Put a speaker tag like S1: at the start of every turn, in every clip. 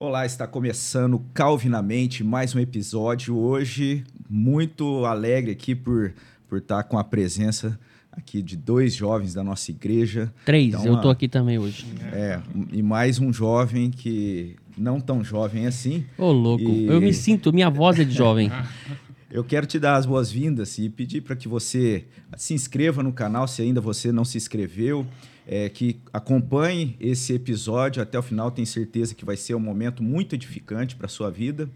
S1: Olá, está começando Calvinamente mais um episódio. Hoje, muito alegre aqui por, por estar com a presença aqui de dois jovens da nossa igreja.
S2: Três,
S1: Então,
S2: eu
S1: a-
S2: aqui também hoje.
S1: É, e mais um jovem que não tão jovem assim.
S2: Ô, louco,
S1: E-
S2: eu me sinto, minha voz é de jovem.
S1: Eu quero te dar as boas-vindas e pedir para que você se inscreva no canal se ainda você não se inscreveu, é, que acompanhe esse episódio até o final. Tenho certeza que vai ser um momento muito edificante para a sua vida.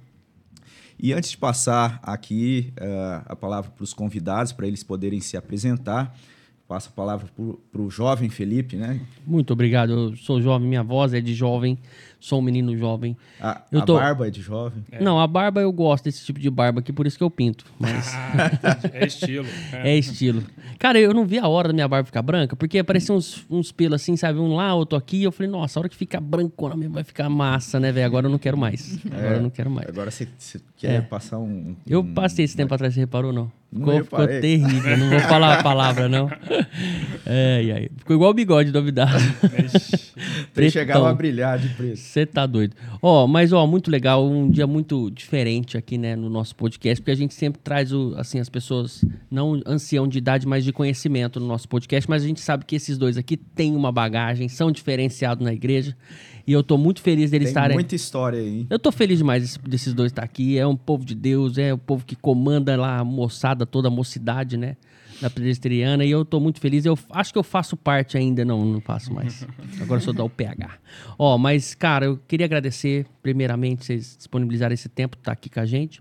S1: E antes de passar aqui eh, a palavra para os convidados, para eles poderem se apresentar, passo a palavra para o jovem Felipe, né?
S2: Muito obrigado, eu sou jovem, minha voz é de jovem, sou um menino jovem.
S1: A,
S2: Eu
S1: a
S2: tô-
S1: barba é de jovem.
S2: Não, a barba eu gosto desse tipo de barba aqui, por isso que eu pinto, mas
S3: É estilo.
S2: é estilo. Cara, eu não vi a hora da minha barba ficar branca, porque apareciam uns, uns pelos assim, sabe, um lá, outro aqui, eu falei, nossa, a hora que ficar brancona mesmo vai ficar massa, né, velho? Agora eu não quero mais, agora eu não quero mais.
S1: Agora você, você quer
S2: É.
S1: passar um.
S2: Eu
S1: um-
S2: passei esse tempo atrás, você reparou, não?
S1: Não
S2: Ficou, ficou
S1: reparei.
S2: terrível, não vou falar a palavra, não. É, e aí? Ficou igual o bigode novidade.
S1: Você chegava
S2: pretão.
S1: a brilhar de preto.
S2: Você tá doido. Ó, mas ó, muito legal, um dia muito diferente aqui, né, no nosso podcast, porque a gente sempre traz o, assim as pessoas não ancião de idade, mas de conhecimento no nosso podcast, mas a gente sabe que esses dois aqui têm uma bagagem, são diferenciados na igreja, e eu tô muito feliz deles
S1: Tem
S2: estarem
S1: muita história aí. hein?
S2: eu tô feliz demais desse- desses dois estar aqui. É um povo de Deus, é o povo que comanda lá a moçada, toda a mocidade, né? Da presbiteriana. E eu tô muito feliz. Eu acho que eu faço parte ainda. Não, não faço mais. Agora sou da UPH. Ó, mas, cara, eu queria agradecer, primeiramente, vocês disponibilizarem esse tempo, tá aqui com a gente.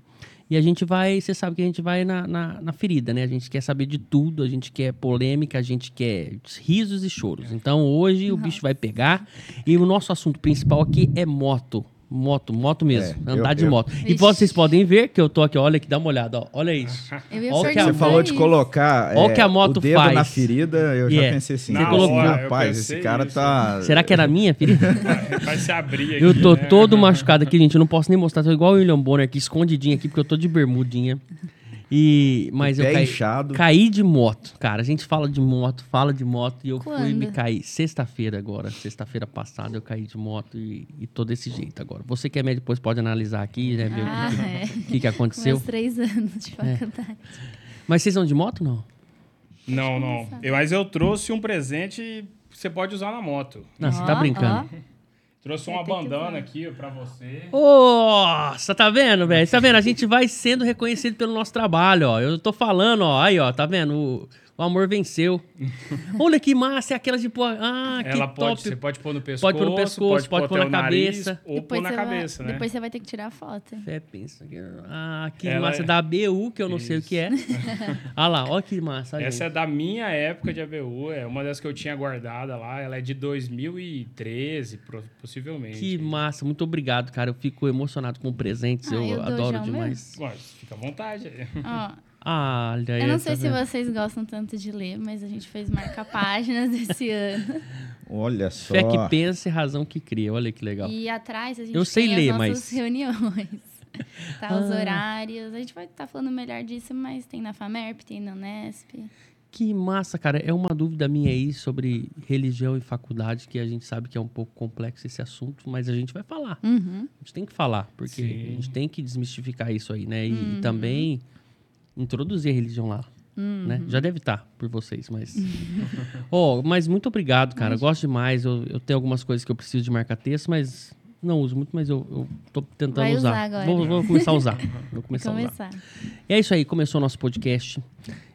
S2: E a gente vai, você sabe que a gente vai na, na, na ferida, né? A gente quer saber de tudo, a gente quer polêmica, a gente quer risos e choros. Então hoje o bicho vai pegar. E o nosso assunto principal aqui é moto. Moto, moto mesmo.
S1: É,
S2: andar
S1: eu-
S2: de
S1: eu-
S2: moto. E vocês podem ver que eu tô aqui, olha aqui, dá uma olhada, ó. Olha isso.
S4: Eu ia
S2: Ó o que a-
S1: Você falou de colocar
S2: Olha o
S1: é,
S2: que a moto
S1: o dedo
S2: faz.
S1: na ferida, eu já
S2: Yeah.
S1: pensei assim,
S2: Você
S1: "Nossa,
S2: colocou-
S1: rapaz, esse cara
S3: isso.
S1: tá...
S2: Será que era minha, filha?
S3: Vai se abrir aqui.
S2: Eu tô
S3: né?
S2: todo machucado aqui, gente. Eu não posso nem mostrar. Tô igual o William Bonner aqui, escondidinho aqui, porque eu tô de bermudinha. E, mas
S1: O
S2: eu caí,
S1: inchado.
S2: caí de moto. Cara, a gente fala de moto, fala de moto. E eu fui
S4: Quando?
S2: me cair. Sexta-feira agora, sexta-feira passada, eu caí de moto e, e tô desse jeito agora. Você que é médico, depois pode analisar aqui, né? Ver
S4: Ah,
S2: o que,
S4: é.
S2: o que, que
S4: Com
S2: aconteceu.
S4: meus três anos de faculdade.
S2: Mas vocês são de moto não?
S3: Não, não. Eu, mas eu trouxe um presente que você pode usar na moto.
S2: Não, você tá brincando.
S4: ó.
S3: Trouxe
S4: Vai
S3: uma bandana aqui ó, pra você.
S2: Nossa, tá vendo, velho? Tá vendo? A gente vai sendo reconhecido pelo nosso trabalho, ó. Eu tô falando, ó. Aí, ó, tá vendo? O, o amor venceu. Olha que massa, é aquelas de pô. Ah, que
S3: Ela
S2: top.
S3: pode, você pode pôr no pescoço,
S2: Pôr no pescoço, pode pôr
S3: até
S2: na
S3: o nariz,
S2: cabeça.
S3: ou pôr na
S4: você vai-
S3: cabeça, né?
S4: depois você vai ter que tirar a foto.
S2: É, pensa. que- Ah, que
S3: Ela
S2: massa.
S3: é-
S2: Da ABU, que eu não sei o que é. ah lá, ó que massa.
S3: Essa é
S2: gente.
S3: da minha época de ABU, é uma das que eu tinha guardada lá. Ela é de 2013, pro- possivelmente.
S2: Que massa. Muito obrigado, cara. Eu fico emocionado com presentes.
S4: Ah,
S2: eu,
S4: eu
S2: adoro demais.
S3: Mas fica à vontade.
S4: Ó,
S2: Ah, olha aí.
S4: eu não
S2: tá
S4: sei se vocês gostam tanto de ler, mas a gente fez marca-páginas esse ano.
S1: Olha só.
S2: Fé que pensa e razão que cria. Olha que legal.
S4: E atrás a gente
S2: Eu sei ler,
S4: as nossas
S2: mas-
S4: reuniões. Tá, os
S2: Ah.
S4: horários. A gente vai estar falando melhor disso, mas tem na FAMERP, tem na Unesp.
S2: Que massa, cara. É uma dúvida minha aí sobre religião e faculdade, que a gente sabe que é um pouco complexo esse assunto, mas a gente vai falar.
S4: Uhum.
S2: A gente tem que falar, porque
S3: Sim.
S2: a gente tem que desmistificar isso aí, né? E
S4: Uhum.
S2: também introduzir a religião lá. Né?
S4: Uhum.
S2: Já deve estar por vocês, mas. oh, mas muito obrigado, cara. Eu gosto demais. Eu, eu tenho algumas coisas que eu preciso de marcar texto, mas não uso muito, mas eu, eu tô tentando
S4: Vai
S2: usar.
S4: usar agora.
S2: Vou, vou começar a usar. Vou
S4: Vou
S2: começar a usar.
S4: começar.
S2: E é isso aí, começou o nosso podcast.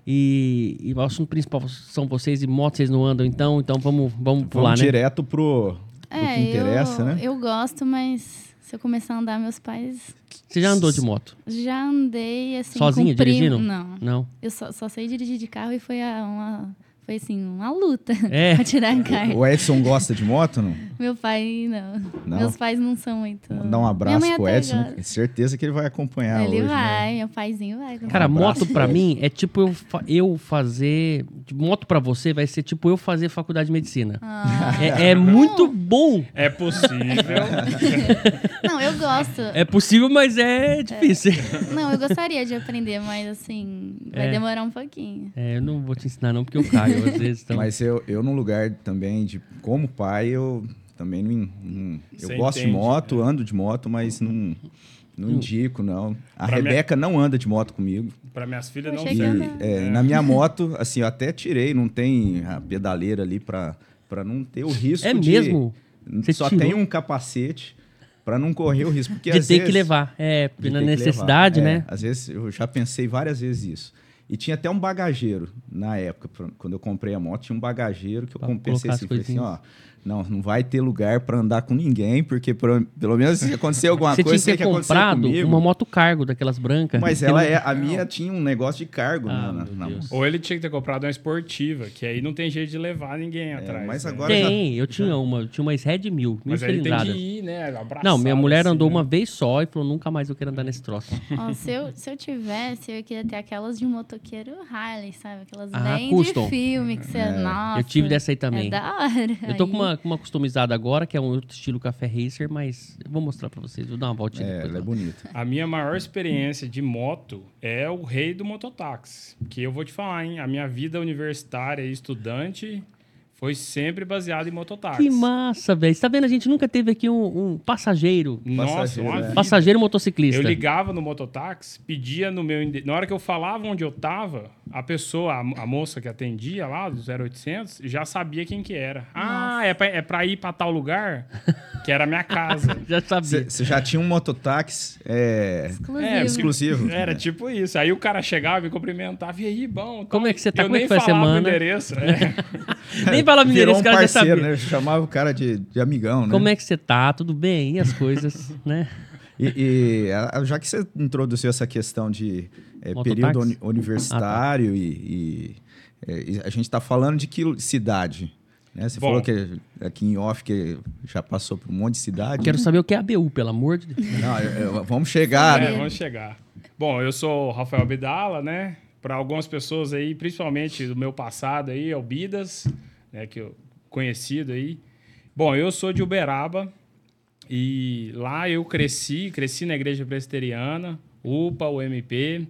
S2: E, e o assunto principal são vocês e moto, vocês não andam, então, então vamos, vamos pular,
S1: Vamos
S2: né?
S1: direto pro, pro
S4: É,
S1: que interessa,
S4: eu,
S1: né?
S4: eu gosto, mas se eu começar a andar, meus pais
S2: Você já andou de moto?
S4: já andei assim.
S2: Sozinha,
S4: com primo-
S2: dirigindo?
S4: Não.
S2: Não.
S4: Eu só, só sei dirigir de carro e foi a- uma. Foi assim, uma luta
S2: É.
S4: pra tirar a carta.
S1: O Edson gosta de moto, não?
S4: Meu pai, não.
S1: Não?
S4: Meus pais não são muito.
S1: Mandar um abraço pro Edson.
S4: gosta.
S1: Certeza que ele vai acompanhar
S4: Ele
S1: hoje, né?
S4: vai, meu paizinho vai.
S2: Cara,
S1: Um
S2: moto pra mim é tipo eu, fa- eu fazer. Moto pra você vai ser tipo eu fazer faculdade de medicina.
S4: Ah.
S2: É, é muito bom.
S3: É possível.
S4: Não, eu gosto.
S2: É possível, mas é difícil.
S4: Não, eu gostaria de aprender, mas assim, vai
S2: É.
S4: demorar um pouquinho.
S2: É, eu não vou te ensinar não, porque eu caio às vezes.
S1: Mas eu, eu, num lugar também de... Como pai, eu também não. não- eu
S3: Você
S1: gosto de
S3: entende,
S1: moto,
S3: é.
S1: ando de moto, mas não, não indico, não. A
S3: Pra minha-
S1: Rebeca não anda de moto comigo.
S3: Para minhas filhas não
S1: E
S3: serve.
S4: anda.
S1: é, na minha moto, assim, eu até tirei, não tem a pedaleira ali pra, pra não ter o risco
S2: É
S1: de.
S2: mesmo? Você
S1: Só
S2: tirou?
S1: tem um capacete pra não correr o risco. Porque
S2: De
S1: às
S2: ter
S1: vezes,
S2: que levar. É,
S1: de
S2: na necessidade,
S1: levar. É,
S2: né?
S1: Às vezes, eu já pensei várias vezes isso. E tinha até um bagageiro na época, quando eu comprei a moto, tinha um bagageiro que eu
S2: Pra
S1: assim, assim, ó. Não, não vai ter lugar pra andar com ninguém, porque pro- pelo menos se acontecer alguma
S2: Você
S1: coisa,
S2: tinha que ter comprado
S1: comigo.
S2: uma moto cargo daquelas brancas.
S1: Mas
S2: que
S1: ela é, a minha tinha um negócio de cargo
S2: Ah,
S1: na, na, na.
S3: Ou ele tinha que ter comprado uma esportiva, que aí não tem jeito de levar ninguém atrás.
S1: É, mas
S3: né?
S1: agora já-
S2: Tem, eu tinha uma, eu tinha uma Red 1000, mil
S3: Mas aí tem que ir, né? abraçado,
S2: Não, minha mulher
S3: assim,
S2: andou
S3: né?
S2: uma vez só e falou, nunca mais eu quero andar nesse troço.
S4: Ó, se, eu, se eu tivesse, eu queria ter aquelas de motoqueiro Harley, sabe? Aquelas
S2: Ah,
S4: bem
S2: custom.
S4: de filme que você. Nossa.
S2: eu tive dessa aí também.
S4: É da hora.
S2: Eu tô com uma, com uma customizada agora, que é um outro estilo café racer, mas eu vou mostrar pra vocês, vou dar uma voltinha
S1: É,
S2: depois.
S1: ela é bonita.
S3: A minha maior experiência de moto é o rei do mototáxi. Que eu vou te falar, hein? A minha vida universitária e estudante foi sempre baseada em mototáxi.
S2: Que massa, velho. Você tá vendo? A gente nunca teve aqui um, um passageiro.
S3: Nossa,
S1: Passageiro,
S3: uma
S1: é.
S3: vida.
S2: Passageiro motociclista.
S3: Eu ligava no mototáxi, pedia no meu... Na hora que eu falava onde eu tava, a pessoa, a, a moça que atendia lá, do 0800, já sabia quem que era. Ah, é pra, é pra ir pra tal lugar? Que era a minha casa.
S2: Já sabia.
S1: Você já tinha um mototáxi é,
S4: Exclusivo.
S3: É,
S1: exclusivo.
S3: Era tipo isso. Aí o cara chegava e me cumprimentava. E aí, bom?
S2: Como é que você tá?
S3: Eu
S2: Como é
S3: nem
S2: que foi a
S3: falava
S2: semana?
S3: o endereço. É.
S2: Nem fala mineiro,
S1: Virou
S2: esse
S1: um
S2: cara já
S1: parceiro,
S2: sabia.
S1: né? Chamava o cara de, de amigão, né?
S2: Como é que você tá? Tudo bem? E as coisas, né?
S1: E, e, já que você introduziu essa questão de é, período uni- universitário e, e, é, e a gente está falando de que cidade? Né? Você
S3: Bom.
S1: falou que aqui em off que já passou por um monte de cidade.
S2: Quero saber o que é ABU, pelo amor de Deus.
S1: Não, eu- eu- vamos chegar.
S3: É,
S1: né?
S3: vamos chegar. Bom, eu sou o Rafael Bidala, né? Para algumas pessoas aí, principalmente do meu passado aí, é o Bidas, né? Que eu conhecido aí. Bom, eu sou de Uberaba e lá eu cresci, cresci na igreja presbiteriana, UPA, UMP,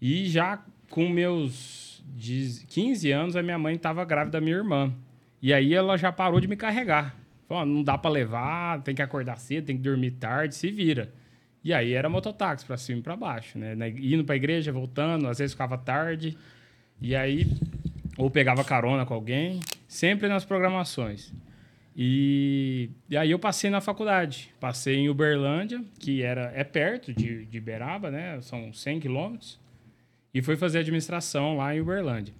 S3: e já com meus 10 15 anos a minha mãe estava grávida da minha irmã. E aí ela já parou de me carregar. Falou, "Ó, não dá para levar, tem que acordar cedo, tem que dormir tarde, se vira. E aí era mototáxi para cima e para baixo, né? Indo para a igreja, voltando, às vezes ficava tarde. E aí ou pegava carona com alguém, sempre nas programações. E, e aí eu passei na faculdade. Passei em Uberlândia, que era, é perto de, de Iberaba, né? São 100 quilômetros. E fui fazer administração lá em Uberlândia.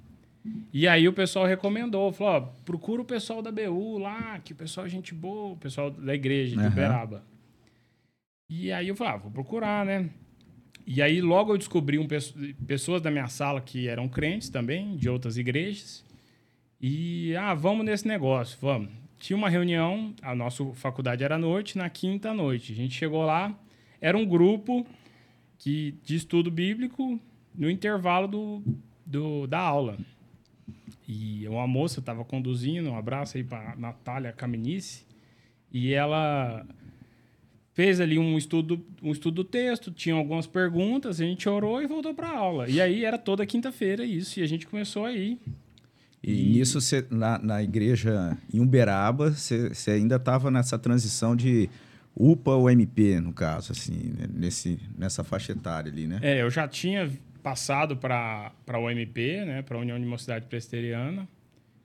S3: E aí o pessoal recomendou, falou, ó, procura o pessoal da BU lá, que o pessoal é gente boa, o pessoal da igreja de
S1: Aham.
S3: Uberaba. E aí eu falei, ah, vou procurar, né? E aí logo eu descobri um, pesso- pessoas da minha sala que eram crentes também, de outras igrejas. E, ah, vamos nesse negócio, vamos. Tinha uma reunião, a nossa faculdade era à noite, na quinta à noite. A gente chegou lá, era um grupo que, de estudo bíblico no intervalo do, do, da aula. E uma moça estava conduzindo, um abraço aí para Natália Caminice, e ela fez ali um estudo, um estudo do texto, tinha algumas perguntas, a gente orou e voltou para a aula. E aí era toda quinta-feira isso, e a gente começou aí.
S1: E nisso, você, na, na igreja em Uberaba, você você ainda estava nessa transição de UPA ou MP, no caso, assim, né? nesse, nessa faixa etária ali, né?
S3: É, eu já tinha passado para a UMP, né, para a União de Mocidade Presbiteriana.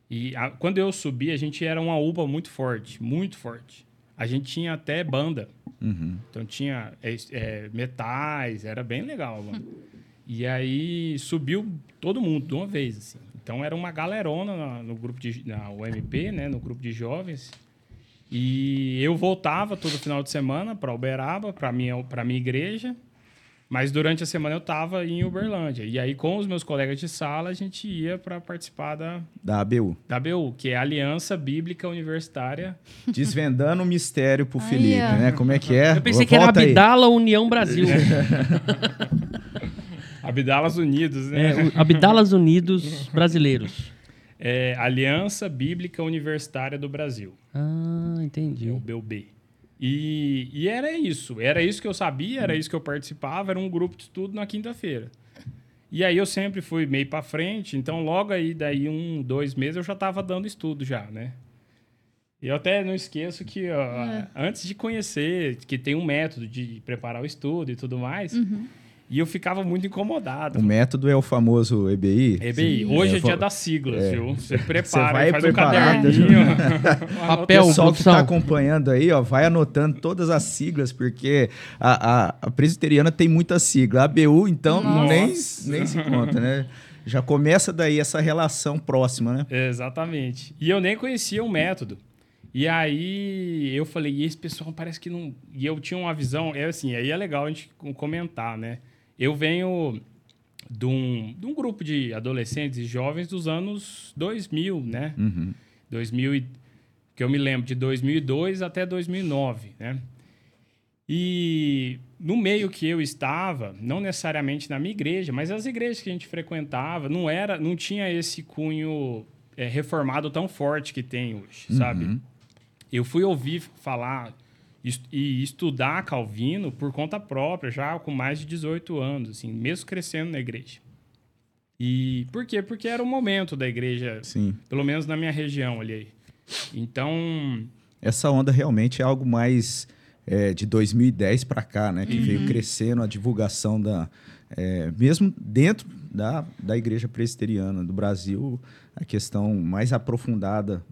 S3: E a- quando eu subi, a gente era uma UPA muito forte, muito forte. A gente tinha até banda.
S1: Uhum.
S3: Então tinha é, é, metais, era bem legal. Mano. E aí subiu todo mundo de uma vez. Assim. Então era uma galerona na- no grupo de na UMP, né, no grupo de jovens. E eu voltava todo final de semana para Uberaba, para minha para minha igreja. Mas durante a semana eu estava em Uberlândia. E aí com os meus colegas de sala a gente ia para participar da
S1: Da ABU.
S3: da ABU, que é a Aliança Bíblica Universitária
S1: Desvendando o mistério pro
S4: Aí,
S1: Felipe, né? Como é que é?
S2: Eu pensei que era
S1: Volta aí.
S2: Abdala União Brasil.
S3: Abdalas Unidos, né?
S2: É, o Abdalas Unidos Brasileiros.
S3: É Aliança Bíblica Universitária do Brasil,
S2: Ah, entendi.
S3: o BUB. E, e era isso, era isso que eu sabia, era isso que eu participava, era um grupo de estudo na quinta-feira. E aí eu sempre fui meio para frente, então logo aí, daí um, dois meses, eu já estava dando estudo já, né? E eu até não esqueço que ó,
S4: É.
S3: antes de conhecer, que tem um método de preparar o estudo e tudo mais,
S4: Uhum.
S3: E eu ficava muito incomodado.
S1: O método é o famoso EBI.
S3: EBI, hoje é,
S1: É,
S3: dia das siglas, viu? Você prepara,
S1: Você vai
S3: faz um
S1: preparado,
S3: caderninho.
S1: O
S2: Papel,
S1: pessoal que está acompanhando aí, ó, vai anotando todas as siglas, porque a, a, a presbiteriana tem muita sigla. A ABU, então,
S3: Nossa.
S1: nem, nem se conta, né? Já começa daí essa relação próxima, né?
S3: Exatamente. E eu nem conhecia o método. E aí eu falei, e esse pessoal parece que não. E eu tinha uma visão, é assim, aí é legal a gente comentar, né? Eu venho de um, de um grupo de adolescentes e jovens dos anos 2000, né?
S1: Uhum.
S3: 2000 e- que eu me lembro de 2002 até 2009, né? E no meio que eu estava, não necessariamente na minha igreja, mas as igrejas que a gente frequentava, não era, não tinha esse cunho é, reformado tão forte que tem hoje, sabe?
S1: Uhum.
S3: Eu fui ouvir falar e estudar Calvino por conta própria, já com mais de 18 anos, assim, mesmo crescendo na igreja. E por quê? Porque era o momento da igreja
S1: Sim.
S3: pelo menos na minha região ali. Então,
S1: Essa onda realmente é algo mais é, de 2010 para cá, né? Que veio crescendo a divulgação da. é, mesmo dentro da, da igreja presbiteriana do Brasil, a questão mais aprofundada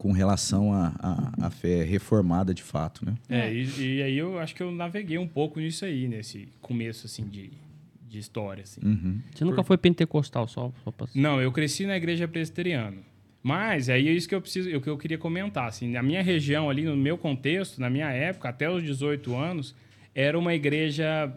S1: com relação à fé reformada de fato, né?
S3: é, e, e aí eu acho que eu naveguei um pouco nisso aí, nesse começo, assim, de, de história, assim.
S1: Uhum.
S2: Você nunca foi pentecostal, só, só pra...
S3: Não, eu cresci na igreja presbiteriana. Mas aí é isso que eu preciso, o que eu queria comentar, assim, na minha região ali, no meu contexto, na minha época, até os 18 anos, era uma igreja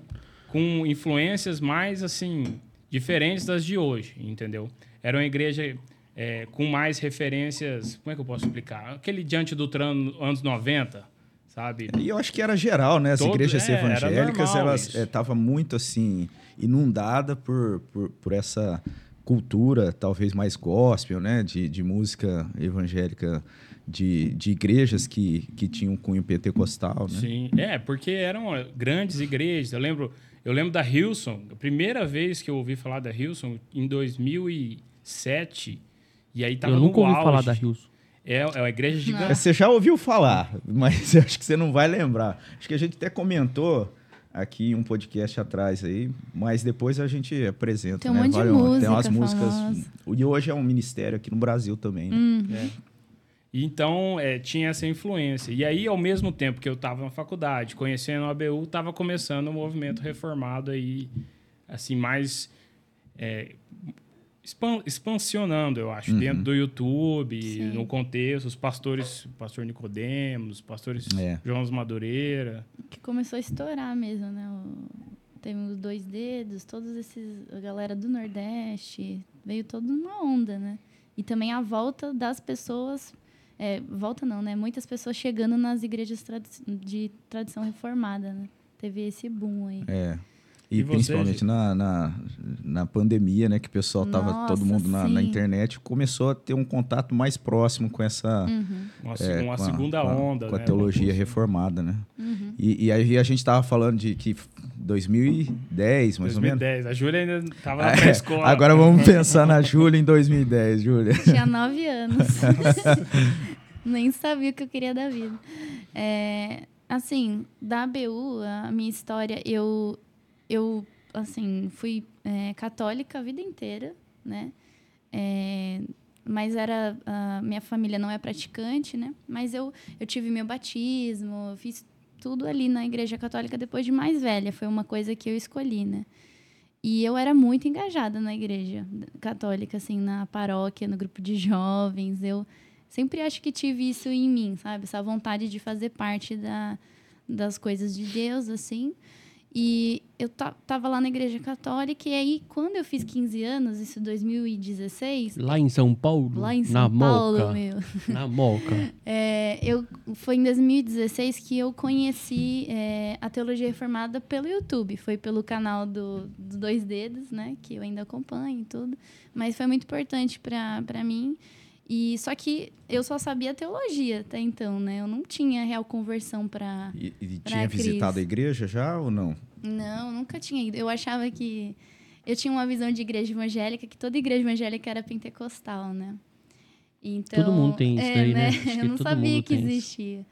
S3: com influências mais, assim, diferentes das de hoje, entendeu? Era uma igreja é, com mais referências, como é que eu posso explicar? Aquele diante do trano anos 90, sabe?
S1: E eu acho que era geral, né? As
S3: Todo-
S1: igrejas
S3: é,
S1: evangélicas, elas estavam muito assim, inundadas por, por, por essa cultura, talvez mais gospel, né? De, de música evangélica de, de igrejas que, que tinham cunho pentecostal, né?
S3: Sim, é, porque eram grandes igrejas. Eu lembro, eu lembro da Hilson, a primeira vez que eu ouvi falar da Hilson, em 2007, e aí tava
S2: Eu nunca ouvi
S3: auge.
S2: falar da Rios.
S3: É, é uma igreja gigante.
S1: Você já ouviu falar, mas eu acho que você não vai lembrar. Acho que a gente até comentou aqui em um podcast atrás aí, mas depois a gente apresenta.
S4: Tem um
S1: né?
S4: monte de
S1: Tem umas
S4: música
S1: músicas.
S4: famosa.
S1: E hoje é um ministério aqui no Brasil também. Né?
S4: Hum.
S3: É. Então, é, tinha essa influência. E aí, ao mesmo tempo que eu estava na faculdade, conhecendo a ABU, estava começando um movimento reformado aí, assim, mais é, expansionando, eu acho,
S1: Uhum.
S3: dentro do YouTube,
S4: Sim.
S3: no contexto, os pastores, o pastor Nicodemos, os pastores
S1: É.
S3: João Madureira.
S4: Que começou a estourar mesmo, né? O... Teve os dois dedos, todos esses. A galera do Nordeste. Veio toda uma onda, né? E também a volta das pessoas. é, volta não, né? Muitas pessoas chegando nas igrejas tradi- de tradição reformada, né? Teve esse boom aí.
S1: É. E,
S3: E você,
S1: principalmente na, na, na pandemia, né? Que o pessoal tava
S4: Nossa,
S1: todo mundo na, na internet, começou a ter um contato mais próximo com essa
S4: Uhum,
S3: Uma,
S1: é,
S3: uma
S1: com a-
S3: segunda
S1: com a-
S3: onda,
S1: com a
S3: né?
S1: teologia reformada, né?
S4: uhum.
S1: E, e aí a gente estava falando de que 2010, mais ou menos.
S3: 2010. A Júlia ainda estava
S1: Ah,
S3: na
S1: é.
S3: pré-escola.
S1: Agora vamos pensar na Júlia em 2010, Júlia.
S4: Tinha nove anos. Nem sabia o que eu queria da vida. É, assim, da ABU, a minha história, eu, eu assim, fui é, católica a vida inteira, né? É, mas era a minha família não é praticante, né? Mas eu, eu tive meu batismo, fiz tudo ali na igreja católica depois de mais velha. Foi uma coisa que eu escolhi, né? E eu era muito engajada na igreja católica, assim, na paróquia, no grupo de jovens. Eu sempre acho que tive isso em mim, sabe? Essa vontade de fazer parte da, das coisas de Deus, assim. E eu ta- tava lá na igreja católica, e aí, quando eu fiz 15 anos, isso em 2016,
S2: Lá em São Paulo?
S4: lá em
S2: na
S4: São Paulo,
S2: Moca.
S4: meu.
S2: Na Moca.
S4: É, eu, foi em 2016 que eu conheci é, a teologia reformada pelo YouTube. Foi pelo canal do, do Dois Dedos, né? Que eu ainda acompanho e tudo. Mas foi muito importante para mim. E só que eu só sabia teologia até então, né? Eu não tinha real conversão para
S1: E, e
S4: Pra
S1: tinha
S4: Cris.
S1: visitado a igreja já ou não?
S4: Não, nunca tinha ido. Eu achava que. Eu tinha uma visão de igreja evangélica, que toda igreja evangélica era pentecostal, né? Então,
S2: Todo mundo tem isso
S4: é,
S2: daí, né?
S4: né? Eu não sabia que
S2: tem isso.
S4: existia.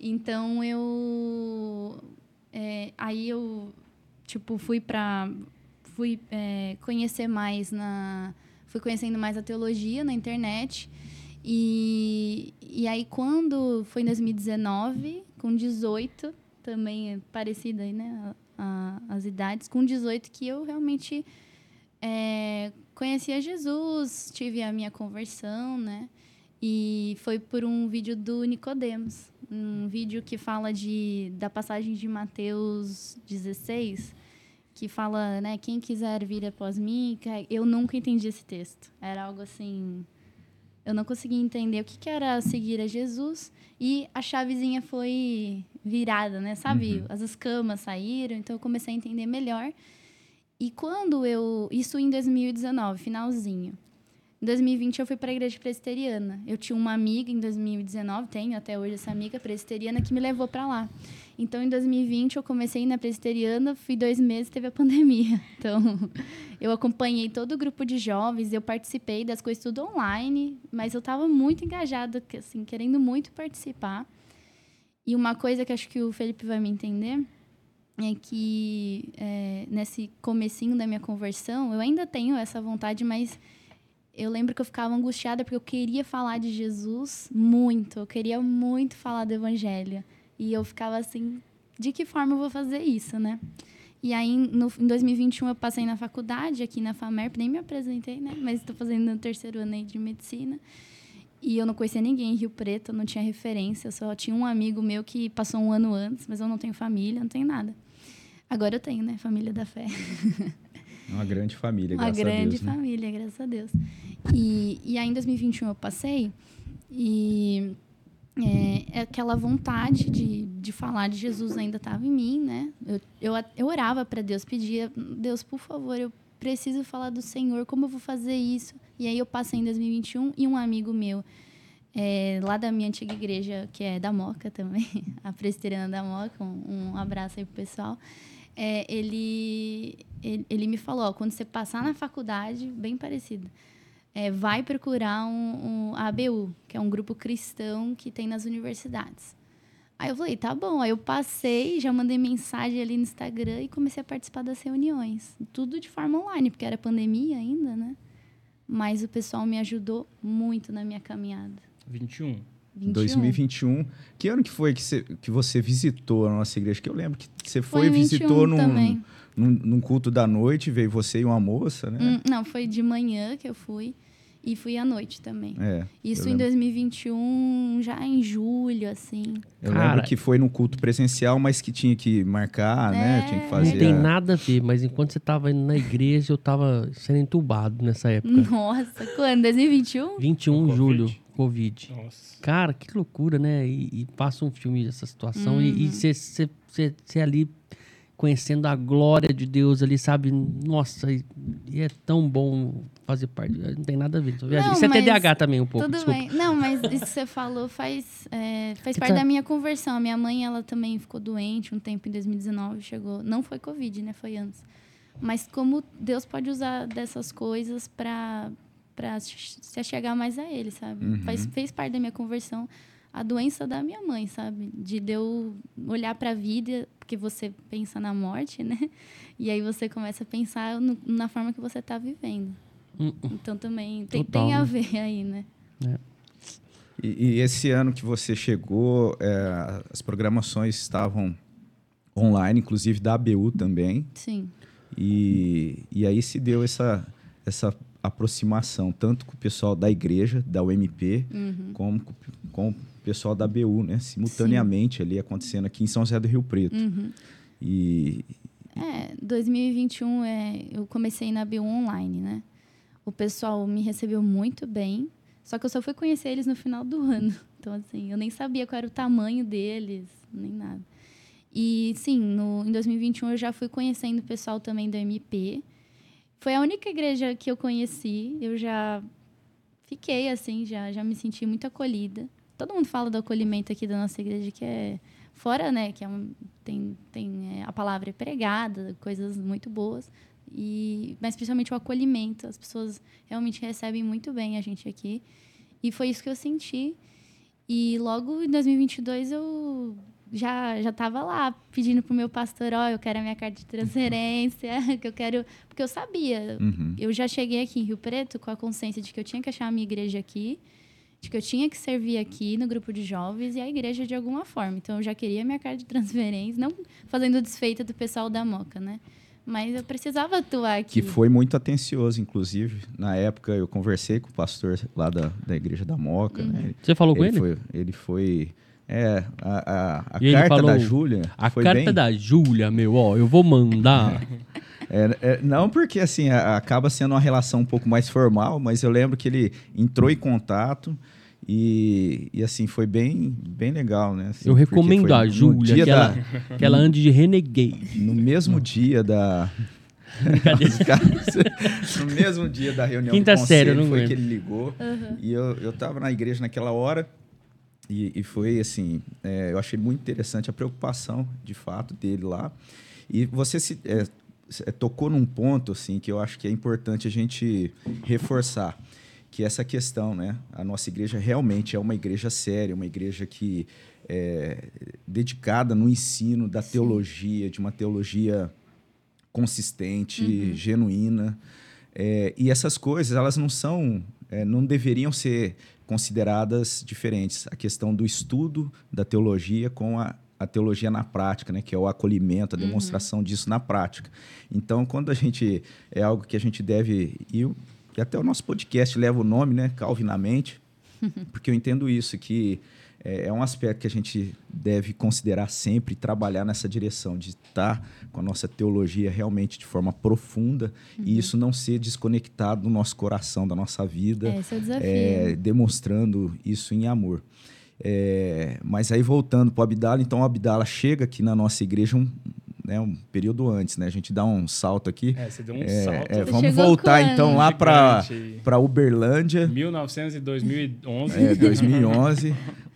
S4: Então eu é, aí eu tipo fui para fui é, conhecer mais na fui conhecendo mais a teologia na internet. E, e aí quando foi em 2019 com 18 também é parecida aí né a- a- as idades com 18 que eu realmente é, conheci a Jesus tive a minha conversão né e foi por um vídeo do Nicodemos, um vídeo que fala de da passagem de Mateus 16, que fala, né, quem quiser vir após mim, ca- eu nunca entendi esse texto. Era algo assim, eu não conseguia entender o que, que era seguir a Jesus e a chavezinha foi virada, né? Sabe? As escamas saíram, então eu comecei a entender melhor. E quando eu, isso em 2019, finalzinho. Em 2020 eu fui para a igreja presbiteriana. Eu tinha uma amiga em 2019, tenho até hoje essa amiga presbiteriana que me levou para lá. Então em 2020 eu comecei na presbiteriana, fui dois meses, teve a pandemia. Então eu acompanhei todo o grupo de jovens, eu participei das coisas tudo online, mas eu estava muito engajada, assim, querendo muito participar. E uma coisa que acho que o Felipe vai me entender é que é, nesse comecinho da minha conversão, eu ainda tenho essa vontade, mas eu lembro que eu ficava angustiada porque eu queria falar de Jesus muito, eu queria muito falar do evangelho. E eu ficava assim, de que forma eu vou fazer isso, né? E aí, no, em 2021, eu passei na faculdade, aqui na FAMERP, nem me apresentei, né? Mas estou fazendo o terceiro ano aí de medicina. E eu não conhecia ninguém em Rio Preto, não tinha referência, só tinha um amigo meu que passou um ano antes, mas eu não tenho família, não tenho nada. Agora eu tenho, né? Família da fé.
S1: Uma grande família,
S4: Uma
S1: graças a
S4: grande
S1: Deus. né?
S4: família, graças a Deus. E, e aí, em 2021, eu passei e é, aquela vontade de, de falar de Jesus ainda estava em mim, né? Eu, eu, eu orava para Deus, pedia, Deus, por favor, eu preciso falar do Senhor, como eu vou fazer isso? E aí eu passei em 2021 e um amigo meu, é, lá da minha antiga igreja, que é da Moca também, a presbiteriana da Moca, um, um abraço aí pro pessoal. É, ele, ele, ele me falou, ó, quando você passar na faculdade, bem parecido, é, vai procurar um, um ABU, que é um grupo cristão que tem nas universidades. Aí eu falei, tá bom. Aí eu passei, já mandei mensagem ali no Instagram e comecei a participar das reuniões. Tudo de forma online, porque era pandemia ainda, né? Mas o pessoal me ajudou muito na minha caminhada.
S3: 21.
S4: 21.
S1: 2021. Que ano que foi que você, que você visitou a nossa igreja? Que eu lembro que você foi,
S4: Foi
S1: e
S4: em 21
S1: visitou num,
S4: também.
S1: Num, num culto da noite, veio você e uma moça, né?
S4: Hum, não, foi de manhã que eu fui e fui à noite também.
S1: É.
S4: Isso em
S1: lembro.
S4: 2021, já em julho, assim.
S1: Eu
S2: Cara,
S1: lembro que foi num culto presencial, mas que tinha que marcar, né?
S4: É.
S1: Tinha que
S2: Não
S1: fazer.
S2: tem
S1: a-
S2: nada a ver, mas enquanto você tava indo na igreja, eu tava sendo entubado nessa época.
S4: Nossa, quando? 2021?
S2: 21 de
S3: Com
S2: julho,
S3: Covid?
S2: Covid.
S3: Nossa.
S2: Cara, que loucura, né? E, e passa um filme dessa situação
S4: Uhum.
S2: e você ali conhecendo a glória de Deus ali, sabe? Nossa, e, e é tão bom fazer parte. Não tem nada a ver.
S4: Não,
S2: Isso é TDAH também um pouco,
S4: Tudo
S2: desculpa.
S4: bem. Não, mas isso que você falou faz, é, faz parte
S2: tá-
S4: da minha conversão. A minha mãe, ela também ficou doente um tempo em 2019, chegou. Não foi Covid, né? Foi antes. Mas como Deus pode usar dessas coisas para para se chegar mais a Ele, sabe?
S1: Uhum.
S4: Faz, fez parte da minha conversão a doença da minha mãe, sabe? De eu olhar para a vida, porque você pensa na morte, né? E aí você começa a pensar no- na forma que você está vivendo. Então também tem,
S2: Total,
S4: tem a
S2: né?
S4: ver aí, né?
S1: E, e esse ano que você chegou, é, as programações estavam online, inclusive da ABU também.
S4: Sim.
S1: E, e aí se deu essa, essa aproximação, tanto com o pessoal da igreja, da UMP,
S4: Uhum.
S1: como com, com pessoal da ABU, né? Simultaneamente ali acontecendo aqui em São José do Rio Preto.
S4: Uhum.
S1: E
S4: É, 2021 é, eu comecei na B1 online, né? O pessoal me recebeu muito bem, só que eu só fui conhecer eles no final do ano. Então, assim, eu nem sabia qual era o tamanho deles, nem nada. E, sim, no, em 2021 eu já fui conhecendo o pessoal também da MP. Foi a única igreja que eu conheci, eu já fiquei, assim, já, já me senti muito acolhida. Todo mundo fala do acolhimento aqui da nossa igreja, que é fora, né, que é um, tem, tem é, a palavra é pregada, coisas muito boas. E, mas principalmente o acolhimento, as pessoas realmente recebem muito bem a gente aqui. E foi isso que eu senti. E logo em 2022 eu já já estava lá pedindo pro meu pastor, ó, oh, eu quero a minha carta de transferência, que eu quero, porque eu sabia.
S1: Uhum.
S4: Eu já cheguei aqui em Rio Preto com a consciência de que eu tinha que achar a minha igreja aqui, de que eu tinha que servir aqui no grupo de jovens e a igreja de alguma forma. Então eu já queria minha carta de transferência, não fazendo desfeita do pessoal da Moca, né? Mas eu precisava atuar aqui.
S1: Que foi muito atencioso, inclusive. Na época eu conversei com o pastor lá da, da igreja da Moca,
S4: Uhum.
S1: né?
S2: Você falou com
S1: ele?
S2: ele?
S1: Foi, ele foi. É, a, a, a
S2: ele
S1: carta
S2: falou,
S1: da Júlia.
S2: A
S1: foi
S2: carta
S1: bem,
S2: da Júlia, meu, ó, eu vou mandar.
S1: É, é, não, porque assim, a- acaba sendo uma relação um pouco mais formal, mas eu lembro que ele entrou em contato e, e assim, foi bem, bem legal, né? Assim,
S2: eu recomendo a Júlia que,
S1: da-
S2: ela, que ela ande de renegade.
S1: No mesmo dia da. no mesmo dia da reunião
S2: Quinta
S1: do conselho,
S2: série, não
S1: foi
S2: aguento.
S1: que ele ligou. E eu, eu tava na igreja naquela hora. E, e foi assim, é, eu achei muito interessante a preocupação, de fato, dele lá. E você se se- é, tocou num ponto assim que eu acho que é importante a gente reforçar, que é essa questão, né? A nossa igreja realmente é uma igreja séria, uma igreja que é dedicada no ensino da teologia, de uma teologia consistente, genuína. É, e essas coisas, elas não são, é, não deveriam ser consideradas diferentes. A questão do estudo da teologia com a, a teologia na prática, né? que é o acolhimento, a demonstração disso na prática. Então, quando a gente, é algo que a gente deve, e, e até o nosso podcast leva o nome, né? Calvinamente, porque eu entendo isso, que é, é um aspecto que a gente deve considerar sempre trabalhar nessa direção, de estar com a nossa teologia realmente de forma profunda e isso não ser desconectado do nosso coração, da nossa vida,
S4: é
S1: é, demonstrando isso em amor. É, mas aí voltando para o Abdala, então o Abdala chega aqui na nossa igreja um, né, um período antes, né? A gente dá um salto aqui.
S3: É, você deu um
S1: É,
S3: salto.
S1: é, vamos voltar
S4: quando?
S1: então lá para Uberlândia.
S3: 1900 e 2011.
S1: É, 2011,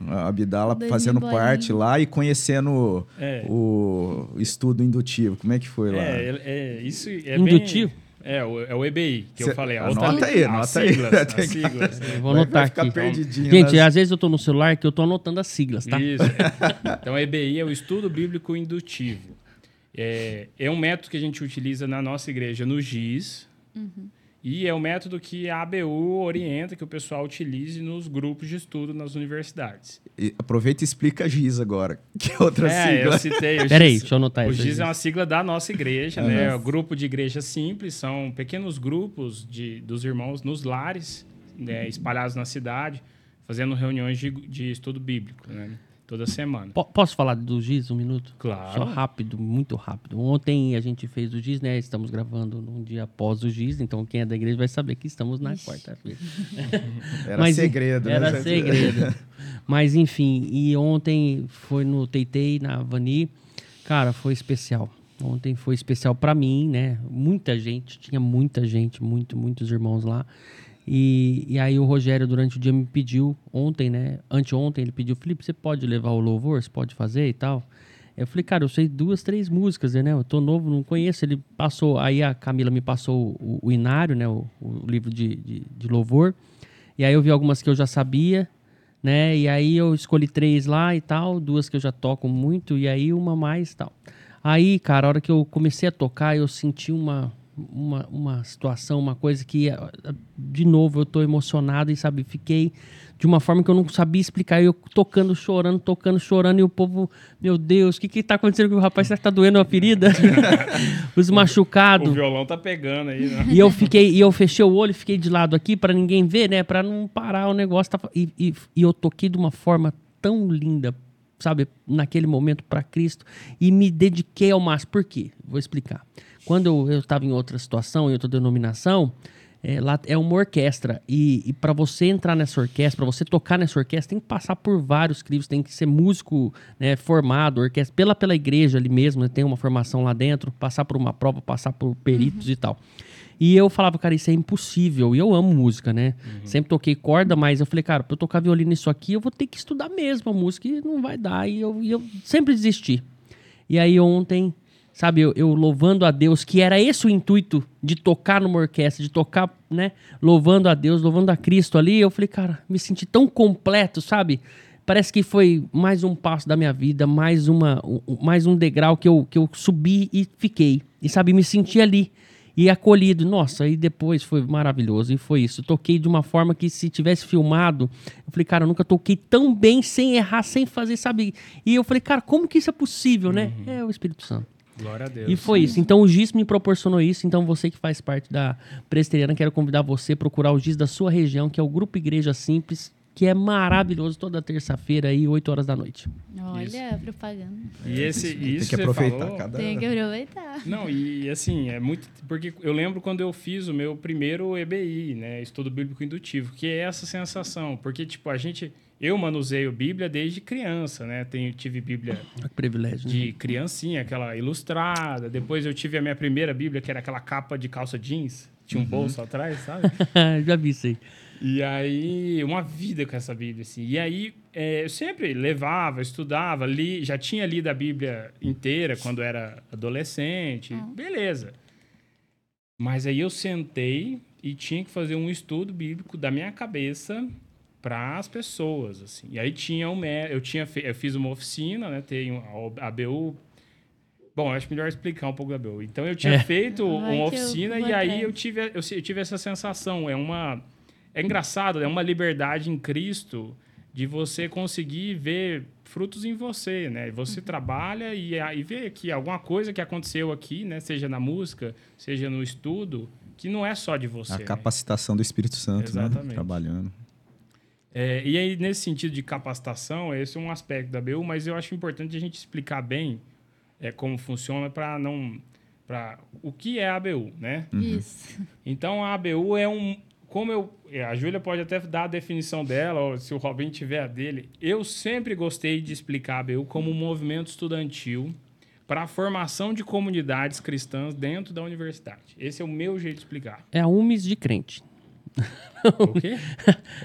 S1: a Abdala
S4: 2000
S1: fazendo parte lá e conhecendo
S3: É.
S1: o estudo indutivo. Como é que foi lá?
S3: É, é, é, isso é
S2: Indutivo?
S3: bem... É, o, é o EBI, que
S1: Cê-
S3: eu falei. a
S1: anota
S3: outra-
S1: aí,
S3: as
S1: anota aí.
S3: siglas, As siglas.
S2: vou anotar aqui.
S1: perdidinho
S2: Gente,
S1: nas-
S2: às vezes eu tô no celular que eu tô anotando as siglas, tá?
S3: Isso. Então, EBI é o estudo bíblico indutivo. É, é um método que a gente utiliza na nossa igreja no GIS. E é um método que a ABU orienta que o pessoal utilize nos grupos de estudo nas universidades.
S1: E aproveita e explica a GIS agora, que é outra
S3: é, eu
S1: sigla.
S3: citei. o
S2: Peraí,
S3: GIS.
S2: deixa eu anotar
S3: O
S2: isso.
S3: GIS é uma sigla da nossa igreja, né? O grupo de igreja simples são pequenos grupos de, dos irmãos nos lares, né, espalhados na cidade, fazendo reuniões de, de estudo bíblico, né? Toda semana.
S2: Po- Posso falar do GIS um minuto?
S3: Claro.
S2: Só rápido, muito rápido. Ontem a gente fez o GIS, né? Estamos gravando num dia após o GIS, então quem é da igreja vai saber que estamos na quarta-feira.
S1: Era
S2: Mas,
S1: segredo, né?
S2: Era segredo. Mas enfim, e ontem foi no Teitei, na Vani. Cara, foi especial. Ontem foi especial pra mim, né? Muita gente, tinha muita gente, muito, muitos irmãos lá. E, e aí o Rogério, durante o dia, me pediu, ontem, né? Anteontem, ele pediu, Felipe, você pode levar o louvor? Você pode fazer e tal? Eu falei, cara, eu sei duas, três músicas, né? Eu tô novo, não conheço. Ele passou, aí a Camila me passou o, o Inário, né? O, o livro de, de, de louvor. E aí eu vi algumas que eu já sabia, né? E aí eu escolhi três lá e tal, duas que eu já toco muito, e aí uma mais e tal. Aí, cara, a hora que eu comecei a tocar, eu senti uma, uma, uma situação, uma coisa que, eh, de novo, eu tô emocionado e, sabe, fiquei de uma forma que eu não sabia explicar. Eu tocando, chorando, tocando, chorando, e o povo, meu Deus, o que que tá acontecendo com o rapaz? Será que tá doendo a ferida? Os
S3: O
S2: machucados.
S3: violão tá pegando aí, né?
S2: E eu fiquei, e eu fechei o olho e fiquei de lado aqui pra ninguém ver, né? Pra não parar o negócio. E, e, e eu toquei de uma forma tão linda, sabe? Naquele momento pra Cristo. E me dediquei ao máximo. Por quê? Vou explicar. Quando eu, estava em outra situação, em outra denominação, é, lá é uma orquestra. E, e para você entrar nessa orquestra, para você tocar nessa orquestra, tem que passar por vários crivos, tem que ser músico né, formado, orquestra, pela, pela igreja ali mesmo, né, tem uma formação lá dentro, passar por uma prova, passar por peritos e tal. E eu falava, cara, isso é impossível. E eu amo música, né? Sempre toquei corda, mas eu falei, cara, pra eu tocar violino nisso aqui, eu vou ter que estudar mesmo a música e não vai dar. E eu, e eu sempre desisti. E aí ontem sabe, eu, eu louvando a Deus, que era esse o intuito de tocar numa orquestra, de tocar, né, louvando a Deus, louvando a Cristo ali, eu falei, cara, me senti tão completo, sabe? Parece que foi mais um passo da minha vida, mais, uma, um- mais um degrau que eu, que eu subi e fiquei. E, sabe, me senti ali e acolhido. Nossa, e depois foi maravilhoso. E foi isso. Eu toquei de uma forma que se tivesse filmado, eu falei, cara, eu nunca toquei tão bem, sem errar, sem fazer, sabe? E eu falei, cara, como que isso é possível, né? É o Espírito Santo.
S3: Glória a Deus.
S2: E foi isso. Então o GIS me proporcionou isso. Então você que faz parte da Presteriana, quero convidar você a procurar o GIS da sua região, que é o Grupo Igreja Simples, que é maravilhoso toda terça-feira aí, 8 horas da noite.
S4: Olha, propaganda.
S3: E esse,
S1: Tem
S3: isso
S1: que
S3: você
S1: aproveitar
S3: falou-
S1: cada.
S4: Tem que aproveitar.
S3: Não, e assim, é muito. Porque eu lembro quando eu fiz o meu primeiro EBI, né? Estudo Bíblico Indutivo, que é essa sensação. Porque, tipo, a gente. Eu manuseio Bíblia desde criança, né? Tenho, tive Bíblia
S2: Que privilégio. né?
S3: de criancinha, aquela ilustrada. Depois eu tive a minha primeira Bíblia, que era aquela capa de calça jeans. Tinha um bolso atrás, sabe?
S2: Já vi isso aí.
S3: E aí, uma vida com essa Bíblia, assim. E aí, é, eu sempre levava, estudava, li, já tinha lido a Bíblia inteira quando era adolescente. Beleza. Mas aí eu sentei e tinha que fazer um estudo bíblico da minha cabeça para as pessoas, assim. E aí tinha um eu tinha eu fiz uma oficina, né, tem a ABU Bom, acho melhor explicar um pouco da ABU. Então eu tinha
S2: É.
S3: feito
S4: Vai
S3: uma
S4: eu
S3: oficina e aí eu tive, eu, eu tive essa sensação, é uma é engraçado, é uma liberdade em Cristo de você conseguir ver frutos em você, né? Você
S4: Uhum.
S3: trabalha e aí vê que alguma coisa que aconteceu aqui, né, seja na música, seja no estudo, que não é só de você.
S1: A
S3: né?
S1: capacitação do Espírito Santo, né?
S3: Exatamente.
S1: Trabalhando.
S3: É, e aí, nesse sentido de capacitação, esse é um aspecto da BU, mas eu acho importante a gente explicar bem é, como funciona para não. para o que é a ABU, né?
S4: Isso.
S3: Então, a ABU é um. Como eu. é, A Júlia pode até dar a definição dela, ou se o Robin tiver a dele. Eu sempre gostei de explicar a ABU como um movimento estudantil para a formação de comunidades cristãs dentro da universidade. Esse é o meu jeito de explicar.
S2: É a UMIS de crente.
S3: O quê?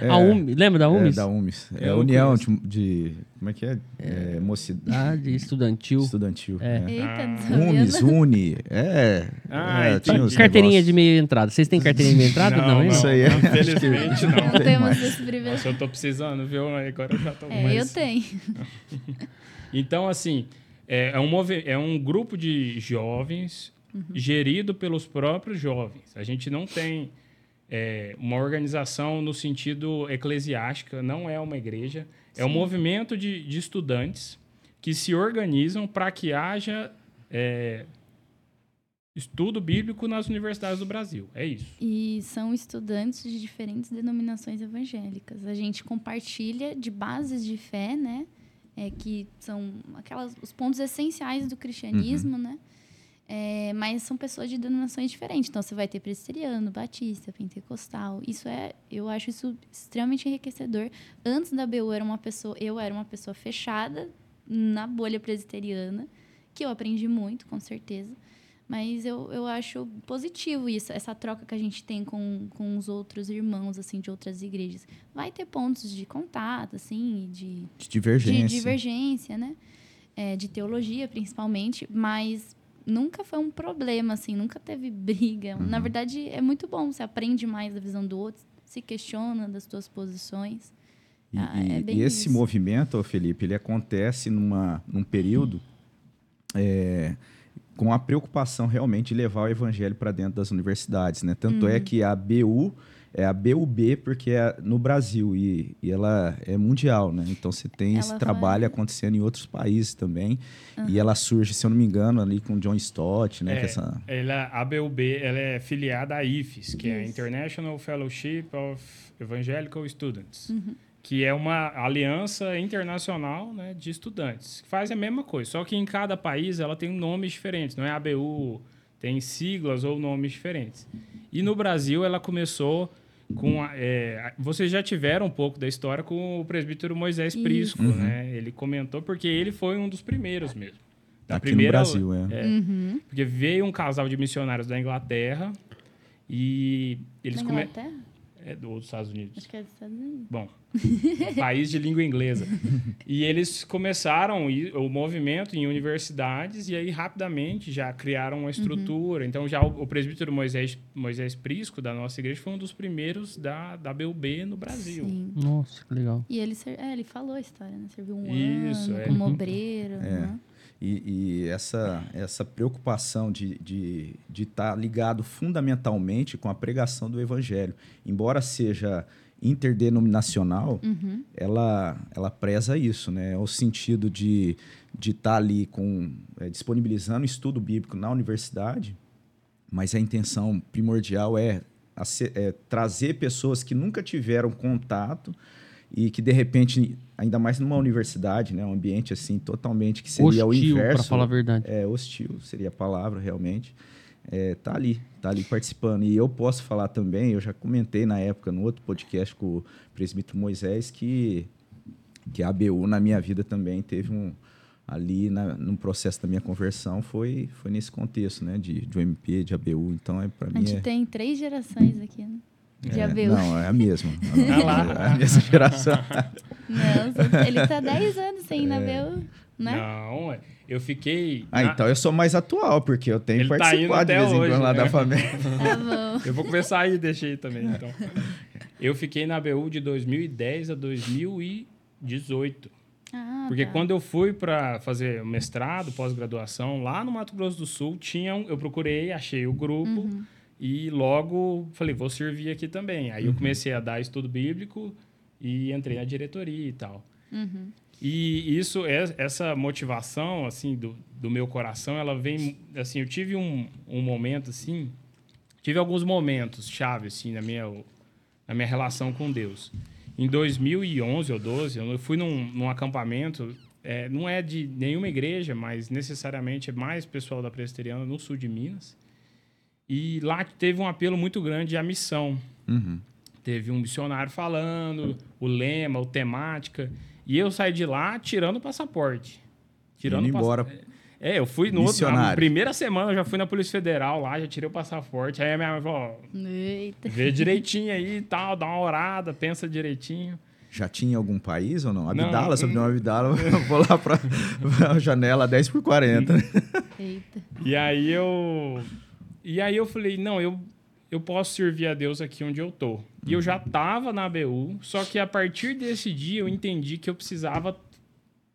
S2: A UMIS, lembra da
S1: É,
S2: UMIS?
S1: da UMIS. É a
S3: Eu
S1: União de, de- Como é que é? é mocidade
S2: Ah, de estudantil.
S1: estudantil.
S2: É.
S1: É.
S4: Eita,
S3: Ah.
S4: não
S1: UMIS,
S4: não.
S1: Uni. É.
S3: Ah,
S1: é, tinha
S2: Carteirinha
S1: negócios.
S2: de meia entrada. Vocês têm carteirinha de meia entrada? Não, hein?
S1: Isso aí é-
S3: Infelizmente, não.
S4: Não
S1: tem
S4: temos
S1: mais.
S4: esse privilégio.
S3: Nossa, eu tô precisando, viu? Agora eu já tô
S4: É,
S3: mais...
S4: eu tenho.
S3: Então, assim, é, é um, movi- é um grupo de jovens gerido pelos próprios jovens. A gente não tem é, uma organização no sentido eclesiástica, não é uma igreja. É um movimento de, de estudantes que se organizam para que haja é, estudo bíblico nas universidades do Brasil. É isso.
S4: E são estudantes de diferentes denominações evangélicas. A gente compartilha de bases de fé, né? É, que são aquelas, os pontos essenciais do cristianismo, né? É, mas são pessoas de denominações diferentes. Então, você vai ter presbiteriano, batista, pentecostal. Isso é, eu acho isso extremamente enriquecedor. Antes da BU, era uma pessoa, eu era uma pessoa fechada na bolha presbiteriana, que eu aprendi muito, com certeza. Mas eu, eu acho positivo isso, essa troca que a gente tem com, com os outros irmãos, assim, de outras igrejas. Vai ter pontos de contato, assim, de,
S1: De divergência.
S4: de divergência, né? É, de teologia, principalmente, mas nunca foi um problema, assim, nunca teve briga. Na verdade, é muito bom, você aprende mais da visão do outro, se questiona das suas posições.
S1: E,
S4: Ah, é
S1: e esse
S4: isso.
S1: movimento, Felipe, ele acontece numa, num período é, com a preocupação realmente de levar o evangelho para dentro das universidades, né? Tanto
S4: Uhum.
S1: é que a BU é a BUB porque é no Brasil e, e ela é mundial, né? Então você tem esse
S4: Ela
S1: trabalho
S4: vai-
S1: acontecendo em outros países também e ela surge, se eu não me engano, ali com John Stott, né?
S3: É,
S1: que essa...
S3: ela, a BUB ela é filiada à IFES, que é a
S4: Isso.
S3: International Fellowship of Evangelical Students,
S4: Uhum.
S3: que é uma aliança internacional né, de estudantes, que faz a mesma coisa, só que em cada país ela tem nomes diferentes, não é ABU, tem siglas ou nomes diferentes. E no Brasil ela começou com... A, é, vocês já tiveram um pouco da história com o presbítero Moisés
S4: Isso.
S3: Prisco,
S1: Uhum.
S3: né? Ele comentou porque ele foi um dos primeiros mesmo. Da
S1: Aqui no
S3: primeira-
S1: Brasil, é.
S3: é,
S4: Uhum.
S3: porque veio um casal de missionários da Inglaterra e eles
S4: Na
S3: come...
S4: Inglaterra?
S3: É do, dos Estados Unidos.
S4: Acho que é dos Estados Unidos.
S3: Bom, país de língua inglesa. E eles começaram o movimento em universidades e aí rapidamente já criaram uma estrutura. Então já o, o presbítero Moisés, Moisés Prisco da nossa igreja foi um dos primeiros da, da BUB no Brasil.
S4: Sim.
S2: Nossa, que legal.
S4: E ele, ser- é, ele falou a história, né? Serviu um
S3: Isso,
S4: ano
S3: é.
S4: como
S2: Uhum.
S4: obreiro.
S1: É.
S4: né?
S1: E, e essa, essa preocupação de estar de, de tá ligado fundamentalmente com a pregação do evangelho, embora seja interdenominacional,
S4: Uhum.
S1: ela, ela preza isso, né? O sentido de estar de tá ali com, é, disponibilizando estudo bíblico na universidade, mas a intenção primordial é, é trazer pessoas que nunca tiveram contato e que de repente, ainda mais numa universidade, né, um ambiente assim totalmente que seria o
S2: Hostil,
S1: inverso,
S2: pra falar a verdade.
S1: é hostil, seria a palavra realmente. É, tá ali, tá ali participando. E eu posso falar também, eu já comentei na época no outro podcast com o presbítero Moisés que que a ABU na minha vida também teve um ali na, no processo da minha conversão foi foi nesse contexto, né, de, de UMP, de ABU. Então é para
S4: A
S1: mim
S4: gente
S1: é,
S4: tem três gerações aqui, né? De
S1: é,
S4: ABU.
S1: Não, é a mesma.
S3: Ah lá.
S1: É a mesma geração.
S4: Não, sou- ele tá 10 anos sem ir na ABU, né?
S3: Não, é. eu fiquei.
S1: Ah,
S3: na-
S1: então eu sou mais atual, porque eu tenho
S3: Ele tá indo
S1: participado de
S3: até
S1: vez em
S3: hoje,
S1: quando lá
S3: né?
S1: da família.
S4: Tá bom.
S3: Eu vou começar aí, deixei também, então. Eu fiquei na BU de 2010 a 2018.
S4: Ah,
S3: Porque
S4: tá.
S3: quando eu fui para fazer mestrado, pós-graduação, lá no Mato Grosso do Sul, tinha um, eu procurei, achei o grupo
S4: Uhum.
S3: E logo falei, vou servir aqui também. Aí eu
S1: Uhum.
S3: comecei a dar estudo bíblico e entrei na diretoria e tal.
S4: Uhum.
S3: E isso, é- essa motivação, assim, do, do meu coração, ela vem, assim, eu tive um, um momento, assim, tive alguns momentos chave, assim, na minha, na minha relação com Deus. Em 2011 ou 12, eu fui num, num acampamento, é, não é de nenhuma igreja, mas necessariamente é mais pessoal da presbiteriana no sul de Minas. E lá teve um apelo muito grande à missão.
S1: Uhum.
S3: Teve um missionário falando, o lema, o temática. E eu saí de lá tirando o passaporte. Tirando
S1: Indo
S3: pass-
S1: embora.
S3: É, eu fui no outro, na primeira semana eu já fui na Polícia Federal lá, já tirei o passaporte. Aí a minha mãe falou, ó,
S4: Eita.
S3: vê direitinho aí e tal, dá uma orada, pensa direitinho.
S1: Já tinha algum país ou não?
S3: Não,
S1: Abdala,
S3: hum.
S1: sobrenome Abdala, eu vou lá para a janela 10 por 40.
S4: Eita.
S3: E aí eu e aí eu falei, não, eu eu posso servir a Deus aqui onde eu tô. E eu já tava na ABU, só que a partir desse dia eu entendi que eu precisava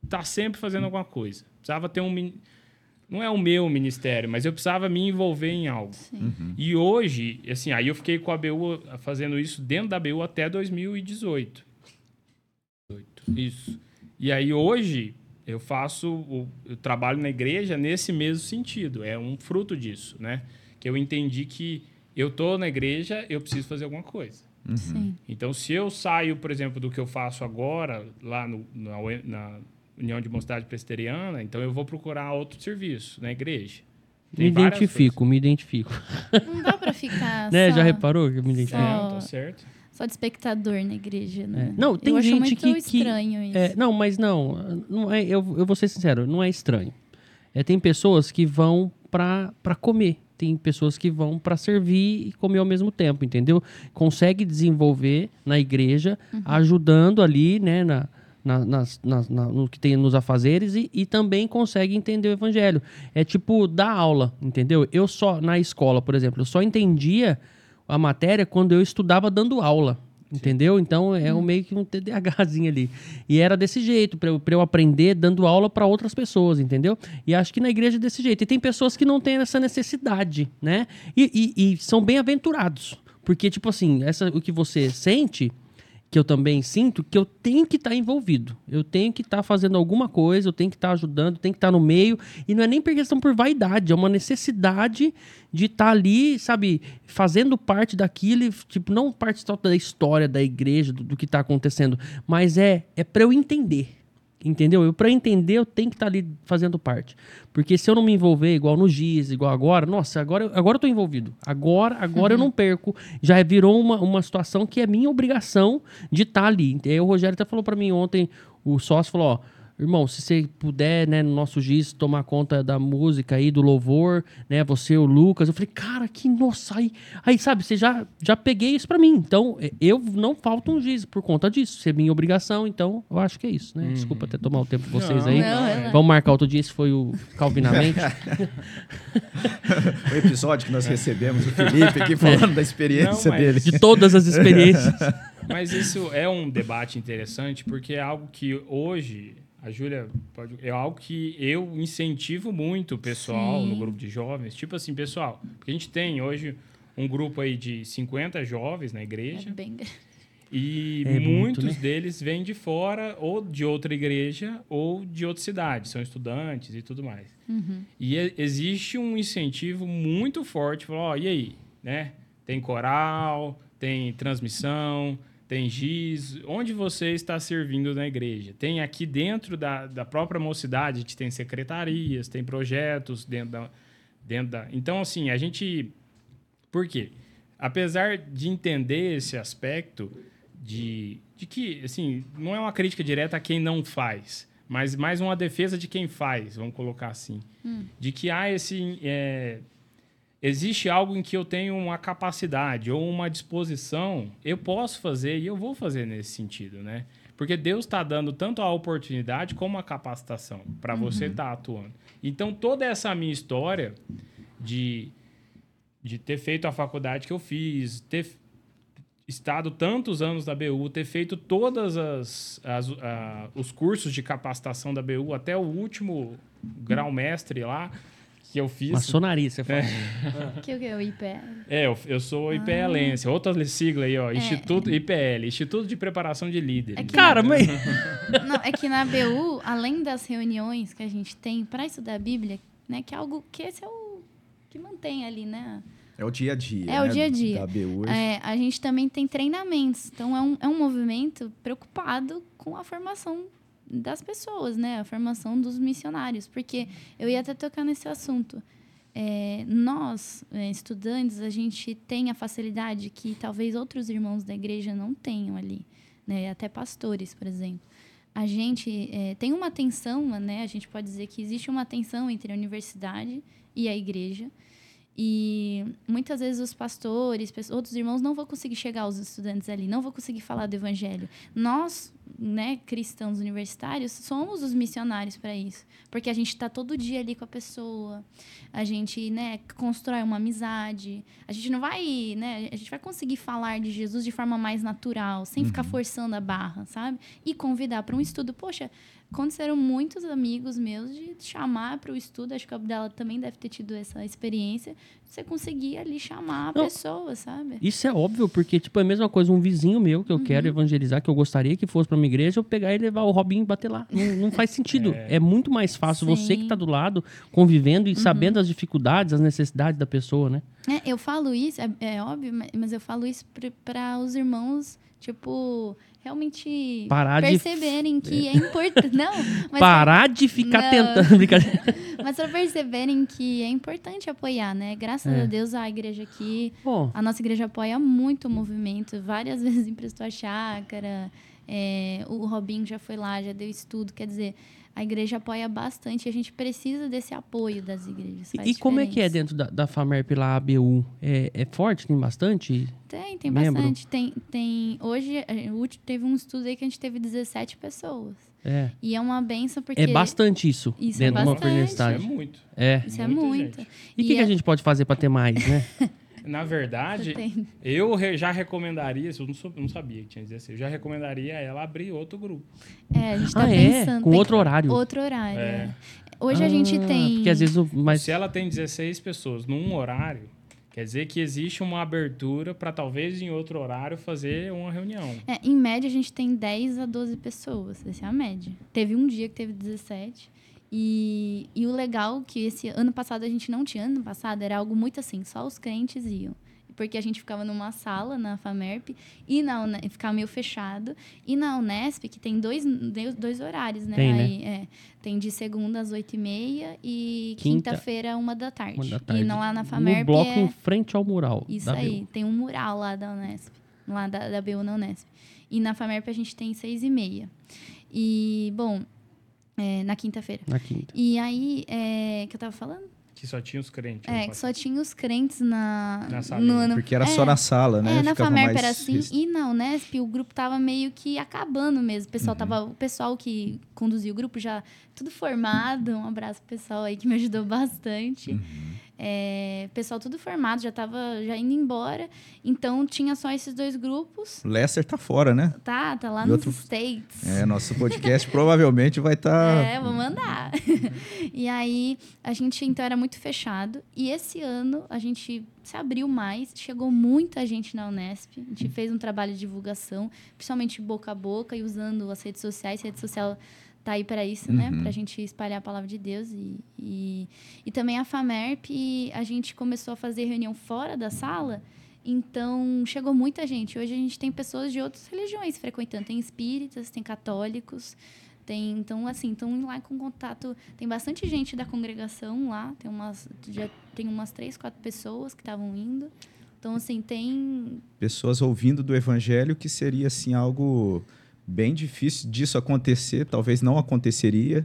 S3: estar sempre fazendo alguma coisa. Precisava ter um não é o meu ministério, mas eu precisava me envolver em algo.
S4: Sim.
S3: E hoje, assim, aí eu fiquei com a ABU fazendo isso dentro da ABU até 2018. Isso. E aí hoje eu faço, o, eu trabalho na igreja nesse mesmo sentido. É um fruto disso, né? Que eu entendi que eu tô na igreja, eu preciso fazer alguma coisa.
S4: Sim.
S3: Então, se eu saio, por exemplo, do que eu faço agora, lá no, na, na União de Mocidade Presbiteriana, então eu vou procurar outro serviço na igreja.
S2: Me
S3: Tem várias
S2: identifico, me identifico.
S4: Não dá pra ficar
S2: né?
S4: só,
S2: Já reparou que eu me identifico?
S4: Só-
S3: Não, tá certo.
S4: só de espectador na igreja, né?
S2: É. Não, tem
S4: eu acho
S2: gente
S4: muito
S2: que- que-
S4: estranho isso.
S2: É, não, mas não, não é, eu, eu vou ser sincero, não é estranho. É, tem pessoas que vão pra pra comer, tem pessoas que vão pra servir e comer ao mesmo tempo, entendeu? Consegue desenvolver na igreja, ajudando ali, né, na, na, nas- nas- na- no que tem nos afazeres e, e também consegue entender o evangelho. É tipo dar aula, entendeu? Eu só, na escola, por exemplo, eu só entendia a matéria quando eu estudava dando aula. Entendeu? Então é um meio que um TDAHzinho ali. E era desse jeito, para eu, pra eu aprender dando aula para outras pessoas, entendeu? E acho que na igreja é desse jeito. E tem pessoas que não têm essa necessidade, né? E, e- e são bem-aventurados. Porque, tipo assim, essa, o que você sente, que eu também sinto, que eu tenho que estar envolvido. Eu tenho que estar fazendo alguma coisa, eu tenho que estar ajudando, tenho que estar no meio. E não é nem por questão por vaidade, é uma necessidade de estar ali, sabe, fazendo parte daquilo, tipo, não parte só da história da igreja, do, do que está acontecendo, mas é, é para eu entender. Entendeu? Eu, para entender, eu tenho que estar ali fazendo parte. Porque se eu não me envolver igual no GIS, igual agora, nossa, agora, eu- agora eu tô envolvido. Agora, agora eu não perco. Já virou uma, uma situação que é minha obrigação de estar ali. E aí o Rogério até falou para mim ontem, o sócio falou, ó, irmão, se você puder, né, no nosso giz, tomar conta da música aí, do louvor, né, você, o Lucas. Eu falei, cara, que nossa, aí, aí sabe, você já, já peguei isso pra mim. Então, é, eu não falto um giz por conta disso. Isso é minha obrigação, então eu acho que é isso, né? Desculpa até tomar o tempo de vocês
S3: Não,
S2: aí.
S4: não, é.
S2: Vamos marcar outro dia, esse foi o Calvinamente.
S1: O episódio que nós recebemos o Felipe aqui falando da experiência
S3: Não,
S1: dele.
S2: de todas as experiências.
S3: Mas isso é um debate interessante porque é algo que hoje a Júlia pode é algo que eu incentivo muito o pessoal
S4: Sim.
S3: no grupo de jovens, tipo assim, pessoal, porque a gente tem hoje um grupo aí de 50 jovens na
S4: É
S3: igreja
S4: bem grande.
S3: e
S2: É muito,
S3: muitos
S2: né?
S3: deles vêm de fora ou de outra igreja ou de outra cidade, são estudantes e tudo mais. E e- existe um incentivo muito forte, falar, ó, e aí, né? Tem coral, tem transmissão, tem giz, onde você está servindo na igreja? Tem aqui dentro da, da própria mocidade, a gente tem secretarias, tem projetos dentro da, dentro da... Então, assim, a gente... Por quê? Apesar de entender esse aspecto de, de que, assim, não é uma crítica direta a quem não faz, mas mais uma defesa de quem faz, vamos colocar assim. De que há esse... é, existe algo em que eu tenho uma capacidade ou uma disposição, eu posso fazer e eu vou fazer nesse sentido, né? Porque Deus está dando tanto a oportunidade como a capacitação para você estar atuando. Então, toda essa minha história de, de ter feito a faculdade que eu fiz, ter estado tantos anos da BU, ter feito todas as, as a- os cursos de capacitação da BU até o último grau mestre lá que eu fiz.
S2: Maçonaria, você fala.
S4: Que o que? O IPL?
S3: É, eu, eu sou IPLense. Outra sigla aí, ó. Instituto IPL, Instituto de Preparação de Líderes.
S4: É que-
S2: Cara, mas...
S4: Não, é que na BU, além das reuniões que a gente tem para estudar a Bíblia, né, que é algo que esse é o que mantém ali, né?
S1: É o dia a dia.
S4: É o
S1: né,
S4: dia a dia.
S1: Da BU.
S4: É, a gente também tem treinamentos. Então, é um, é um movimento preocupado com a formação das pessoas, né? A formação dos missionários. Porque eu ia até tocar nesse assunto. É, nós, é, estudantes, a gente tem a facilidade que talvez outros irmãos da igreja não tenham ali. Né? Até pastores, por exemplo. A gente é, tem uma tensão, né? A gente pode dizer que existe uma tensão entre a universidade e a igreja. E muitas vezes os pastores, outros irmãos não vão conseguir chegar aos estudantes ali, não vão conseguir falar do evangelho. Nós, né, cristãos universitários, somos os missionários para isso, porque a gente está todo dia ali com a pessoa, a gente, né, constrói uma amizade, a gente não vai, né, a gente vai conseguir falar de Jesus de forma mais natural, sem ficar forçando a barra, sabe? E convidar para um estudo. Poxa, aconteceram muitos amigos meus de chamar para o estudo, acho que a Abdala também deve ter tido essa experiência, você conseguir ali chamar a
S2: Não.
S4: pessoa, sabe?
S2: Isso é óbvio, porque, tipo, é a mesma coisa, um vizinho meu que eu quero evangelizar, que eu gostaria que fosse pra minha igreja, eu pegar e levar o Robinho e bater lá. Não, não faz sentido. É. muito mais fácil você que
S4: Sim.
S2: tá do lado, convivendo e sabendo as dificuldades, as necessidades da pessoa, né?
S4: É, eu falo isso, é, é óbvio, ma- mas eu falo isso para os irmãos, tipo, realmente
S2: Parar de-
S4: perceberem que é importante. Não, mas
S2: Parar de ficar
S4: Não.
S2: tentando. Brincadeira.
S4: mas para perceberem que é importante apoiar, né? Graças
S2: É.
S4: a Deus a igreja aqui,
S2: Bom,
S4: a nossa igreja apoia muito o movimento, várias vezes emprestou a chácara, é, o Robinho já foi lá, já deu estudo, quer dizer, a igreja apoia bastante e a gente precisa desse apoio das igrejas. faz
S2: e como é que é
S4: diferença.
S2: dentro da, da FAMERP lá, a ABU? É, é forte? Tem bastante?
S4: Tem, tem
S2: Membro?
S4: bastante. Tem, tem, hoje, teve um estudo aí que a gente teve 17 pessoas.
S2: É.
S4: E é uma benção porque...
S2: É bastante isso,
S4: Isso é
S2: dentro de uma
S4: bastante.
S3: Isso é
S2: universidade.
S3: muito.
S2: É.
S4: Isso é muito.
S3: gente.
S2: E o que, que
S4: é-
S2: a gente pode fazer pra ter mais, né?
S3: Na verdade, eu re- já recomendaria, eu não, sou- não sabia que tinha 16, eu já recomendaria ela abrir outro grupo.
S4: É, a gente tá
S2: ah, é?
S4: pensando.
S2: Com
S4: tem-
S2: outro horário.
S4: Outro horário,
S3: É.
S4: é. Hoje a gente
S2: Ah,
S4: tem...
S2: Porque às vezes o. Mas,
S3: Se ela tem 16 pessoas num horário, quer dizer que existe uma abertura para talvez em outro horário fazer uma reunião.
S4: É, em média, a gente tem 10 a 12 pessoas. Essa é a média. Teve um dia que teve 17. E, e o legal que esse ano passado a gente não tinha. Ano passado era algo muito assim, só os crentes iam. Porque a gente ficava numa sala na FAMERP e na Une- ficava meio fechado. E na Unesp, que tem dois, dois- horários, né?
S2: Tem, né?
S4: Aí, é, tem de segunda às oito e meia e
S2: Quinta-
S4: quinta-feira, uma da tarde.
S2: Uma da tarde.
S4: E não lá na
S2: no
S4: FAMERP
S2: bloco
S4: é...
S2: em frente ao mural.
S4: Isso aí,
S2: BU.
S4: tem um mural lá da Unesp, lá da, da BU na Unesp. E na FAMERP a gente tem seis e meia. E, bom, É, na quinta-feira.
S2: Na quinta.
S4: E aí, é, que eu tava falando?
S3: Que só tinha os crentes.
S4: É, que só tinha os crentes na,
S3: Na
S4: no
S3: salinha.
S4: ano.
S1: Porque era
S4: é,
S1: só na sala, né?
S4: É, na
S1: Ficava
S4: Famerp era assim.
S1: rest-
S4: E na Unesp, o grupo tava meio que acabando mesmo. O
S1: Uhum.
S4: pessoal, tava, o pessoal que conduziu o grupo já tudo formado. Um abraço pro pessoal aí que me ajudou bastante.
S1: Uhum.
S4: É, pessoal tudo formado, já tava já indo embora. Então tinha só esses dois grupos.
S1: Lester tá fora, né?
S4: Tá, tá lá
S1: E
S4: nos
S1: outro-
S4: States.
S1: É, nosso podcast provavelmente vai estar.
S4: É, vou mandar. e aí, a gente então era muito fechado. E esse ano a gente se abriu mais, chegou muita gente na Unesp. A gente fez um trabalho de divulgação, principalmente boca a boca e usando as redes sociais. Rede social tá aí para isso, né?
S1: Uhum.
S4: Pra gente espalhar a palavra de Deus. E, e, e também a FAMERP, a gente começou a fazer reunião fora da sala. Então, chegou muita gente. Hoje a gente tem pessoas de outras religiões frequentando. Tem espíritas, tem católicos. Tem, então, assim, estão lá com contato. Tem bastante gente da congregação lá. Tem umas, já tem umas três, quatro pessoas que estavam indo. Então, assim, tem.
S1: pessoas ouvindo do evangelho que seria assim algo bem difícil disso acontecer, talvez não aconteceria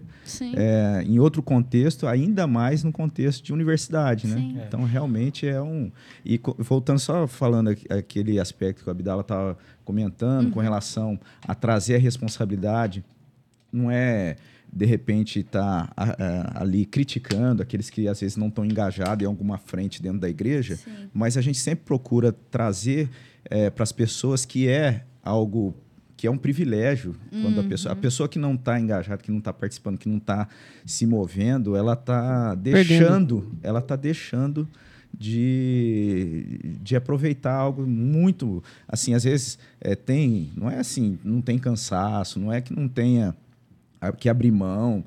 S1: é, em outro contexto, ainda mais no contexto de universidade, né?
S4: Sim.
S1: Então realmente é um e voltando só falando aqu- aquele aspecto que o Abdala estava comentando com relação a trazer a responsabilidade, não é de repente estar ali criticando aqueles que às vezes não estão engajados em alguma frente dentro da igreja,
S4: Sim.
S1: mas a gente sempre procura trazer para as pessoas que é algo que é um privilégio quando a pessoa a pessoa que não está engajada que não está participando que não está se movendo ela está deixando ela está deixando de, de aproveitar algo muito assim às vezes é, tem não é assim não tem cansaço não é que não tenha a- que abrir mão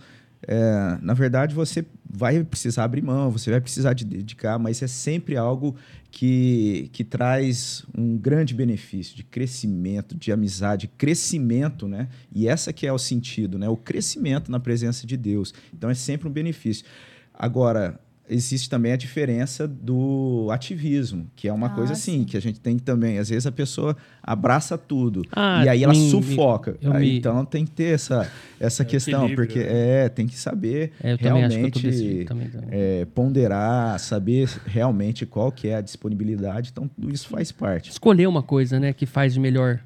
S1: é, na verdade, você vai precisar abrir mão, você vai precisar de dedicar, mas é sempre algo que, que traz um grande benefício de crescimento, de amizade, crescimento, né? E essa que é o sentido, né? O crescimento na presença de Deus. Então é sempre um benefício. Agora, existe também a diferença do ativismo, que é uma
S4: Ah,
S1: coisa assim,
S4: sim.
S1: que a gente tem também. Às vezes a pessoa abraça tudo
S2: Ah,
S1: e aí ela
S2: me-
S1: sufoca. Aí,
S2: me-
S1: Então tem que ter essa, essa
S3: É,
S1: questão,
S3: equilíbrio,
S1: porque
S3: né?
S1: é, tem que saber
S2: É, que
S1: realmente
S2: desse jeito também. também.
S1: é, ponderar, saber realmente qual que é a disponibilidade. Então tudo isso faz parte.
S2: Escolher uma coisa, né, que faz de melhor.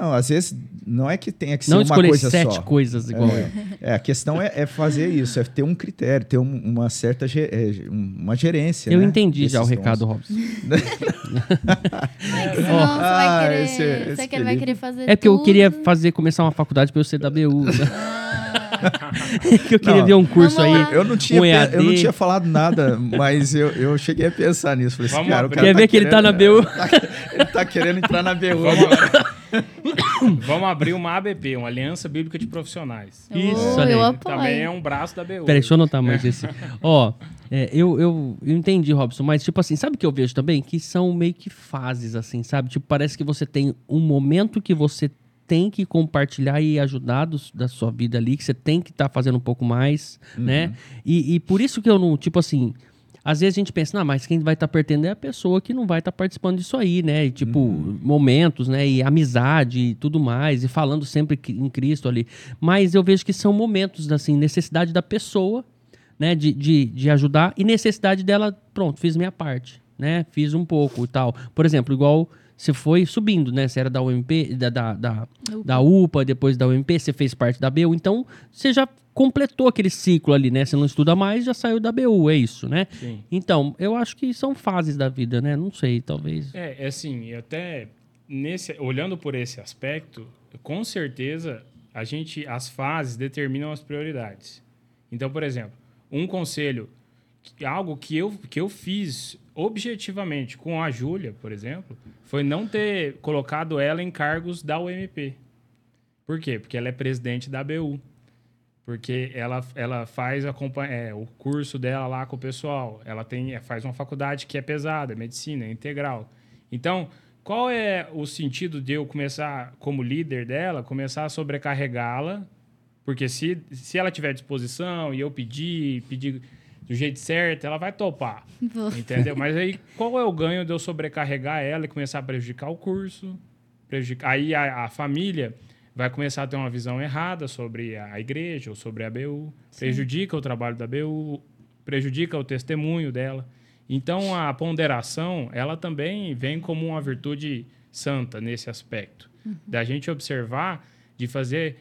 S1: Não, às vezes não é que tenha que ser
S2: Não
S1: uma
S2: escolher
S1: coisa
S2: sete
S1: só.
S2: coisas igual eu.
S1: É, a questão é, é fazer isso, é ter um critério, ter um- uma certa ge- é, uma gerência.
S2: Eu
S1: né,
S2: entendi já o recado. Robson.
S4: É que senão você vai
S1: Ah,
S4: querer.
S1: esse- esse
S4: você quer- vai querer fazer.
S2: É porque eu
S4: tudo.
S2: queria fazer, começar uma faculdade para eu ser da BU. Né? que eu queria
S1: Não,
S2: ver um curso aí.
S1: Eu não, tinha,
S2: Um
S1: eu não tinha falado nada, mas eu, eu cheguei a pensar nisso. Falei assim, cara, o cara
S2: Quer ver que ele tá na
S1: querendo-
S2: BU?
S1: Ele tá querendo entrar na BU.
S3: Vamos, vamos abrir uma ABP, uma Aliança Bíblica de Profissionais.
S2: Isso, olha
S4: eu.
S3: Também é um braço da BU.
S2: Peraí, deixa eu anotar mais esse. Ó, é, eu, eu, eu entendi, Robson, mas tipo assim, sabe o que eu vejo também? Que são meio que fases, assim, sabe? Tipo, parece que você tem um momento que você tem que compartilhar e ajudar dos- da sua vida ali, que você tem que estar fazendo um pouco mais, né? E, e por isso que eu não, tipo assim, às vezes a gente pensa, não, mas quem vai estar perdendo é a pessoa que não vai estar participando disso aí, né? E, tipo, momentos, né? E amizade e tudo mais, e falando sempre em Cristo ali. Mas eu vejo que são momentos, assim, necessidade da pessoa, né? De, de, de ajudar e necessidade dela, pronto, fiz minha parte, né? Fiz um pouco e tal. Por exemplo, igual você foi subindo, né? Você era da UMP, da, da, da, da UPA, depois da UMP, você fez parte da BU, então você já completou aquele ciclo ali, né? Você não estuda mais, já saiu da BU, é isso, né?
S3: Sim.
S2: Então, eu acho que são fases da vida, né? Não sei, talvez.
S3: É, é assim, e até nesse, olhando por esse aspecto, com certeza a gente, as fases determinam as prioridades. Então, por exemplo, um conselho, algo que eu, que eu fiz objetivamente com a Júlia, por exemplo, foi não ter colocado ela em cargos da UMP. Por quê? Porque ela é presidente da ABU. Porque ela, ela faz é, o curso dela lá com o pessoal. Ela tem, é, faz uma faculdade que é pesada, é medicina, é integral. Então, qual é o sentido de eu começar, como líder dela, começar a sobrecarregá-la? Porque se, se ela tiver disposição e eu pedir, pedir do jeito certo, ela vai topar.
S4: Vou.
S3: Entendeu? Mas aí, qual é o ganho de eu sobrecarregar ela e começar a prejudicar o curso? Prejudicar... Aí a, a família vai começar a ter uma visão errada sobre a igreja ou sobre a BU, prejudica o trabalho da BU, prejudica o testemunho dela. Então a ponderação, ela também vem como uma virtude santa nesse aspecto, da gente observar de fazer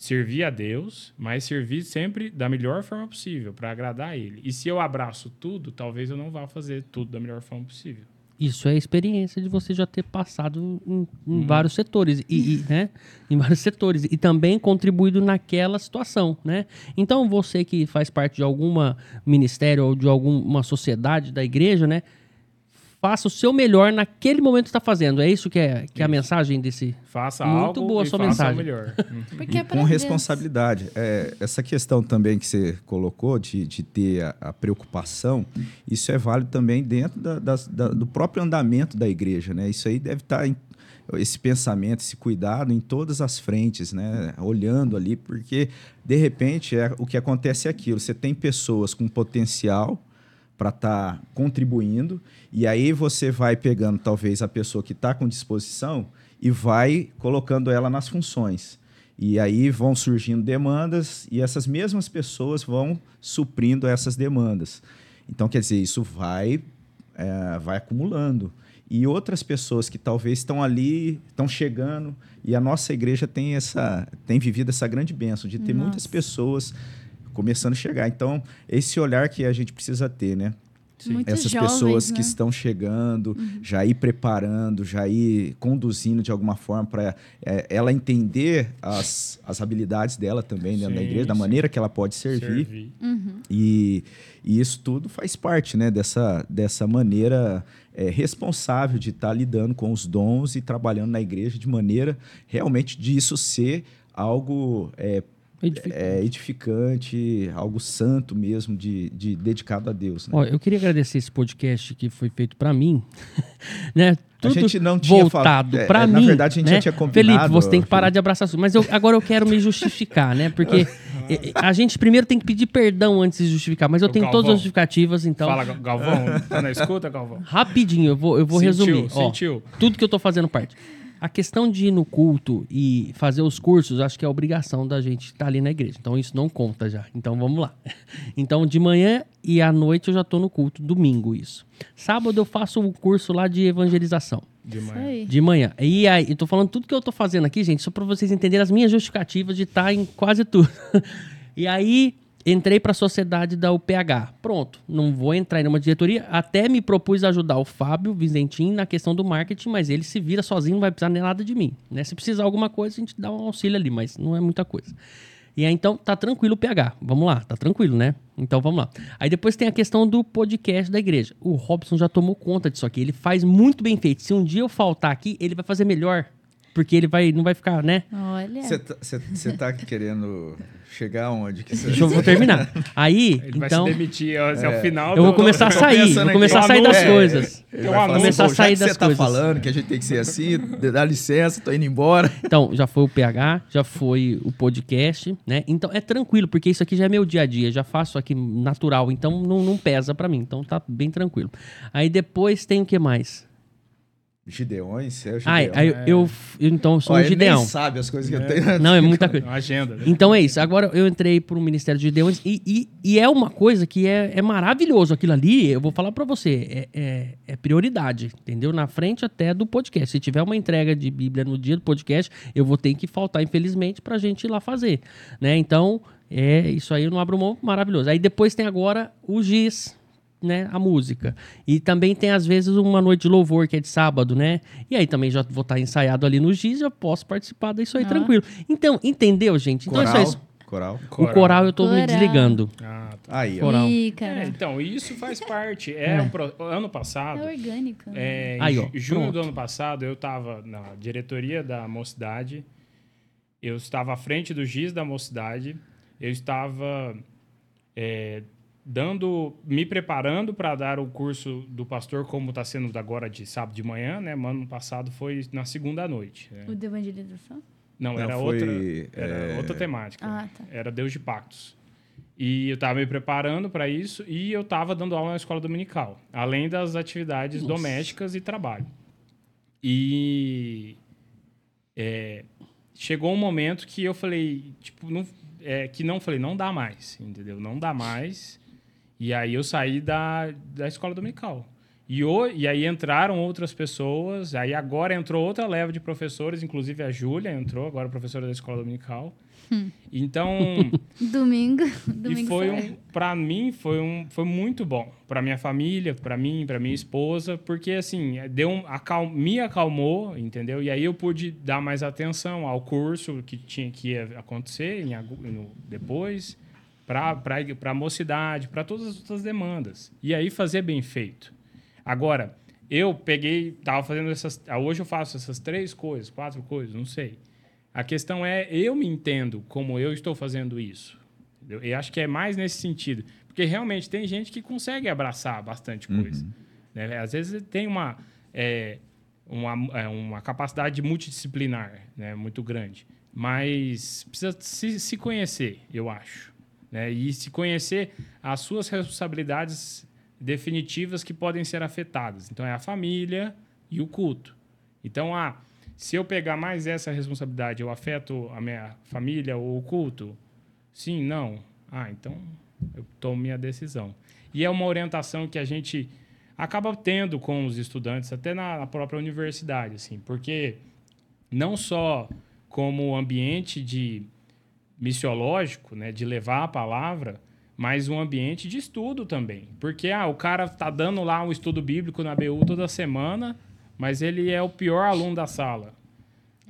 S3: servir a Deus, mas servir sempre da melhor forma possível para agradar a ele. E se eu abraço tudo, talvez eu não vá fazer tudo da melhor forma possível.
S2: Isso é a experiência de você já ter passado em, em vários setores e, e, né? Em vários setores e também contribuído naquela situação, né? Então você que faz parte de alguma ministério ou de alguma sociedade da igreja, né? Faça o seu melhor naquele momento que está fazendo. É isso que é, que é a mensagem desse.
S3: Faça
S2: Muito
S3: algo
S2: boa a sua
S3: faça
S2: mensagem.
S3: o melhor.
S4: Porque é
S1: E com responsabilidade. É, essa questão também que você colocou de, de ter a, a preocupação, isso é válido também dentro da- das- da- do próprio andamento da igreja. Né? Isso aí deve estar em, esse pensamento, esse cuidado em todas as frentes, né? olhando ali, porque de repente é, o que acontece é aquilo: você tem pessoas com potencial para estar contribuindo, e aí você vai pegando talvez a pessoa que está com disposição e vai colocando ela nas funções. E aí vão surgindo demandas e essas mesmas pessoas vão suprindo essas demandas. Então, quer dizer, isso vai, é, vai acumulando. E outras pessoas que talvez estão ali, estão chegando, e a nossa igreja tem essa tem vivido essa grande bênção de ter muitas
S4: Nossa.
S1: pessoas começando a chegar. Então, esse olhar que a gente precisa ter, né? Essas
S4: jovens,
S1: pessoas
S4: né? Uhum.
S1: que estão chegando, já ir preparando, já ir conduzindo de alguma forma para ela entender as, as habilidades dela também dentro da
S3: Sim,
S1: igreja, da
S3: sim.
S1: maneira que ela pode servir.
S3: Servir.
S4: Uhum.
S1: E, e isso tudo faz parte né, dessa, dessa maneira é, responsável de estar lidando com os dons e trabalhando na igreja de maneira realmente disso ser algo é,
S2: Edificante.
S1: é, edificante, algo santo mesmo, de, de dedicado a Deus. Né?
S2: Ó, eu queria agradecer esse podcast que foi feito pra mim, né?
S1: A
S2: Tudo
S1: gente não tinha
S2: voltado
S1: é,
S2: pra
S1: é,
S2: mim.
S1: na verdade, a gente
S2: né?
S1: já tinha combinado,
S2: Felipe, você tem que parar
S1: Felipe.
S2: de abraçar tudo. Mas eu, agora eu quero me justificar, né? Porque a gente primeiro tem que pedir perdão antes de justificar. Mas eu
S3: Ô,
S2: tenho todas
S3: Galvão.
S2: as justificativas, então.
S3: Fala, Gal- Galvão. Tá na escuta, Galvão?
S2: Rapidinho, eu vou, eu vou
S3: Sentiu,
S2: resumir. Ó,
S3: sentiu.
S2: tudo que eu tô fazendo parte. A questão de ir no culto e fazer os cursos, acho que é obrigação da gente estar ali na igreja. Então isso não conta já. Então vamos lá. Então de manhã e à noite eu já tô no culto, domingo isso. Sábado eu faço um curso lá de evangelização.
S3: De manhã.
S2: De manhã. E aí, eu tô falando tudo que eu tô fazendo aqui, gente, só pra vocês entenderem as minhas justificativas de estar em quase tudo. e aí, entrei pra sociedade da UPH. Pronto, não vou entrar em uma diretoria. Até me propus ajudar o Fábio Vizentim na questão do marketing, mas ele se vira sozinho, não vai precisar nem nada de mim. Né? Se precisar alguma coisa, a gente dá um auxílio ali, mas não é muita coisa. E aí, então, tá tranquilo o PH. Vamos lá, tá tranquilo, né? Então, vamos lá. Aí depois tem a questão do podcast da igreja. O Robson já tomou conta disso aqui. Ele faz muito bem feito. Se um dia eu faltar aqui, ele vai fazer melhor. Porque ele vai, não vai ficar, né?
S4: Olha.
S1: Você tá querendo chegar aonde? Que cê-
S2: Deixa eu vou terminar. Aí,
S3: Ele
S2: então,
S3: vai se demitir ó, até o final.
S2: eu vou
S3: do-
S2: começar a sair. Vou
S1: aqui.
S2: começar a sair das coisas.
S3: Tem
S1: vai
S3: um
S1: falar
S2: começar a
S1: "Pô, já
S2: sair
S1: que
S2: das
S1: você tá
S2: coisas."
S1: falando que a gente tem que ser assim, dá licença, tô indo embora.
S2: Então, já foi o PH, já foi o podcast, né? Então é tranquilo, porque isso aqui já é meu dia a dia, já faço aqui natural, então não, não pesa pra mim, então tá bem tranquilo. Aí depois tem o que mais?
S1: Gideões, é o
S2: Ah,
S1: Gideão.
S2: aí eu, eu, eu, então sou
S1: Ó,
S2: um
S1: ele nem
S2: Gideão.
S1: sabe as coisas que eu tenho.
S2: Não, é muita coisa.
S3: Agenda. né?
S2: Então é isso. Agora eu entrei para o Ministério de Gideões e, e, e é uma coisa que é, é maravilhoso. Aquilo ali, eu vou falar para você, é, é, é prioridade, entendeu? Na frente até do podcast. Se tiver uma entrega de Bíblia no dia do podcast, eu vou ter que faltar, infelizmente, para a gente ir lá fazer. Né? Então, é isso aí, eu não abro mão, maravilhoso. Aí depois tem agora o GIS, né, a música. E também tem, às vezes, uma noite de louvor, que é de sábado, né? E aí também já vou estar ensaiado ali no GIS, já posso participar disso aí
S4: Ah.
S2: tranquilo. Então, entendeu, gente? Então é só
S1: Coral,
S2: isso.
S1: coral.
S2: O coral eu tô me
S4: Coral.
S2: desligando.
S3: Ah, tá.
S1: Aí, ó.
S2: Coral.
S4: Ih,
S3: É, então, isso faz parte. É, um pro- ano passado,
S4: É orgânico. né?
S3: é, em
S2: Aí, ó,
S3: ju- junho
S2: pronto.
S3: do ano passado, eu estava na diretoria da mocidade, eu estava à frente do GIS da mocidade, eu estava é, dando, me preparando para dar o curso do pastor, como está sendo agora de sábado de manhã, né? Ano passado foi na segunda noite. né?
S4: O de evangelização?
S3: Não,
S1: Não,
S3: era,
S1: foi,
S3: outra, era
S1: é,
S3: outra temática.
S4: Ah, tá.
S3: Era Deus de Pactos. E eu estava me preparando para isso e eu estava dando aula na escola dominical, além das atividades domésticas e trabalho. E é, chegou um momento que eu falei, tipo, não, é, que não falei, não dá mais, entendeu? Não dá mais. E aí eu saí da, da escola dominical. E, o, e aí entraram outras pessoas, aí agora entrou outra leva de professores, inclusive a Júlia entrou, agora professora da escola dominical. Hum. Então.
S4: domingo. domingo
S3: e foi um, para mim foi um foi muito bom para minha família, para mim, para minha esposa, porque assim deu um, acal, me acalmou, entendeu? E aí eu pude dar mais atenção ao curso que tinha que ia acontecer em, no, depois para a mocidade, para todas as outras demandas. E aí fazer bem feito. Agora eu peguei, tava fazendo essas, hoje eu faço essas três coisas, quatro coisas, não sei. A questão é, eu me entendo como eu estou fazendo isso. Eu, eu acho que é mais nesse sentido. Porque realmente tem gente que consegue abraçar bastante coisa. Uhum. Né? Às vezes tem uma, é, uma, é, uma capacidade multidisciplinar né? muito grande. Mas precisa se, se conhecer, eu acho. Né? E se conhecer as suas responsabilidades definitivas que podem ser afetadas. Então, é a família e o culto. Então, ah, se eu pegar mais essa responsabilidade, eu afeto a minha família ou o culto? Sim, não. Ah, então eu tomo minha decisão. E é uma orientação que a gente acaba tendo com os estudantes, até na própria universidade, assim, porque não só como ambiente de missiológico, né, de levar a palavra, mas um ambiente de estudo também. Porque ah, o cara tá dando lá um estudo bíblico na BU toda semana, mas ele é o pior aluno da sala.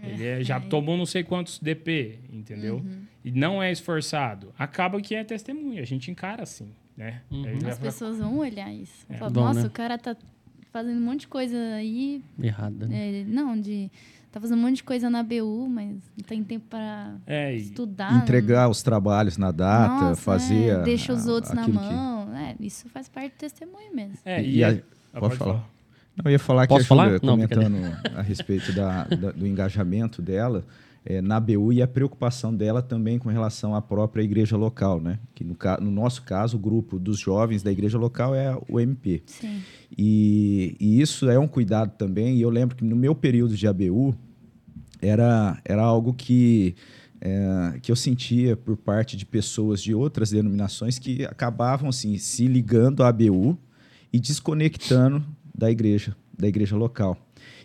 S3: É, ele é, já é. tomou não sei quantos DP, entendeu? Uhum. E não é esforçado. Acaba que é testemunha, a gente encara assim, né?
S4: Uhum. As pessoas vão olhar isso. É. Fala, Bom, Nossa, né? o cara tá fazendo um monte de coisa aí.
S2: Errada, né?
S4: É, não, de tá fazendo um monte de coisa na BU, mas não tem tempo para é, estudar.
S1: Entregar os trabalhos na data, Nossa, fazer. É,
S4: deixa os outros na mão. Que... É, isso faz parte do testemunho mesmo.
S3: É, e, e a...
S1: pode, pode falar. falar. Eu ia falar Posso que a Júlia, comentando a respeito da, da, do engajamento dela é, na BU e a preocupação dela também com relação à própria igreja local, né? Que no, no nosso caso, o grupo dos jovens da igreja local é o MP.
S4: Sim.
S1: E, e isso é um cuidado também. E eu lembro que no meu período de ABU era, era algo que é, que eu sentia por parte de pessoas de outras denominações que acabavam assim se ligando à ABU e desconectando da igreja, da igreja local.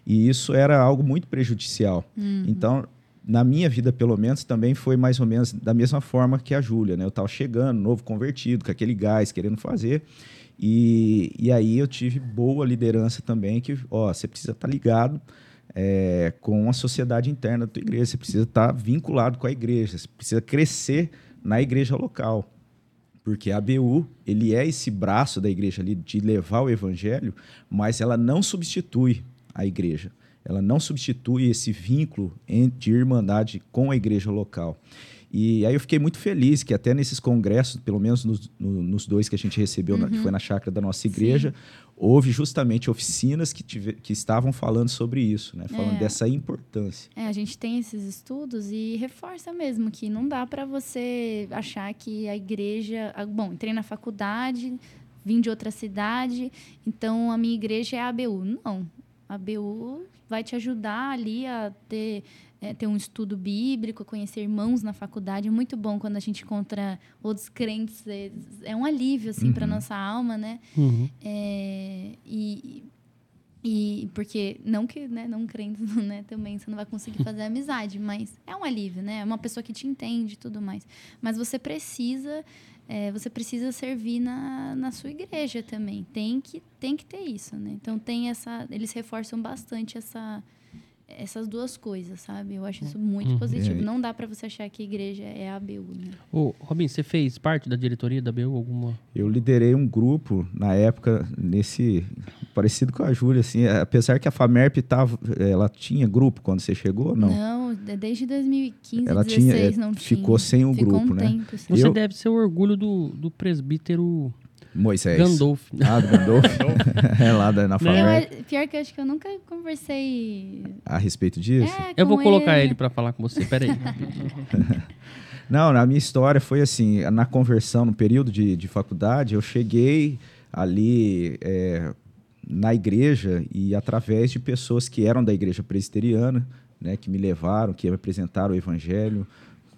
S1: E isso era algo muito prejudicial. Uhum. Então, na minha vida, pelo menos, também foi mais ou menos da mesma forma que a Júlia. Né? Eu estava chegando, novo convertido, com aquele gás, querendo fazer. E, e aí eu tive boa liderança também, que, ó, você precisa estar tá ligado é, com a sociedade interna da tua igreja, você precisa estar tá vinculado com a igreja, você precisa crescer na igreja local. Porque a ABU, ele é esse braço da igreja ali de levar o evangelho, mas ela não substitui a igreja. Ela não substitui esse vínculo de irmandade com a igreja local. E aí eu fiquei muito feliz que até nesses congressos, pelo menos nos, nos dois que a gente recebeu, uhum. na, que foi na chácara da nossa igreja, Sim. houve justamente oficinas que, tive, que estavam falando sobre isso, né? falando é. dessa importância.
S4: É, a gente tem esses estudos e reforça mesmo que não dá para você achar que a igreja... Bom, entrei na faculdade, vim de outra cidade, então a minha igreja é a ABU. Não, a ABU vai te ajudar ali a ter é, ter um estudo bíblico, conhecer irmãos na faculdade. É muito bom quando a gente encontra outros crentes. É, é um alívio, assim, uhum. para nossa alma, né?
S2: Uhum.
S4: É, e, e porque não que né, não crentes né, também você não vai conseguir fazer amizade, mas é um alívio, né? É uma pessoa que te entende e tudo mais. Mas você precisa é, você precisa servir na, na sua igreja também. Tem que, tem que ter isso, né? Então tem essa. Eles reforçam bastante essa essas duas coisas, sabe? Eu acho isso muito uhum. positivo. É. Não dá para você achar que a igreja é a ABU, né?
S2: Ô, Robin, você fez parte da diretoria da ABU alguma?
S1: Eu liderei um grupo na época nesse parecido com a Júlia, assim, apesar que a Famerp tava, ela tinha grupo quando você chegou, não?
S4: Não, desde 2015,
S1: ela
S4: 2016
S1: tinha, é,
S4: não
S1: ficou
S4: tinha.
S1: sem o
S4: ficou
S1: grupo,
S4: um
S1: né?
S4: Tempo,
S2: Você eu... deve ser o orgulho do, do presbítero
S1: Moisés.
S2: Gandolf.
S1: Ah, do Gandolf. é lá da, na família.
S4: Pior que eu acho que eu nunca conversei...
S1: A respeito disso?
S4: É,
S2: eu vou colocar ele, ele para falar com você, peraí.
S1: Não, na minha história foi assim, na conversão, no período de, de faculdade, eu cheguei ali é, na igreja e através de pessoas que eram da igreja presbiteriana, né, que me levaram, que me apresentaram o evangelho,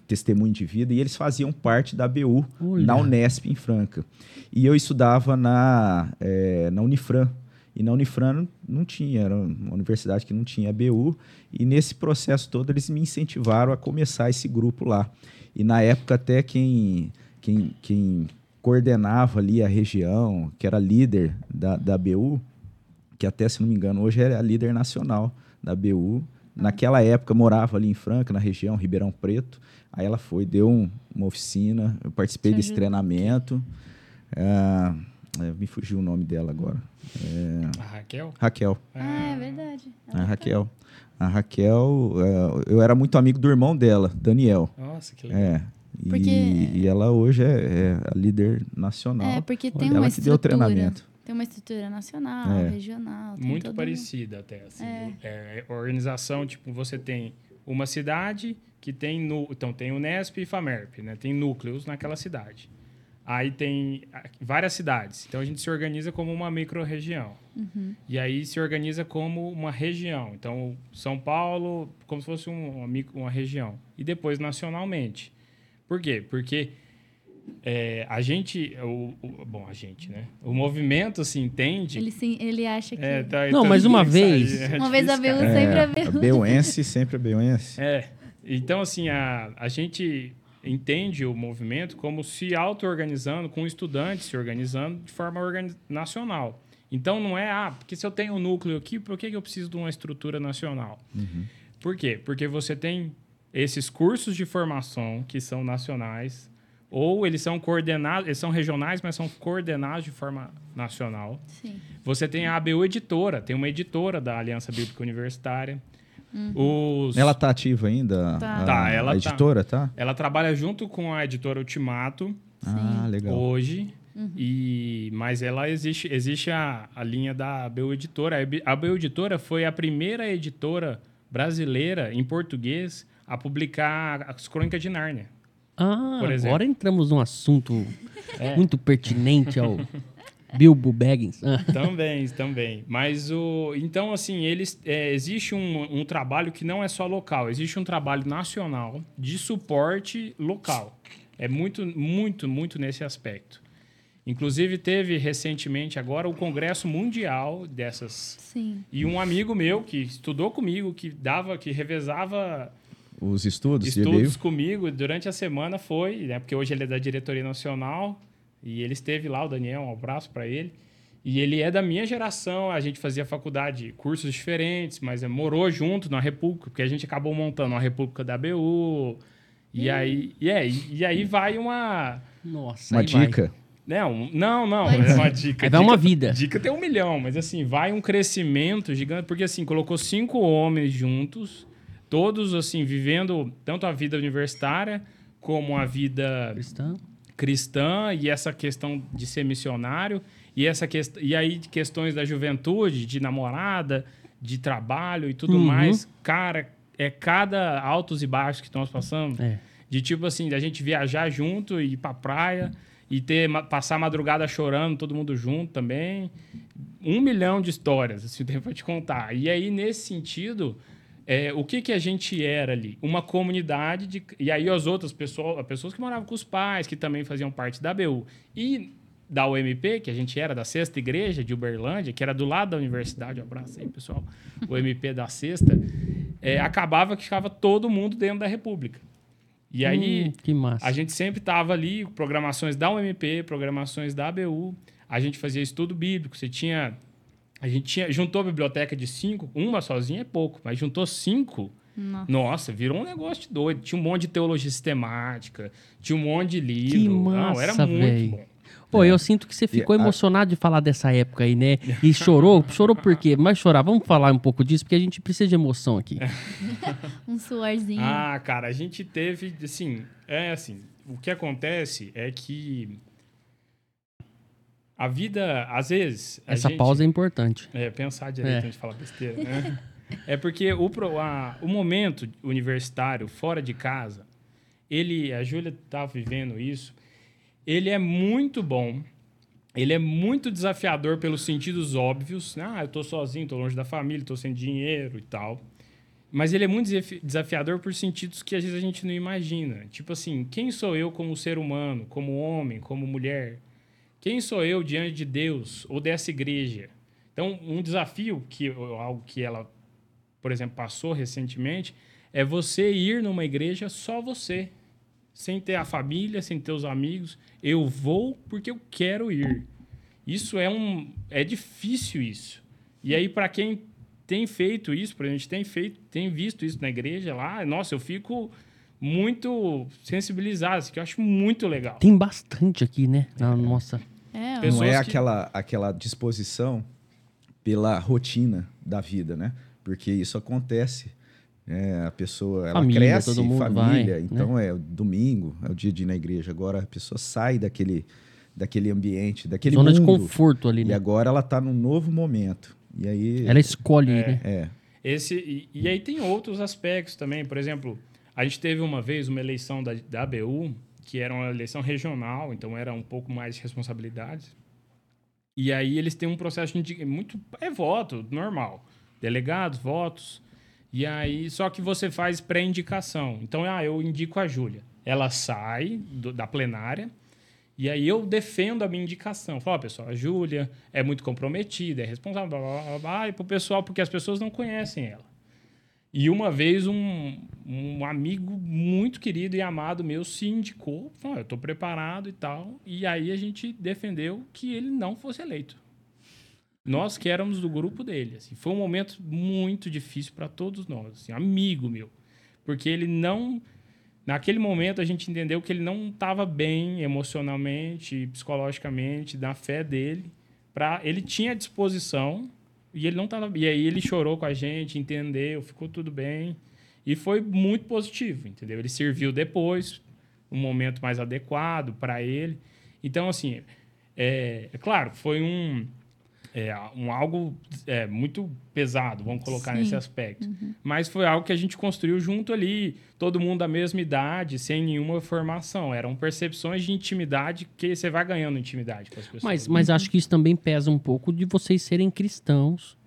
S1: testemunho de vida, e eles faziam parte da BU
S2: Olha.
S1: na Unesp em Franca. E eu estudava na, eh, na Unifran. E na Unifran não, não tinha, era uma universidade que não tinha BU. E nesse processo todo eles me incentivaram a começar esse grupo lá. E na época até quem, quem, quem coordenava ali a região, que era líder da, da BU, que até, se não me engano, hoje é a líder nacional da BU. Naquela época morava ali em Franca, na região, Ribeirão Preto. Aí ela foi, deu um- uma oficina, eu participei
S4: Te
S1: desse treinamento. Ah, é, me fugiu o nome dela agora.
S3: A Raquel?
S1: Raquel.
S4: Ah, é verdade.
S1: A Raquel. A Raquel, é, eu era muito amigo do irmão dela, Daniel.
S3: Nossa, que legal.
S1: É. E,
S4: Porque-
S1: e ela hoje é, é a líder nacional.
S4: É, porque tem
S1: ela
S4: uma
S1: que deu o
S4: estrutura.
S1: treinamento.
S4: Tem uma estrutura nacional,
S1: É.
S4: regional. tem
S3: Muito
S4: todo-
S3: parecida até. Assim.
S4: É.
S3: É, a organização, tipo, você tem uma cidade que tem... Nu... Então, tem Unesp e FAMERP, né? Tem núcleos naquela cidade. Aí tem ah, várias cidades. Então, a gente se organiza como uma micro-região.
S4: Uhum.
S3: E aí se organiza como uma região. Então, São Paulo, como se fosse um- uma, uma região. E depois nacionalmente. Por quê? Porque é, a gente... O, o- bom, a gente, né? O movimento se entende...
S4: Ele, sim, ele acha que.
S3: É, tá-
S2: Não,
S3: tá
S2: mas uma vez-
S3: é
S4: Uma vez a
S3: difícil,
S4: BU
S3: cara.
S4: sempre
S1: É,
S4: a BU.
S1: a Beuense, sempre a Beuense.
S3: É. Então, assim, a, a gente entende o movimento como se auto-organizando, com estudantes se organizando de forma organi- nacional. Então, não é, ah, porque se eu tenho um núcleo aqui, por que que eu preciso de uma estrutura nacional? Por quê? Porque você tem esses cursos de formação que são nacionais, ou eles são coordenados, eles são regionais, mas são coordenados de forma nacional.
S4: Sim.
S3: Você tem a ABU Editora, tem uma editora da Aliança Bíblica Universitária. Os...
S1: Ela tá ativa ainda?
S4: Tá.
S1: A,
S3: Tá, ela
S1: a
S3: tá.
S1: editora, tá?
S3: Ela trabalha junto com a editora Ultimato
S1: Ah, legal.
S3: hoje. E, mas ela existe, existe a, a linha da ABU Editora. A ABU- A ABU Editora foi a primeira editora brasileira em português a publicar as Crônicas de Nárnia.
S2: Ah,
S3: Por exemplo.
S2: agora entramos num assunto
S3: É.
S2: muito pertinente ao Bilbo Baggins.
S3: Também, também. Mas o. Então, assim, eles. é, existe um, um trabalho que não é só local, existe um trabalho nacional de suporte local. É muito, muito, muito nesse aspecto. Inclusive, teve recentemente agora o Congresso Mundial dessas.
S4: Sim.
S3: E um amigo meu que estudou comigo, que dava, que revezava
S1: Os estudos,
S3: estudos comigo durante a semana foi, né? Porque hoje ele é da diretoria nacional e ele esteve lá, o Daniel, um abraço para ele. E ele é da minha geração, a gente fazia faculdade, cursos diferentes, mas é, morou junto na República, porque a gente acabou montando a República da BU. E aí, e, é, e, e aí vai uma.
S2: nossa,
S1: Uma
S2: aí vai.
S1: dica?
S3: Não, não, não, é uma dica.
S2: Aí vai
S3: dica,
S2: uma vida.
S3: Dica tem um milhão, mas assim, vai um crescimento gigante, porque assim, colocou cinco homens juntos, todos assim, vivendo tanto a vida universitária como a vida
S2: Cristão.
S3: cristã e essa questão de ser missionário e essa e aí questões da juventude, de namorada, de trabalho e tudo
S2: Uhum.
S3: mais. Cara, é cada altos e baixos que nós passamos.
S2: É.
S3: De tipo assim, da gente viajar junto e ir pra praia e ter passar a madrugada chorando, todo mundo junto também. Um milhão de histórias, assim, tem pra te contar. E aí, nesse sentido, é, o que, que a gente era ali? Uma comunidade de. E aí as outras pessoas, pessoas que moravam com os pais, que também faziam parte da BU. E da UMP, que a gente era da Sexta Igreja de Uberlândia, que era do lado da universidade, um abraço aí, pessoal, o MP da Sexta, é, acabava que ficava todo mundo dentro da República. E aí,
S2: Hum, que massa.
S3: a gente sempre estava ali, programações da UMP, programações da ABU. A gente fazia estudo bíblico. Você tinha. A gente tinha, juntou a biblioteca de cinco, uma sozinha é pouco, mas juntou cinco.
S4: Nossa.
S3: Nossa, virou um negócio de doido. Tinha um monte de teologia sistemática, tinha um monte de livro.
S2: Que
S3: Não, era
S2: massa,
S3: muito
S2: véi.
S3: bom.
S2: Pô, eu sinto que você ficou
S1: a-
S2: emocionado de falar dessa época aí, né? E chorou. Chorou por quê? Mas chorar, vamos falar um pouco disso, porque a gente precisa de emoção aqui.
S4: Um suorzinho.
S3: Ah, cara, a gente teve, assim, é assim, o que acontece é que a vida, às vezes...
S2: Essa
S3: gente-
S2: pausa é importante.
S3: É, pensar direito
S2: É.
S3: antes de falar besteira, né? é porque o, a- o momento universitário, fora de casa, ele, a Júlia tá vivendo isso, ele é muito bom, ele é muito desafiador pelos sentidos óbvios, né? Ah, eu tô sozinho, tô longe da família, tô sem dinheiro e tal. Mas ele é muito desafiador por sentidos que às vezes a gente não imagina. Tipo assim, quem sou eu como ser humano, como homem, como mulher? Quem sou eu diante de Deus ou dessa igreja? Então, um desafio que algo que ela, por exemplo, passou recentemente é você ir numa igreja só você, sem ter a família, sem ter os amigos. Eu vou porque eu quero ir. Isso é um é difícil isso. E aí para quem tem feito isso, para a gente tem feito, tem visto isso na igreja lá, nossa, eu fico muito sensibilizado, assim, que eu acho muito legal.
S2: Tem bastante aqui, né? Na nossa.
S1: É, não é que... aquela, aquela disposição pela rotina da vida, né? Porque isso acontece. É, a pessoa ela família, cresce, família, vai, né? então né? é domingo, é o dia de ir na igreja. Agora a pessoa sai daquele, daquele ambiente, daquele
S2: Zona
S1: mundo,
S2: de conforto ali,
S1: né? E agora ela está num novo momento. E aí
S2: ela escolhe,
S3: é,
S2: né?
S1: É.
S3: Esse e, e, aí tem outros aspectos também. Por exemplo, a gente teve uma vez uma eleição da, da ABU que era uma eleição regional, então era um pouco mais de responsabilidades. E aí eles têm um processo de muito é voto normal, delegados, votos. E aí só que você faz pré-indicação. Então, ah, eu indico a Júlia. Ela sai do, da plenária e aí eu defendo a minha indicação. Falo, oh, pessoal, a Júlia é muito comprometida, é responsável, blá, blá, blá, blá, e pro pessoal, porque as pessoas não conhecem ela. E uma vez um, um amigo muito querido e amado meu se indicou, falou, eu estou preparado e tal. E aí a gente defendeu que ele não fosse eleito. Nós que éramos do grupo dele. Assim, foi um momento muito difícil para todos nós. Assim, amigo meu. Porque ele não... Naquele momento a gente entendeu que ele não estava bem emocionalmente, psicologicamente, na fé dele. Pra, ele tinha disposição e ele não estava. E aí ele chorou com a gente, entendeu, ficou tudo bem. E foi muito positivo, entendeu? Ele serviu depois, um momento mais adequado para ele. Então, assim, é, é claro, foi um é, um algo é, muito pesado, vamos colocar Sim. nesse aspecto. Uhum. Mas foi algo que a gente construiu junto ali, todo mundo da mesma idade, sem nenhuma formação. Eram percepções de intimidade que você vai ganhando intimidade com as pessoas.
S2: Mas, mas acho que isso também pesa um pouco de vocês serem cristãos.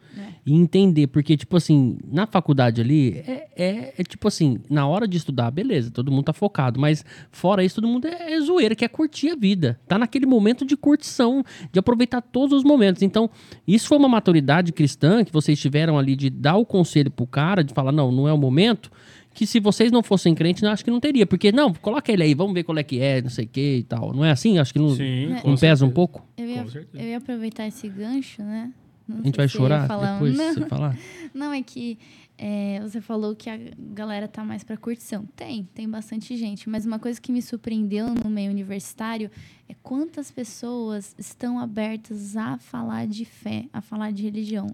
S2: E entender, porque, tipo assim, na faculdade ali, é, é, é, tipo assim, na hora de estudar, beleza, todo mundo tá focado, mas fora isso, todo mundo é, é zoeira, quer curtir a vida. Tá naquele momento de curtição, de aproveitar todos os momentos. Então, isso foi uma maturidade cristã que vocês tiveram ali de dar o conselho pro cara, de falar, não, não é o momento que se vocês não fossem crentes, eu acho que não teria. Porque, não, coloca ele aí, vamos ver qual é que é, não sei o que e tal. Não é assim? Acho que não,
S3: Sim,
S2: não pesa um pouco?
S4: Eu ia, eu ia aproveitar esse gancho, né?
S2: Não a gente vai chorar falar, depois
S4: não,
S2: você falar?
S4: Não, é que é, você falou que a galera tá mais para curtição. Tem, tem bastante gente. Mas uma coisa que me surpreendeu no meio universitário é quantas pessoas estão abertas a falar de fé, a falar de religião.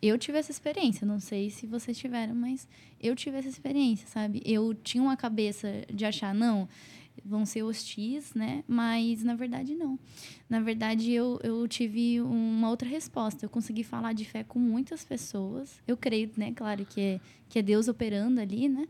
S4: Eu tive essa experiência, não sei se vocês tiveram, mas eu tive essa experiência, sabe? Eu tinha uma cabeça de achar, não, vão ser hostis, né? Mas na verdade não. Na verdade eu, eu tive uma outra resposta. Eu consegui falar de fé com muitas pessoas. Eu creio, né? Claro que é, que é Deus operando ali, né?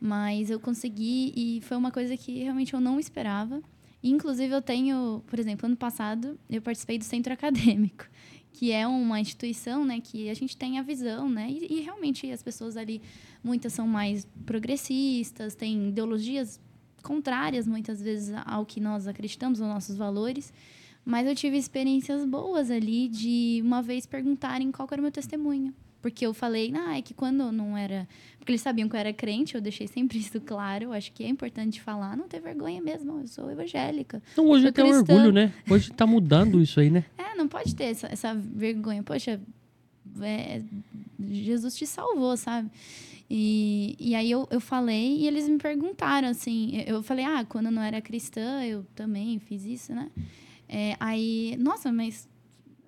S4: Mas eu consegui e foi uma coisa que realmente eu não esperava. Inclusive eu tenho, por exemplo, ano passado eu participei do centro acadêmico que é uma instituição, né, que a gente tem a visão, né, e, e, realmente as pessoas ali, muitas são mais progressistas, têm ideologias contrárias muitas vezes ao que nós acreditamos, aos nossos valores. Mas eu tive experiências boas ali de uma vez perguntarem qual era o meu testemunho. Porque eu falei, ah, é que quando não era. Porque eles sabiam que eu era crente, eu deixei sempre isso claro. Acho que é importante falar, não ter vergonha mesmo, eu sou evangélica.
S2: Não, hoje tem orgulho, né? Hoje tá mudando isso aí, né?
S4: É, não pode ter essa, essa vergonha. Poxa, é, Jesus te salvou, sabe? E, e aí eu, eu falei e eles me perguntaram, assim, eu falei, ah, quando eu não era cristã, eu também fiz isso, né? É, aí, nossa, mas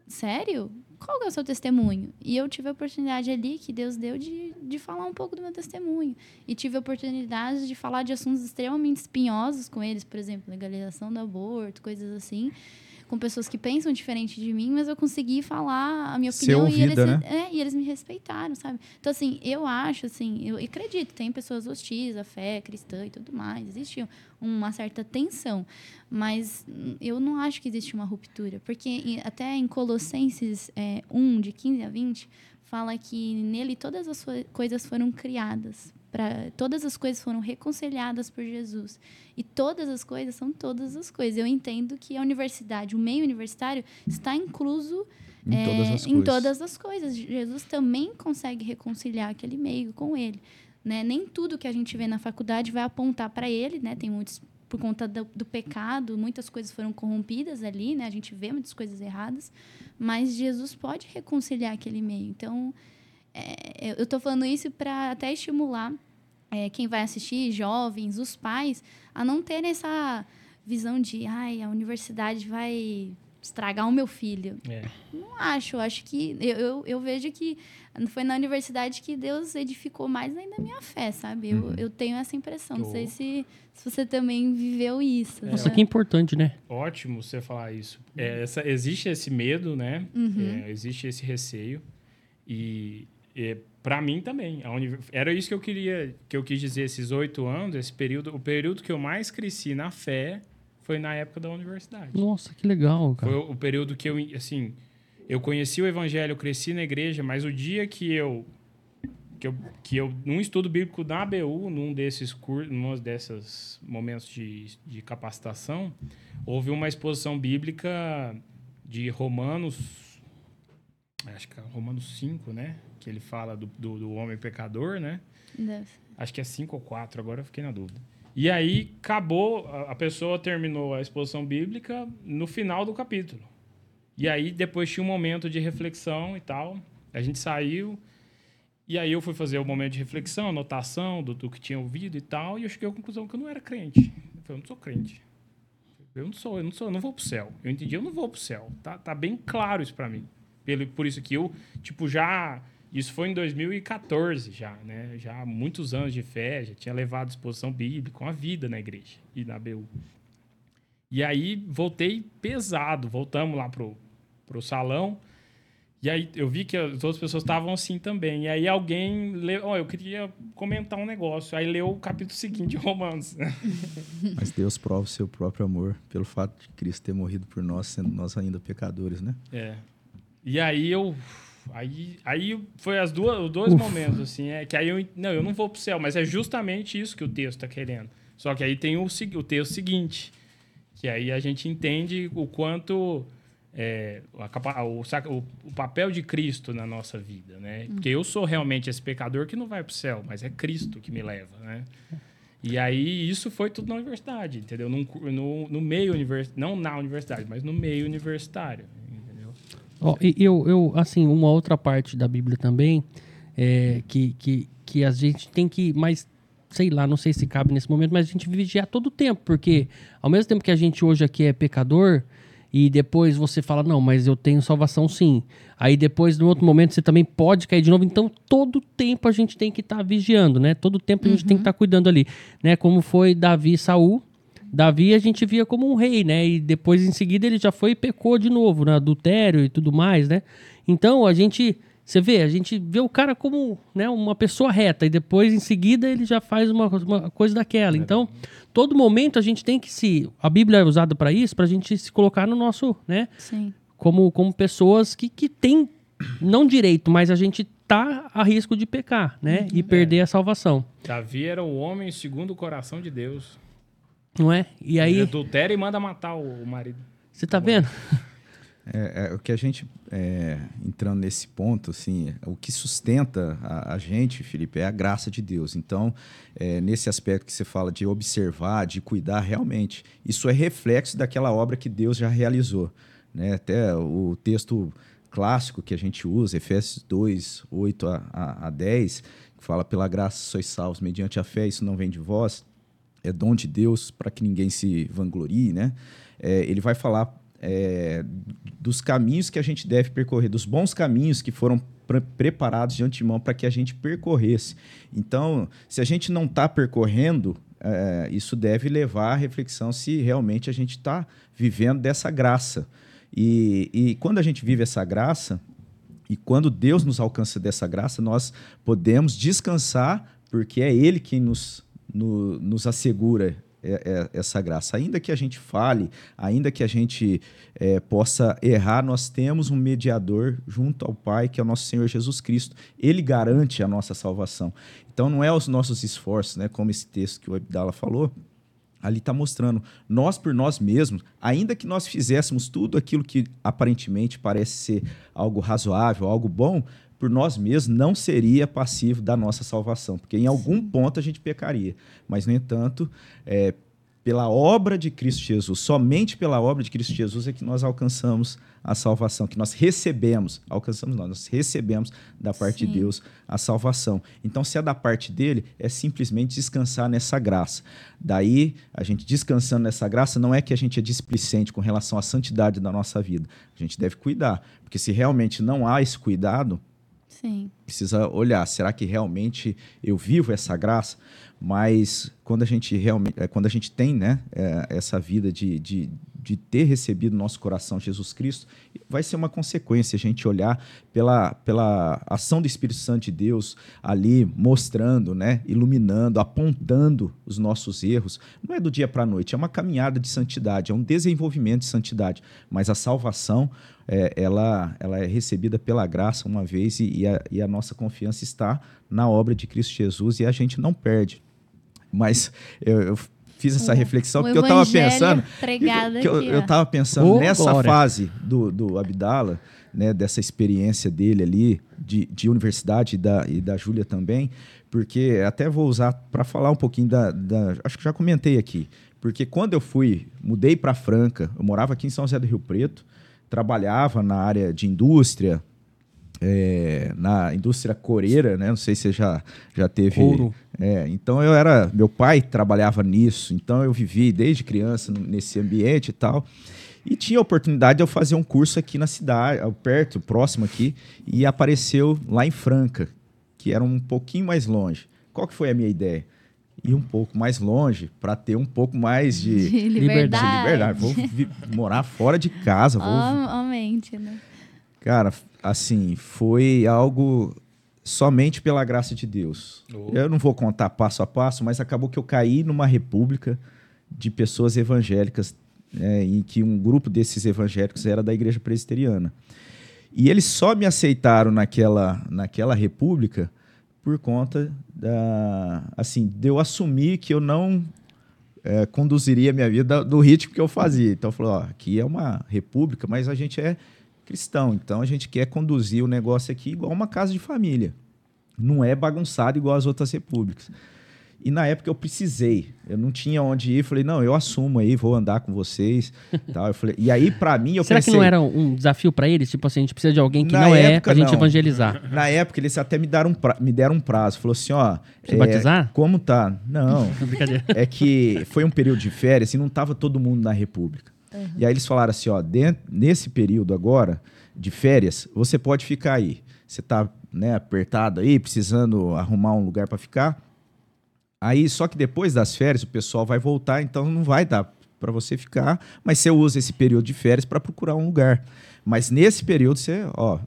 S4: sério? Qual é o seu testemunho? E eu tive a oportunidade ali que Deus deu de, de falar um pouco do meu testemunho. E tive a oportunidade de falar de assuntos extremamente espinhosos com eles, por exemplo, legalização do aborto, coisas assim com pessoas que pensam diferente de mim, mas eu consegui falar a minha opinião
S1: ouvida,
S4: e, eles,
S1: né?
S4: é, e eles me respeitaram, sabe? Então, assim, eu acho, assim, eu acredito, tem pessoas hostis à fé cristã e tudo mais, existe uma certa tensão, mas eu não acho que existe uma ruptura, porque até em Colossenses é, 1, de 15 a 20, fala que nele todas as coisas foram criadas, todas as coisas foram reconciliadas por Jesus. E todas as coisas são todas as coisas. Eu entendo que a universidade, o meio universitário, está incluso
S1: em, é, todas, as
S4: em todas as coisas. Jesus também consegue reconciliar aquele meio com ele. Né? Nem tudo que a gente vê na faculdade vai apontar para ele, né? Tem muitos por conta do, do, pecado, muitas coisas foram corrompidas ali, né? A gente vê muitas coisas erradas, mas Jesus pode reconciliar aquele meio. Então, é, eu estou falando isso para até estimular é, quem vai assistir, jovens, os pais, a não terem essa visão de, ai, a universidade vai estragar o meu filho. É. Não acho. Acho que. Eu, eu, eu, vejo que foi na universidade que Deus edificou mais ainda a minha fé, sabe? Eu, uhum. eu tenho essa impressão. Não sei se, se você também viveu isso.
S2: É. Nossa, que importante, né?
S3: Ótimo você falar isso. É, essa, existe esse medo, né? Uhum. É, existe esse receio. E para mim também. Era isso que eu queria, que eu quis dizer esses oito anos, esse período, o período que eu mais cresci na fé foi na época da universidade.
S2: Nossa, que legal, cara.
S3: Foi o, o período que eu, assim, eu conheci o evangelho, eu cresci na igreja, mas o dia que eu que eu, que eu num estudo bíblico da ABU, num desses cursos, num desses momentos de, de capacitação, houve uma exposição bíblica de Romanos acho que é Romanos 5, né? Que ele fala do, do, do homem pecador, né? Deve. Acho que é 5 ou 4, agora eu fiquei na dúvida. E aí acabou, a pessoa terminou a exposição bíblica no final do capítulo. E aí depois tinha um momento de reflexão e tal. A gente saiu. E aí eu fui fazer o momento de reflexão, anotação do, do que tinha ouvido e tal. E eu cheguei à conclusão que eu não era crente. Eu falei, eu não sou crente. Eu não sou, eu não sou, eu não vou pro céu. Eu entendi, eu não vou pro céu. Tá, tá bem claro isso para mim. Pelo, por isso que eu, tipo, já isso foi em 2014 já, né? Já há muitos anos de fé, já tinha levado exposição bíblica, uma vida na igreja e na BU. E aí voltei pesado, voltamos lá pro, pro salão. E aí eu vi que as outras pessoas estavam assim também. E aí alguém leu, oh, eu queria comentar um negócio. Aí leu o capítulo seguinte de Romanos.
S1: Mas Deus prova o seu próprio amor pelo fato de Cristo ter morrido por nós, sendo nós ainda pecadores, né?
S3: É. E aí eu Aí, aí foi as duas, os dois Uf. momentos, assim, é que aí eu, não, eu não vou pro céu, mas é justamente isso que o texto está querendo. Só que aí tem o, o texto seguinte, que aí a gente entende o quanto é, a, o, o, o, papel de Cristo na nossa vida, né? Hum. Porque eu sou realmente esse pecador que não vai pro céu, mas é Cristo que me leva, né? E aí isso foi tudo na universidade, entendeu? No, no, no meio universitário, não na universidade, mas no meio universitário.
S2: Oh, eu, eu, assim, uma outra parte da Bíblia também, é, que, que, que a gente tem que, mas sei lá, não sei se cabe nesse momento, mas a gente vigiar todo o tempo, porque ao mesmo tempo que a gente hoje aqui é pecador, e depois você fala, não, mas eu tenho salvação sim. Aí depois, no outro momento, você também pode cair de novo. Então, todo tempo a gente tem que estar tá vigiando, né? Todo tempo a gente uhum. tem que estar tá cuidando ali, né? Como foi Davi e Saul, Davi a gente via como um rei, né? E depois em seguida ele já foi e pecou de novo, né? Adultério e tudo mais, né? Então a gente, você vê, a gente vê o cara como né, uma pessoa reta e depois em seguida ele já faz uma, uma coisa daquela. Então, todo momento a gente tem que se. A Bíblia é usada para isso, para a gente se colocar no nosso, né?
S4: Sim.
S2: Como, como pessoas que, que têm, não direito, mas a gente tá a risco de pecar, né? Uhum. E perder é. a salvação.
S3: Davi era o homem segundo o coração de Deus.
S2: Não é? E aí.
S3: Adultera e manda matar o, marido.
S2: Você tá vendo?
S1: É, é, o que a gente, é, entrando nesse ponto, assim, o que sustenta a, a gente, Felipe, é a graça de Deus. Então, é, nesse aspecto que você fala de observar, de cuidar, realmente, isso é reflexo daquela obra que Deus já realizou. Né? Até o texto clássico que a gente usa, Efésios 2, 8 a, a, a 10, que fala, pela graça sois salvos mediante a fé, isso não vem de vós, é dom de Deus para que ninguém se vanglorie, né? É, ele vai falar é, dos caminhos que a gente deve percorrer, dos bons caminhos que foram pre preparados de antemão para que a gente percorresse. Então, se a gente não está percorrendo, é, isso deve levar à reflexão se realmente a gente está vivendo dessa graça. E, e quando a gente vive essa graça, e quando Deus nos alcança dessa graça, nós podemos descansar, porque é Ele quem nos no, nos assegura é, é, essa graça. Ainda que a gente fale, ainda que a gente é, possa errar, nós temos um mediador junto ao Pai, que é o nosso Senhor Jesus Cristo. Ele garante a nossa salvação. Então não é os nossos esforços, né? Como esse texto que o Abdala falou, ali está mostrando. Nós por nós mesmos, ainda que nós fizéssemos tudo aquilo que aparentemente parece ser algo razoável, algo bom, por nós mesmos não seria passivo da nossa salvação, porque em algum ponto a gente pecaria. Mas, no entanto, é, pela obra de Cristo Jesus, somente pela obra de Cristo Jesus é que nós alcançamos a salvação, que nós recebemos, alcançamos nós, nós recebemos da parte Sim. de Deus a salvação. Então, se é da parte dele, é simplesmente descansar nessa graça. Daí, a gente descansando nessa graça, não é que a gente é displicente com relação à santidade da nossa vida. A gente deve cuidar, porque se realmente não há esse cuidado,
S4: Sim.
S1: Precisa olhar, será que realmente eu vivo essa graça? Mas quando a gente realmente, é, quando a gente tem né, é, essa vida de, de, de ter recebido no nosso coração Jesus Cristo, vai ser uma consequência a gente olhar pela, pela ação do Espírito Santo de Deus ali mostrando, né, iluminando, apontando os nossos erros. Não é do dia para a noite, é uma caminhada de santidade, é um desenvolvimento de santidade. Mas a salvação, é, ela, ela é recebida pela graça uma vez e, e, a, e a nossa confiança está na obra de Cristo Jesus e a gente não perde. Mas eu, eu fiz essa reflexão porque eu estava pensando que eu estava pensando oh, nessa glória. fase do, do Abdala, né, dessa experiência dele ali de, de universidade e da, e da Júlia também, porque até vou usar para falar um pouquinho da, da, acho que já comentei aqui, porque quando eu fui, mudei para Franca, eu morava aqui em São José do Rio Preto, trabalhava na área de indústria, é, na indústria coreira, né? Não sei se você já, já teve.
S2: Ouro.
S1: É, então eu era. Meu pai trabalhava nisso, então eu vivi desde criança nesse ambiente e tal. E tinha a oportunidade de eu fazer um curso aqui na cidade, perto, próximo aqui, e apareceu lá em Franca, que era um pouquinho mais longe. Qual que foi a minha ideia? Ir um pouco mais longe para ter um pouco mais de,
S4: de liberdade.
S1: De liberdade. Vou morar fora de casa. Vou...
S4: Aumente, né?
S1: Cara, assim, foi algo somente pela graça de Deus. Oh. Eu não vou contar passo a passo, mas acabou que eu caí numa república de pessoas evangélicas, né, em que um grupo desses evangélicos era da igreja presbiteriana. E eles só me aceitaram naquela, naquela república por conta da, assim, de eu assumir que eu não é, conduziria a minha vida do ritmo que eu fazia. Então, eu falei, ó, aqui é uma república, mas a gente é cristão. Então a gente quer conduzir o negócio aqui igual uma casa de família. Não é bagunçado igual as outras repúblicas. E na época eu precisei, eu não tinha onde ir, falei, não, eu assumo aí, vou andar com vocês. tal. Eu falei, e aí, para mim, eu
S2: Será
S1: pensei...
S2: que não era um desafio para eles? Tipo assim, a gente precisa de alguém que não é pra gente não. evangelizar.
S1: Na época, eles até me deram, pra... me deram um prazo. Falou assim, ó...
S2: é, batizar?
S1: Como tá? Não. é que foi um período de férias e não tava todo mundo na república. Uhum. E aí eles falaram assim, ó, dentro, nesse período agora de férias, você pode ficar aí. Você está né, apertado aí, precisando arrumar um lugar para ficar. Aí, só que depois das férias, o pessoal vai voltar, então não vai dar para você ficar, mas você usa esse período de férias para procurar um lugar. Mas nesse período você, ó,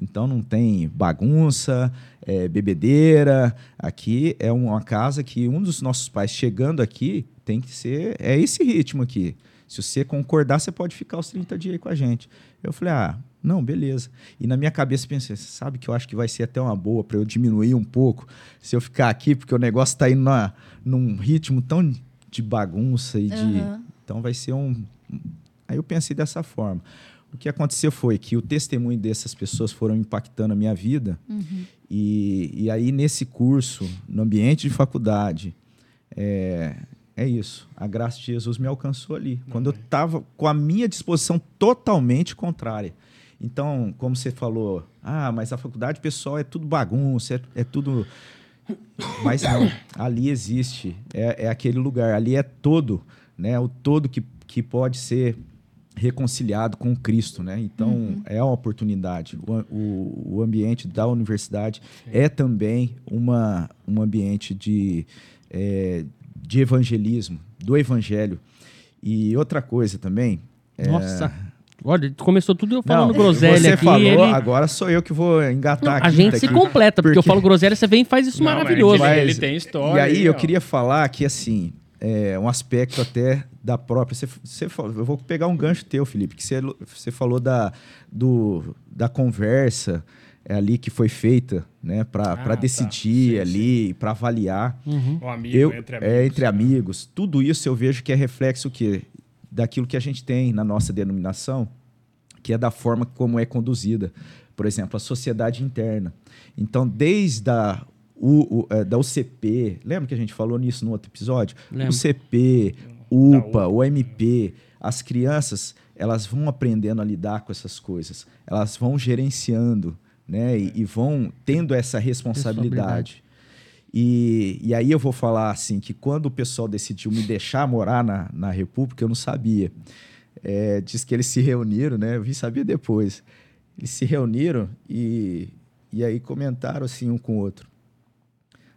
S1: então não tem bagunça, é, bebedeira. Aqui é uma casa que um dos nossos pais chegando aqui tem que ser é esse ritmo aqui. Se você concordar, você pode ficar os 30 dias aí com a gente. Eu falei, ah, não, beleza. E na minha cabeça pensei, sabe que eu acho que vai ser até uma boa para eu diminuir um pouco se eu ficar aqui, porque o negócio está indo na, num ritmo tão de bagunça e de. Uhum. Então vai ser um. Aí eu pensei dessa forma. O que aconteceu foi que o testemunho dessas pessoas foram impactando a minha vida. Uhum. E, e aí, nesse curso, no ambiente de faculdade, é, é isso. A graça de Jesus me alcançou ali. Quando eu estava com a minha disposição totalmente contrária. Então, como você falou, ah, mas a faculdade pessoal é tudo bagunça, é, é tudo. Mas não, ali existe, é, é, aquele lugar, ali é todo, né? O todo que, que pode ser reconciliado com Cristo, né? Então uhum. é uma oportunidade. O, o, o, ambiente da universidade Sim. é também uma, um ambiente de, é, de evangelismo, do evangelho. E outra coisa também.
S2: É, Nossa! Olha, começou tudo eu falando não, groselha
S1: você
S2: aqui.
S1: Falou, ele... agora sou eu que vou engatar aqui.
S2: A gente se completa, porque, porque, eu falo groselha, você vem e faz isso não, maravilhoso.
S3: Mas, ele tem história.
S1: E aí eu queria falar que, assim, é, um aspecto até da própria. Você, você, eu vou pegar um gancho teu, Felipe, que você, você falou da, do, da conversa é, ali que foi feita né, para
S3: Ah, tá.
S1: decidir
S3: Sim,
S1: ali, para avaliar.
S2: Uhum.
S3: Um amigo
S1: Eu,
S3: entre amigos.
S1: é, entre amigos. Tudo isso eu vejo que é reflexo que daquilo que a gente tem na nossa denominação, que é da forma como é conduzida. Por exemplo, a sociedade interna. Então, desde a o, o, é, da UCP, lembra que a gente falou nisso no outro episódio?
S2: Lembro.
S1: UCP, UPA, o MP, as crianças elas vão aprendendo a lidar com essas coisas, elas vão gerenciando, né? E, e vão tendo essa responsabilidade. E, e aí eu vou falar assim que quando o pessoal decidiu me deixar morar na, na República, eu não sabia. É, diz que eles se reuniram, né? Eu vim saber depois. Eles se reuniram e, e aí comentaram assim um com o outro.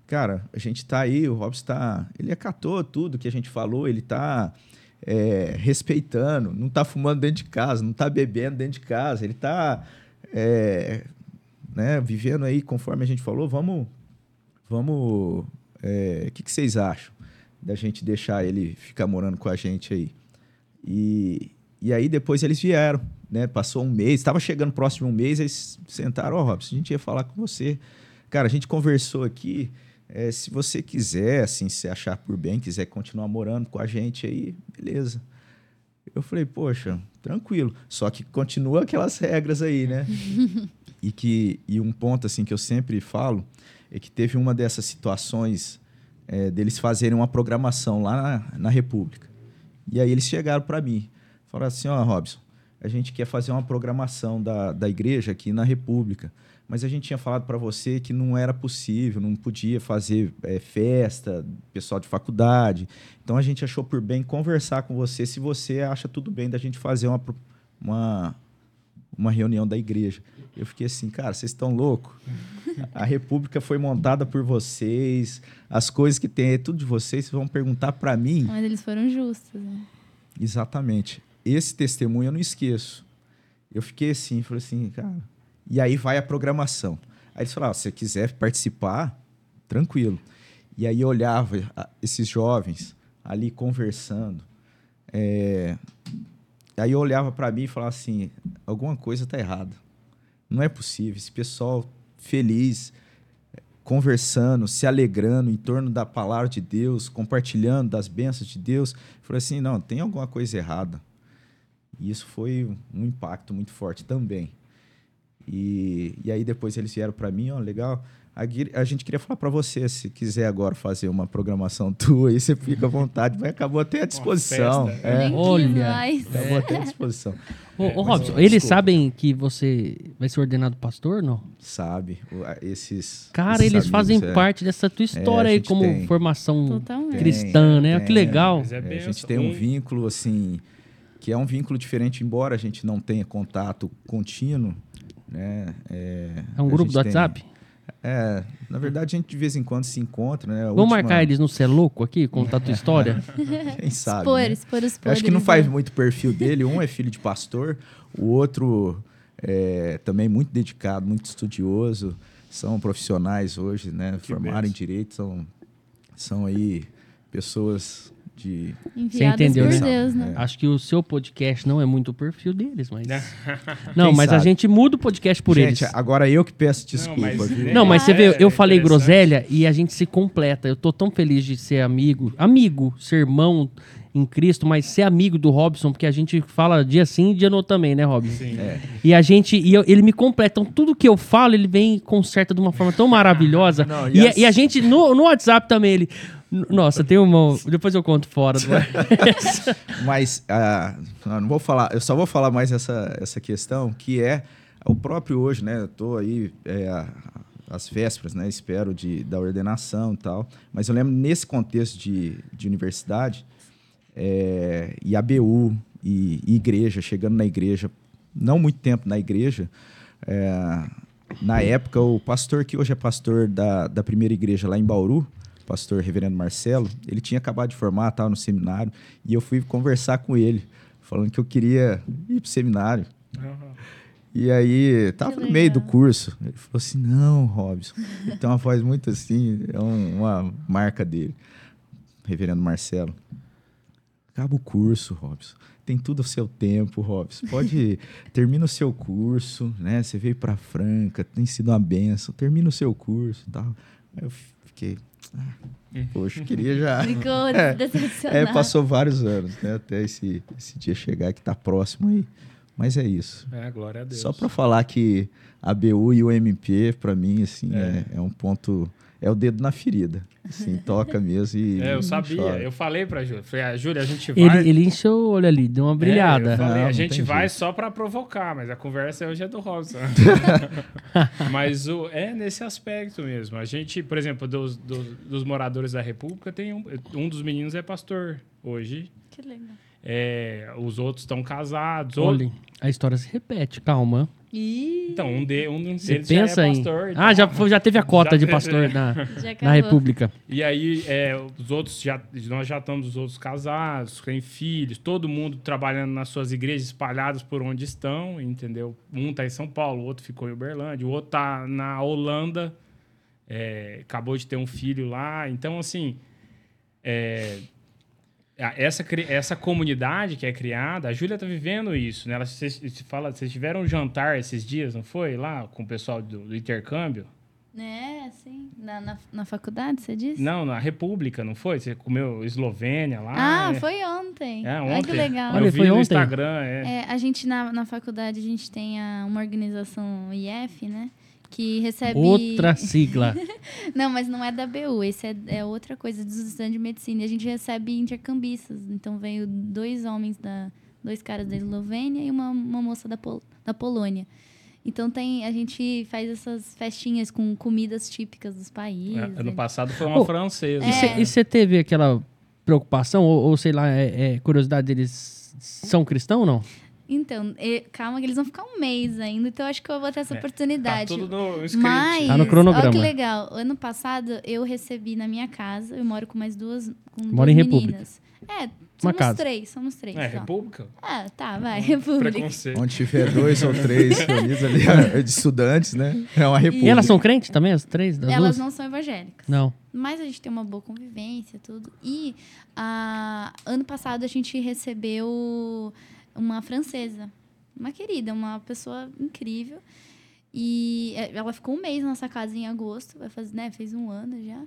S1: Cara, a gente tá aí, o Robson tá. Ele acatou tudo que a gente falou, ele tá é, respeitando, não tá fumando dentro de casa, não tá bebendo dentro de casa, ele tá é, né, vivendo aí conforme a gente falou. Vamos. Vamos. é, O que, que vocês acham da gente deixar ele ficar morando com a gente aí? E, e aí depois eles vieram, né? Passou um mês, estava chegando próximo um mês, eles sentaram, ó, Robson, a gente ia falar com você. Cara, a gente conversou aqui. é, se você quiser, assim, se achar por bem, quiser continuar morando com a gente aí, beleza. Eu falei, poxa, tranquilo. Só que continua aquelas regras aí, né? e que e um ponto assim que eu sempre falo é que teve uma dessas situações é, deles fazerem uma programação lá na, na República. E aí eles chegaram para mim, falaram assim, ó, Robson, a gente quer fazer uma programação da, da igreja aqui na República, mas a gente tinha falado para você que não era possível, não podia fazer é, festa, pessoal de faculdade. Então a gente achou por bem conversar com você se você acha tudo bem da gente fazer uma, uma, uma reunião da igreja. Eu fiquei assim, cara, vocês estão loucos? A República foi montada por vocês, as coisas que tem é tudo de vocês, vocês vão perguntar para mim.
S4: Mas eles foram justos, né?
S1: Exatamente. Esse testemunho eu não esqueço. Eu fiquei assim, falei assim, cara. E aí vai a programação. Aí eles falaram, ah, se você quiser participar, tranquilo. E aí eu olhava esses jovens ali conversando. é, Aí eu olhava para mim e falava assim, alguma coisa tá errada. Não é possível. Esse pessoal feliz, conversando, se alegrando em torno da palavra de Deus, compartilhando das bênçãos de Deus. Eu falei assim, não, tem alguma coisa errada. E isso foi um impacto muito forte também. E, e aí depois eles vieram para mim, ó, legal. A, gente queria falar para você, se quiser agora fazer uma programação tua, aí você fica à vontade, mas acabou até à disposição. É,
S2: Olha.
S1: acabou até à disposição.
S2: Ô,
S1: É,
S2: ô, Robson, eles
S1: desculpa.
S2: sabem que você vai ser ordenado pastor, não?
S1: Sabe, esses.
S2: Cara,
S1: esses
S2: eles
S1: amigos,
S2: fazem
S1: é.
S2: parte dessa tua história
S1: a
S2: aí como
S1: tem.
S2: formação
S4: Totalmente.
S2: cristã, né?
S1: tem,
S2: que legal.
S3: É
S1: É, a gente tem um vínculo assim que é um vínculo diferente, embora a gente não tenha contato contínuo, né? É,
S2: É um grupo do
S1: tem-
S2: WhatsApp?
S1: É, na verdade a gente de vez em quando se encontra, né? A
S2: Vamos
S1: última-
S2: marcar eles no Cê é Louco aqui, contar a tua história?
S1: Quem sabe?
S4: Expor,
S1: né?
S4: expor os
S1: Eu acho que não
S4: podres,
S1: faz
S4: né?
S1: muito perfil dele. Um é filho de pastor, o outro é também muito dedicado, muito estudioso. São profissionais hoje, né?
S3: Que
S1: Formaram em direito, são, são aí pessoas de.
S4: Enviadas
S2: entendeu,
S4: por
S1: né?
S4: Deus, né?
S2: Acho que o seu podcast não é muito o perfil deles, mas. Não,
S1: Quem
S2: mas a
S1: sabe?
S2: gente muda o podcast por
S1: gente,
S2: eles.
S1: agora eu que peço desculpa,
S3: mas-
S1: viu?
S2: Não, mas você vê,
S3: É,
S2: eu falei
S3: interessante.
S2: groselha e a gente se completa. Eu tô tão feliz de ser amigo, amigo, ser irmão em Cristo, mas ser amigo do Robson, porque a gente fala dia sim, dia não também, né, Robson?
S3: Sim.
S1: É.
S2: E a gente, e eu- ele me completa. Então, tudo que eu falo, ele vem e conserta de uma forma tão maravilhosa.
S1: Não,
S2: e,
S1: e
S2: a-
S1: as-
S2: e a gente, no, no WhatsApp também, ele. Nossa, tem uma. Depois eu conto fora. do-
S1: Mas ah, não, vou falar, eu só vou falar mais essa, essa questão, que é o próprio hoje, né? Eu tô aí é, a- às vésperas, né? Espero de, da ordenação e tal. Mas eu lembro nesse contexto de, de universidade, é, e ABU e, e igreja, chegando na igreja, não muito tempo na igreja, é, na época, o pastor que hoje é pastor da, da primeira igreja lá em Bauru, pastor reverendo Marcelo, ele tinha acabado de formar, estava no seminário, e eu fui conversar com ele, falando que eu queria ir para o seminário. E aí, tava
S4: Que
S1: no meio do curso. Ele falou assim: não, Robson. Ele tem uma voz muito assim, é um- uma marca dele. reverendo Marcelo. Acaba o curso, Robson. Tem tudo o seu tempo, Robson. Pode termina o seu curso, né? Você veio para Franca, tem sido uma benção. Termina o seu curso, tal. Aí eu fiquei, ah, poxa, queria já.
S4: Ficou
S1: É,
S4: decepcionado.
S1: É, passou vários anos, né? Até esse, esse dia chegar que tá próximo aí. Mas é isso.
S3: É, glória a Deus.
S1: Só para falar que a BU e o MP, para mim, assim, é.
S3: É.
S1: É, um ponto. É o dedo na ferida. Assim, toca mesmo e.
S3: É, eu sabia.
S1: chora.
S3: Eu falei pra Júlia. Falei, ah, Júlia, a gente vai.
S2: Ele, ele encheu o olho ali, deu uma
S3: É,
S2: brilhada.
S3: eu falei,
S1: Não,
S3: a gente vai
S1: jeito.
S3: só pra provocar, mas a conversa hoje é do Robson. mas o, é nesse aspecto mesmo. A gente, por exemplo, dos, dos, dos moradores da República, tem um, um dos meninos é pastor hoje.
S4: Que legal.
S3: É, os outros estão casados.
S2: Olha, a história se repete, calma.
S3: Então, um, de, um
S2: Você
S3: deles já
S2: pensa
S3: é
S2: em.
S3: pastor. e
S2: Ah,
S3: tal.
S2: já, já teve a cota
S3: Já
S2: de
S3: teve,
S2: pastor
S3: é.
S2: na,
S4: já
S2: na. República.
S3: E aí, é, os outros já, nós já estamos os outros casados, têm filhos, todo mundo trabalhando nas suas igrejas espalhadas por onde estão, entendeu? Um está em São Paulo, o outro ficou em Uberlândia, o outro está na Holanda, é, acabou de ter um filho lá. Então, assim, é, essa, essa comunidade que é criada, a Júlia está vivendo isso, né? Ela, vocês, se fala, vocês tiveram um jantar esses dias, não foi? Lá com o pessoal do, do intercâmbio?
S4: É, sim. Na, na, na faculdade, você disse?
S3: Não, na República, não foi? Você comeu Eslovênia lá?
S4: Ah,
S3: é.
S4: foi ontem.
S3: É,
S4: Olha
S3: ontem.
S4: que legal.
S2: Olha,
S3: Eu vi
S2: foi
S3: no
S2: ontem?
S3: Instagram, é.
S4: É, a gente, na, na faculdade, a gente tem a- uma organização IF, né? Que recebe...
S2: Outra sigla.
S4: Não, mas não é da BU. Esse é, é outra coisa dos estudantes de medicina. E a gente recebe intercambistas. Então, veio dois homens, da, dois caras da Eslovênia e uma, uma moça da, Pol, da Polônia. Então, tem, a gente faz essas festinhas com comidas típicas dos países.
S3: É, ano
S4: né?
S3: passado foi uma
S2: Oh,
S3: francesa.
S4: É.
S2: E você teve aquela preocupação, ou, ou sei lá, é, é, curiosidade deles são cristãos ou não?
S4: Então, e- calma que eles vão ficar um mês ainda. Então, eu acho que eu vou ter essa
S3: É, Tá
S4: oportunidade.
S3: tudo no script.
S4: Mas,
S2: Tá no cronograma.
S4: Olha que legal. Ano passado eu recebi na minha casa, eu moro com mais duas, com duas
S2: em
S4: meninas.
S2: República.
S4: É, somos
S2: casa.
S4: três, somos três.
S3: É,
S4: só.
S3: República?
S4: Ah, tá, vai, República.
S3: Preconceito.
S1: Onde tiver dois ou três reunidos ali, é de estudantes, né? É uma república.
S2: E elas são crentes também, as três?
S4: Elas
S2: duas?
S4: não são evangélicas.
S2: Não.
S4: Mas a gente tem uma boa convivência, tudo. E ah, ano passado a gente recebeu uma francesa, uma querida, uma pessoa incrível. E eh, ela ficou um mês na nossa casa em agosto, vai fazer, né, fez um ano já.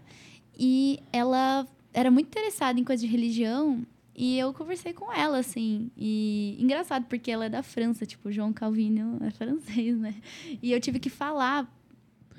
S4: E ela era muito interessada em coisa de religião. E eu conversei com ela, assim. E engraçado, porque ela é da França, tipo, João Calvino é francês, né? E eu tive que falar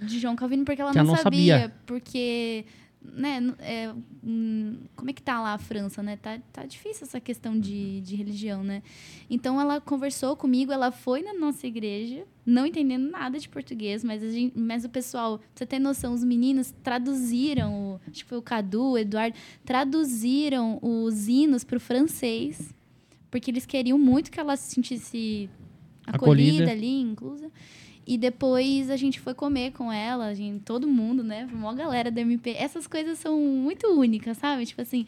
S4: de João Calvino porque ela não,
S2: não
S4: sabia,
S2: sabia.
S4: Porque, né, é, hum, como é que tá lá a França, né? Tá, tá difícil essa questão de, de religião, né? Então ela conversou comigo, ela foi na nossa igreja, não entendendo nada de português, mas, a gente, mas o pessoal, pra você ter noção, os meninos traduziram, o, acho que foi o Cadu, o Eduardo, traduziram os hinos pro francês, porque eles queriam muito que ela se sentisse acolhida,
S2: Acolhida.
S4: ali, inclusa. E depois a gente foi comer com ela, a gente, todo mundo, né? Uma galera da MP. Essas coisas são muito únicas, sabe? Tipo assim,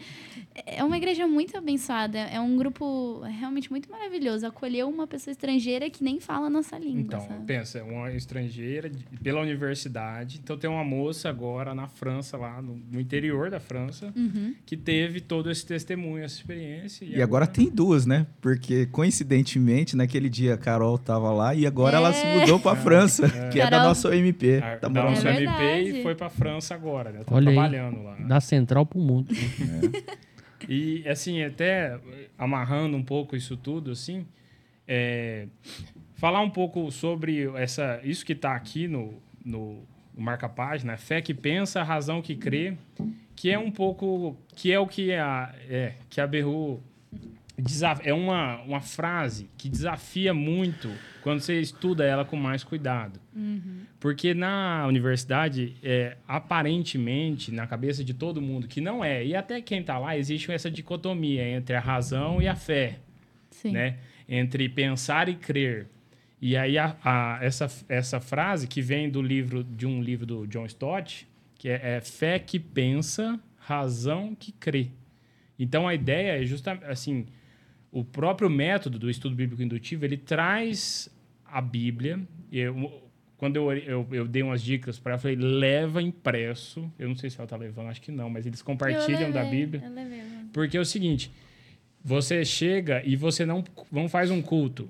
S4: é uma igreja muito abençoada. É um grupo realmente muito maravilhoso. Acolheu uma pessoa estrangeira que nem fala a nossa língua,
S3: Então,
S4: sabe?
S3: pensa, uma estrangeira de- pela universidade. Então tem uma moça agora na França, lá no, no interior da França,
S4: Uhum.
S3: que teve todo esse testemunho, essa experiência.
S1: E agora tem duas, né? Porque, coincidentemente, naquele dia a Carol tava lá e agora ela se
S4: É.
S1: mudou pra França, que é da
S4: Carol-
S1: nossa OMP.
S3: a,
S1: Tá
S3: da nossa
S4: É
S3: MP
S4: verdade.
S3: e foi pra França agora, né? Tá
S2: Olha aí.
S3: trabalhando lá.
S2: Da central pro mundo.
S3: E, assim, até amarrando um pouco isso tudo, assim, é, falar um pouco sobre essa, isso que está aqui no, no, no marca-página, fé que pensa, razão que crê, que é um pouco, que é o que a, é, que a Berru desaf- é uma, uma frase que desafia muito quando você estuda ela com mais cuidado. Porque na universidade, é, aparentemente, na cabeça de todo mundo, que não é, e até quem está lá, existe essa dicotomia entre a razão e a fé,
S4: Sim.
S3: né? Entre pensar e crer. E aí, a, a- essa, essa frase que vem do livro, de um livro do John Stott, que é, é fé que pensa, razão que crê. Então, a ideia é justamente, assim, o próprio método do estudo bíblico indutivo, ele traz a Bíblia, e o- quando eu, eu, eu dei umas dicas para ela, eu falei, leva impresso. Eu não sei se ela tá levando, acho que não, mas eles compartilham
S4: Eu
S3: da
S4: levei,
S3: Bíblia.
S4: eu levei.
S3: Porque é o seguinte, você chega e você não, não faz um culto.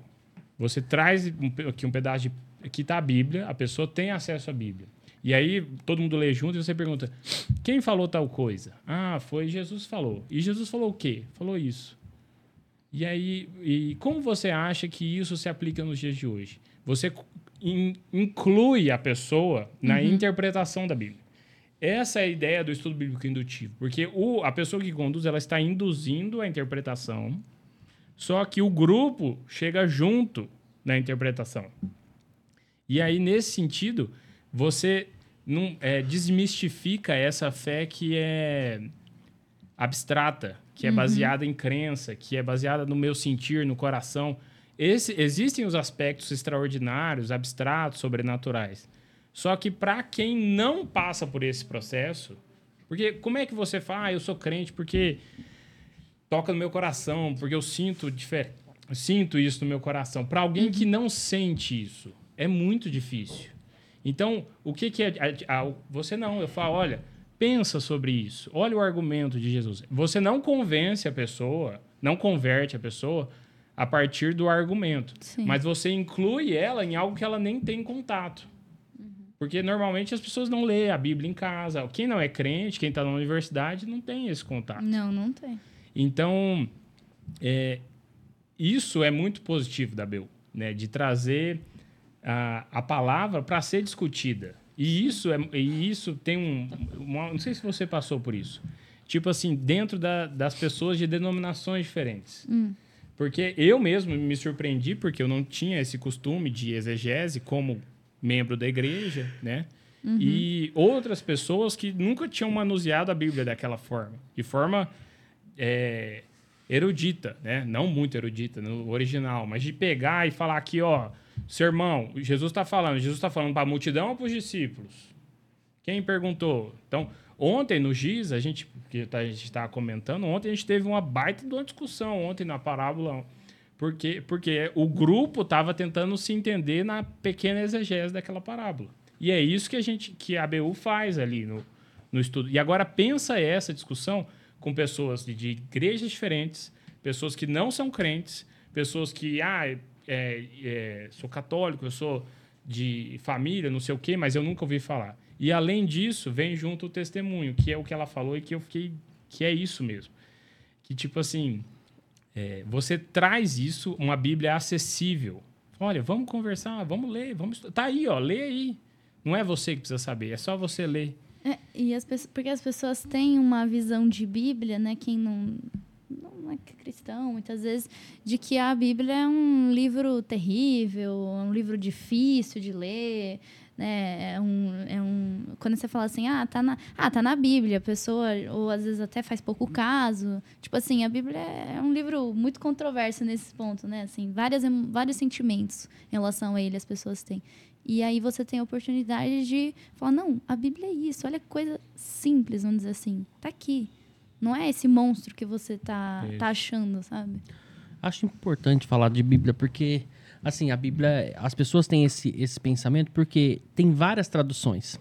S3: Você traz um aqui um pedaço de... Aqui tá a Bíblia, a pessoa tem acesso à Bíblia. E aí todo mundo lê junto e você pergunta, quem falou tal coisa? Ah, foi Jesus falou. E Jesus falou o quê? Falou isso. E aí, e como você acha que isso se aplica nos dias de hoje? Você in- inclui a pessoa na interpretação da Bíblia. Essa é a ideia do estudo bíblico indutivo, porque o, a pessoa que conduz ela está induzindo a interpretação, só que o grupo chega junto na interpretação. E aí, nesse sentido, você não, é, desmistifica essa fé que é abstrata, que é baseada em crença, que é baseada no meu sentir, no coração. Esse, existem os aspectos extraordinários, abstratos, sobrenaturais. Só que para quem não passa por esse processo, porque como é que você fala, ah, eu sou crente porque toca no meu coração, porque eu sinto difer- sinto isso no meu coração. Para alguém que não sente isso, é muito difícil. Então, o que, que é. a- a- você não, eu falo, olha, pensa sobre isso. Olha o argumento de Jesus. Você não convence a pessoa, não converte a pessoa a partir do argumento.
S4: Sim.
S3: Mas você inclui ela em algo que ela nem tem contato. Porque normalmente as pessoas não lêem a Bíblia em casa. Quem não é crente, quem está na universidade, não tem esse contato.
S4: Não, não tem.
S3: Então, é, isso é muito positivo da BEU, né? De trazer a, a palavra para ser discutida. E isso, é, e isso tem um... uma- não sei se você passou por isso. Tipo assim, dentro da- das pessoas de denominações diferentes. Porque eu mesmo me surpreendi, porque eu não tinha esse costume de exegese como membro da igreja, né? E outras pessoas que nunca tinham manuseado a Bíblia daquela forma. De forma é, erudita, né? Não muito erudita no original, mas de pegar e falar aqui, ó, sermão, Jesus está falando, Jesus está falando para a multidão ou para os discípulos? Quem perguntou? Então, ontem no GIS, a gente, que tá- a gente estava comentando, ontem a gente teve uma baita de uma discussão, ontem na parábola, porque, porque o grupo estava tentando se entender na pequena exegese daquela parábola. E é isso que a gente, que a ABU faz ali no, no estudo. E agora pensa essa discussão com pessoas de, de igrejas diferentes, pessoas que não são crentes, pessoas que, ah, é, é, sou católico, eu sou de família, não sei o quê, mas eu nunca ouvi falar. E além disso, vem junto o testemunho, que é o que ela falou e que eu fiquei, que é isso mesmo. Que tipo assim, é, você traz isso, uma Bíblia acessível. Olha, vamos conversar, vamos ler, vamos. Tá aí, ó, lê aí. Não é você que precisa saber, é só você ler.
S4: É, e as porque as pessoas têm uma visão de Bíblia, né? Quem não, não é cristão, muitas vezes, de que a Bíblia é um livro terrível, é um livro difícil de ler, né? É um, é um, quando você fala assim, ah, tá na, ah, tá na Bíblia, a pessoa, ou às vezes até faz pouco caso. Tipo assim, a Bíblia é um livro muito controverso nesse ponto, né? Assim, várias, vários sentimentos em relação a ele as pessoas têm. E aí você tem a oportunidade de falar, não, a Bíblia é isso, olha coisa simples, vamos dizer assim. Tá aqui. Não é esse monstro que você tá,
S3: Isso.
S4: tá achando, sabe?
S2: Acho importante falar de Bíblia, porque, assim, a Bíblia, as pessoas têm esse, esse pensamento porque tem várias traduções.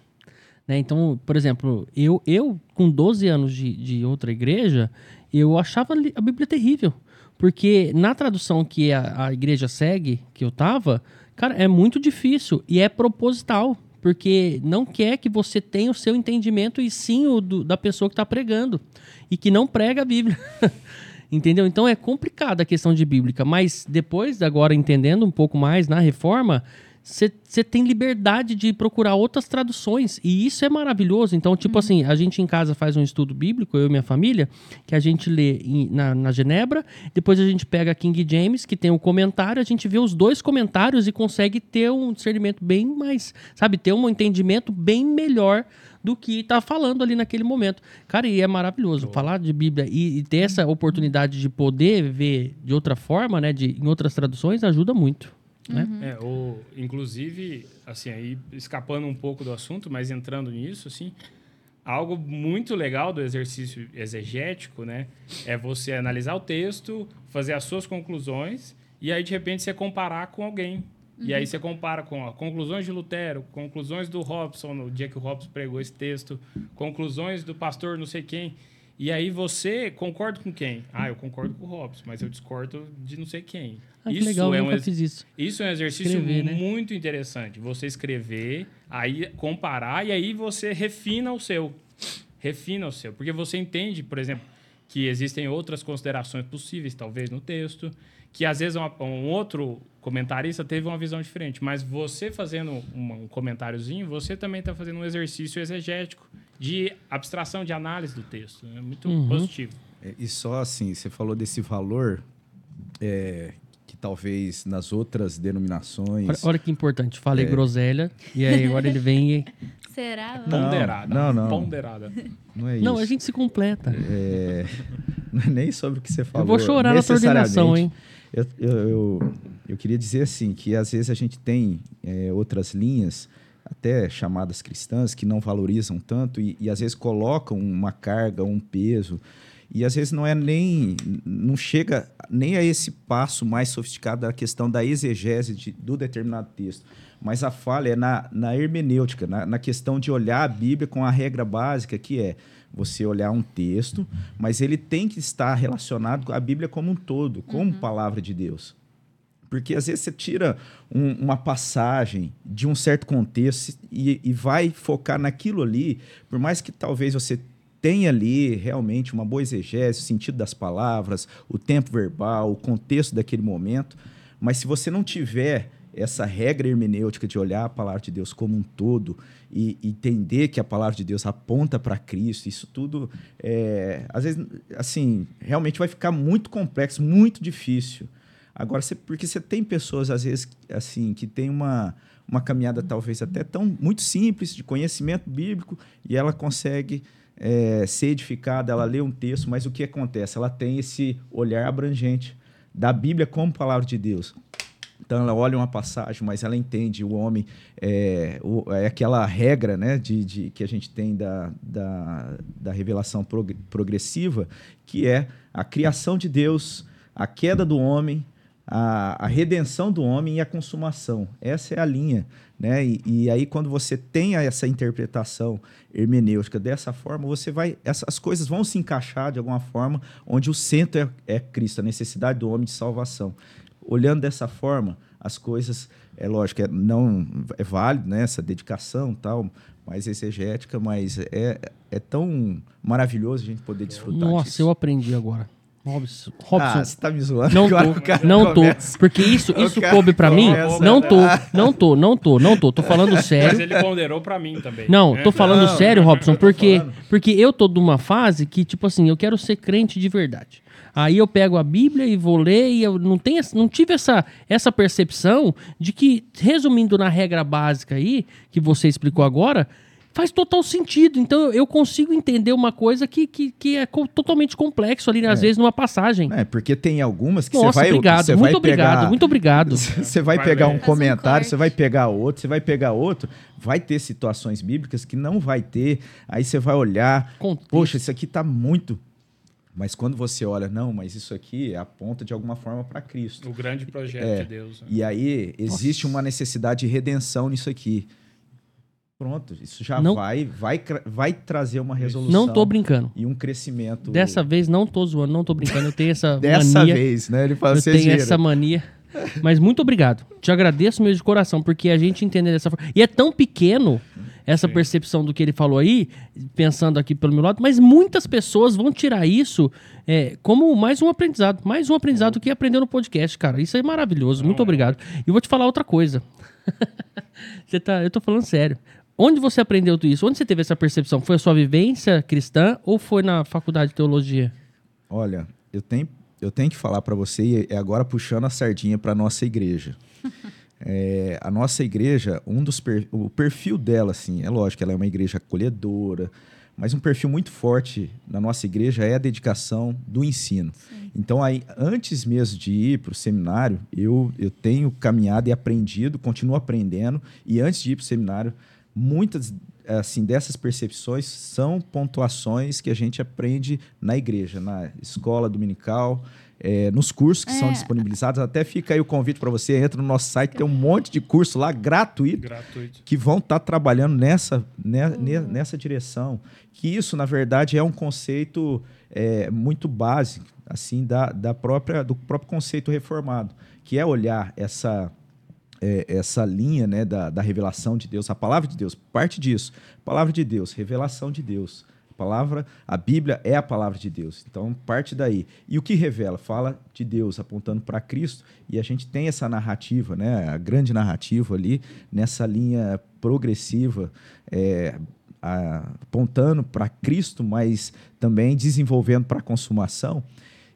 S2: Né? Então, por exemplo, eu, eu com 12 anos de, de outra igreja, eu achava a Bíblia terrível. Porque na tradução que a, a igreja segue, que eu tava, cara, é muito difícil e é proposital. Porque não quer que você tenha o seu entendimento e sim o do- da pessoa que está pregando. E que não prega a Bíblia. Entendeu? Então é complicada a questão de bíblica, mas depois, agora entendendo um pouco mais na reforma, você tem liberdade de procurar outras traduções e isso é maravilhoso. Então, tipo assim, a gente em casa faz um estudo bíblico, eu e minha família, que a gente lê em- na, na Genebra, depois a gente pega King James, que tem um comentário, a gente vê os dois comentários e consegue ter um discernimento bem mais, sabe, ter um entendimento bem melhor do que tá falando ali naquele momento. Cara, e é maravilhoso falar de Bíblia e, e ter essa oportunidade de poder ver de outra forma, né, de, em outras traduções, ajuda muito. Né?
S3: É, o, inclusive, assim, aí escapando um pouco do assunto, mas entrando nisso, assim, algo muito legal do exercício exegético, né, é você analisar o texto, fazer as suas conclusões e aí de repente você comparar com alguém E aí você compara com ó, conclusões de Lutero, conclusões do Robson, no dia que o Robson pregou esse texto, conclusões do pastor não sei quem. E aí você concorda com quem? Ah, eu concordo com o Robson, mas eu discordo de não sei quem.
S2: Ah, que legal, eu
S3: um
S2: isso.
S3: isso é um exercício
S2: Escrever, né?
S3: muito interessante. Você escrever, aí comparar e aí você refina o seu. Refina o seu. Porque você entende, por exemplo, que existem outras considerações possíveis, talvez, no texto, que às vezes uma- um outro comentarista teve uma visão diferente. Mas você fazendo uma- um comentáriozinho, você também está fazendo um exercício exegético de abstração, de análise do texto. É muito
S2: Uhum.
S3: positivo.
S1: É, E só assim, você falou desse valor é, que talvez nas outras denominações.
S2: Olha, olha que importante. Falei
S1: É.
S2: groselha e aí agora ele vem e...
S4: Será?
S1: Não,
S3: Ponderada.
S1: não, não.
S3: Ponderada.
S1: Não é
S2: Não,
S1: isso.
S2: a gente se completa.
S1: É, não é nem sobre o que você falou.
S2: Eu vou chorar na tua ordenação, hein?
S1: Eu, eu, eu, eu queria dizer assim, que às vezes a gente tem é, outras linhas, até chamadas cristãs, que não valorizam tanto e, e às vezes colocam uma carga, um peso, e às vezes não é nem, não chega nem a esse passo mais sofisticado da questão da exegese de, do determinado texto. Mas a falha é na, na hermenêutica, na, na questão de olhar a Bíblia com a regra básica, que é você olhar um texto, mas ele tem que estar relacionado com a Bíblia como um todo, como palavra de Deus. Porque às vezes você tira um- uma passagem de um certo contexto e, e vai focar naquilo ali, por mais que talvez você tenha ali realmente uma boa exegese, o sentido das palavras, o tempo verbal, o contexto daquele momento, mas se você não tiver essa regra hermenêutica de olhar a palavra de Deus como um todo e entender que a palavra de Deus aponta para Cristo, isso tudo, é, às vezes, assim, realmente vai ficar muito complexo, muito difícil. Agora, você- porque você tem pessoas, às vezes, assim, que tem uma, uma caminhada talvez até tão muito simples de conhecimento bíblico e ela consegue é, ser edificada, ela lê um texto, mas o que acontece? Ela tem esse olhar abrangente da Bíblia como palavra de Deus. Então ela olha uma passagem, mas ela entende o homem é, o- é aquela regra, né, de, de- que a gente tem da, da, da revelação prog- progressiva, que é a criação de Deus, a queda do homem, a, a redenção do homem e a consumação. Essa é a linha, né? E, e aí quando você tem essa interpretação hermenêutica dessa forma, você vai, essas coisas vão se encaixar de alguma forma, onde o centro é, é Cristo, a necessidade do homem de salvação olhando dessa forma, as coisas, é lógico, é, não é válido, né, essa dedicação tal, mais exegética, mas é, é tão maravilhoso a gente poder desfrutar
S2: Nossa,
S1: disso.
S2: eu aprendi agora. Robson, Robson
S1: Ah, você tá me zoando?
S2: Não tô, não tô. Porque isso, isso coube pra mim.
S1: começa,
S2: Não
S1: né?
S2: tô, não tô, não tô, não tô. Tô falando
S3: Mas
S2: sério.
S3: ele ponderou pra mim também.
S2: Não,
S3: né?
S2: tô falando
S1: Não,
S2: sério, Robson, porque,
S1: falando.
S2: porque eu tô numa fase que, tipo assim, eu quero ser crente de verdade. Aí eu pego a Bíblia e vou ler e eu não, tenho, essa- não tive essa, essa percepção de que, resumindo na regra básica aí, que você explicou agora, faz total sentido. Então eu consigo entender uma coisa que, que, que é co- totalmente complexo ali, às vezes, numa passagem.
S1: É, porque tem algumas que
S2: Nossa,
S1: você vai
S2: obrigado,
S1: você
S2: muito
S1: vai
S2: obrigado,
S1: pegar,
S2: muito obrigado.
S1: Você vai
S3: Vai
S1: pegar
S3: ler.
S1: um
S4: Faz
S1: comentário, você vai pegar outro, você vai pegar outro, vai ter situações bíblicas que não vai ter. Aí você vai olhar,
S2: Contexto.
S1: poxa, isso aqui tá muito. Mas quando você olha, não, mas isso aqui aponta de alguma forma para Cristo.
S3: O grande projeto
S1: É.
S3: de Deus. né?
S1: E aí existe uma necessidade de redenção nisso aqui. Pronto, isso já
S2: Não-
S1: vai, vai, vai trazer uma resolução
S2: Não tô brincando.
S1: e um crescimento.
S2: Dessa vez não tô zoando, não tô brincando. Eu tenho essa
S1: Dessa
S2: mania.
S1: vez, né? Ele fala,
S2: Eu
S1: "Você
S2: tenho
S1: gira."
S2: essa mania. Mas muito obrigado. Te agradeço mesmo de coração, porque a gente entender dessa forma. E é tão pequeno essa
S3: Sim.
S2: percepção do que ele falou aí, pensando aqui pelo meu lado, mas muitas pessoas vão tirar isso é, como mais um aprendizado. Mais um aprendizado que aprendeu no podcast, cara. Isso é maravilhoso. muito
S3: Não, é
S2: obrigado. E vou te falar outra coisa. Você tá, eu tô falando sério. Onde você aprendeu tudo isso? Onde você teve essa percepção? Foi a sua vivência cristã ou foi na faculdade de teologia?
S1: Olha, eu tenho, eu tenho que falar para você, e é agora puxando a sardinha para nossa igreja. É, a nossa igreja, um dos per- o perfil dela, assim, é lógico, ela é uma igreja acolhedora, mas um perfil muito forte na nossa igreja é a dedicação do ensino. Então, aí, antes mesmo de ir para o seminário, eu, eu tenho caminhado e aprendido, continuo aprendendo, e antes de ir para o seminário, muitas assim dessas percepções são pontuações que a gente aprende na igreja, na escola dominical, é, nos cursos que são
S4: É.
S1: disponibilizados. Até fica aí o convite para você, entra no nosso site, tem um monte de curso lá gratuito
S3: Gratuito.
S1: que vão estar trabalhando nessa, né,
S4: Uhum.
S1: ne- nessa direção. Que isso, na verdade, é um conceito é, muito básico, assim, da, da própria, do próprio conceito reformado, que é olhar essa, é, essa linha né, da, da revelação de Deus, a palavra de Deus, parte disso. Palavra de Deus, revelação de Deus. A palavra, a Bíblia é a palavra de Deus. Então, parte daí. E o que revela? Fala de Deus, apontando para Cristo. E a gente tem essa narrativa, né, a grande narrativa ali, nessa linha progressiva, é, apontando para Cristo, mas também desenvolvendo para a consumação.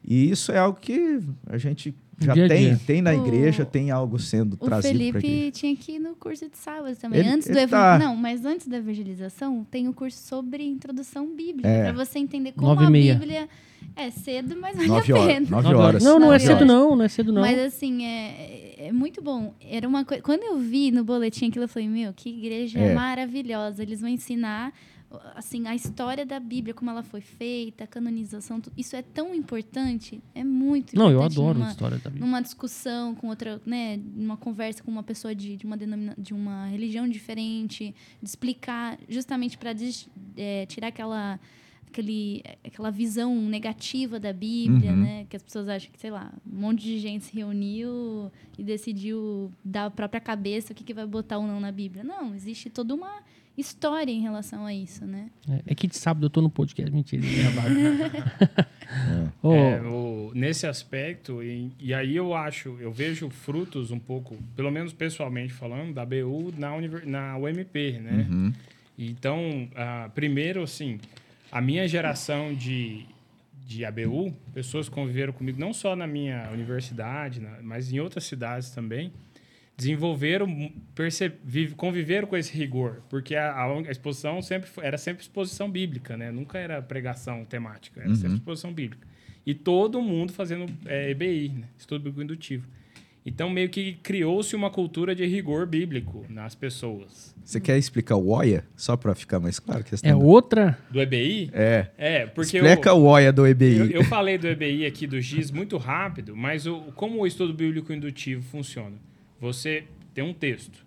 S1: E isso é algo que a gente já
S2: Dia
S1: tem,
S2: dia.
S1: tem na
S4: O-
S1: igreja, tem algo sendo
S4: O
S1: trazido para aqui.
S4: Felipe tinha que ir no curso de sábado também.
S1: Ele-
S4: antes do
S1: ele
S4: eva-
S1: tá.
S4: Não, mas antes da evangelização, tem o curso sobre introdução bíblica.
S1: É.
S4: Pra você entender como
S2: Nove
S4: a
S2: meia.
S4: Bíblia é cedo, mas vale
S1: Nove
S4: a
S1: horas.
S4: pena.
S1: Nove
S2: Nove
S1: horas.
S2: Não, não é
S4: Nove
S2: cedo
S4: horas.
S2: não, não é cedo não.
S4: Mas assim, é, é muito bom. Era uma coisa. Quando eu vi no boletim aquilo, eu falei, meu, que igreja
S1: É.
S4: maravilhosa. Eles vão ensinar assim a história da Bíblia, como ela foi feita, a canonização. Isso é tão importante. É muito
S2: Não, eu
S4: importante
S2: adoro a
S4: numa-
S2: história da Bíblia.
S4: numa discussão com outra, né, numa conversa com uma pessoa de, de uma denomina, de uma religião diferente, de explicar justamente para tirar aquela aquele, aquela visão negativa da Bíblia,
S1: Uhum.
S4: né, que as pessoas acham que, sei lá, um monte de gente se reuniu e decidiu dar a própria cabeça o que, que vai botar ou não na Bíblia. Não, existe toda uma história em relação a isso, né?
S2: É, é que de sábado eu tô no podcast, mentira. é
S3: É, o- nesse aspecto, e, e aí eu acho, eu vejo frutos um pouco, pelo menos pessoalmente falando, da BU na, univer- na UMP, né?
S1: Uhum.
S3: Então, ah, primeiro, assim, a minha geração de, de ABU, pessoas que conviveram comigo, não só na minha universidade, na- mas em outras cidades também, desenvolveram, perce- vive- conviveram com esse rigor, porque a, a a exposição sempre foi- era sempre exposição bíblica, né? Nunca era pregação temática, era sempre exposição bíblica. E todo mundo fazendo é, EBI, né? Estudo Bíblico Indutivo. Então, meio que criou-se uma cultura de rigor bíblico nas pessoas.
S1: Você quer explicar o OIA? Só para ficar mais claro? Que
S2: é outra.
S3: Do EBI?
S1: É.
S3: É, porque
S1: Explica
S3: eu,
S1: o OIA do EBI.
S3: eu, eu falei do EBI aqui do GIS muito rápido, mas o, como o estudo bíblico indutivo funciona? Você tem um texto.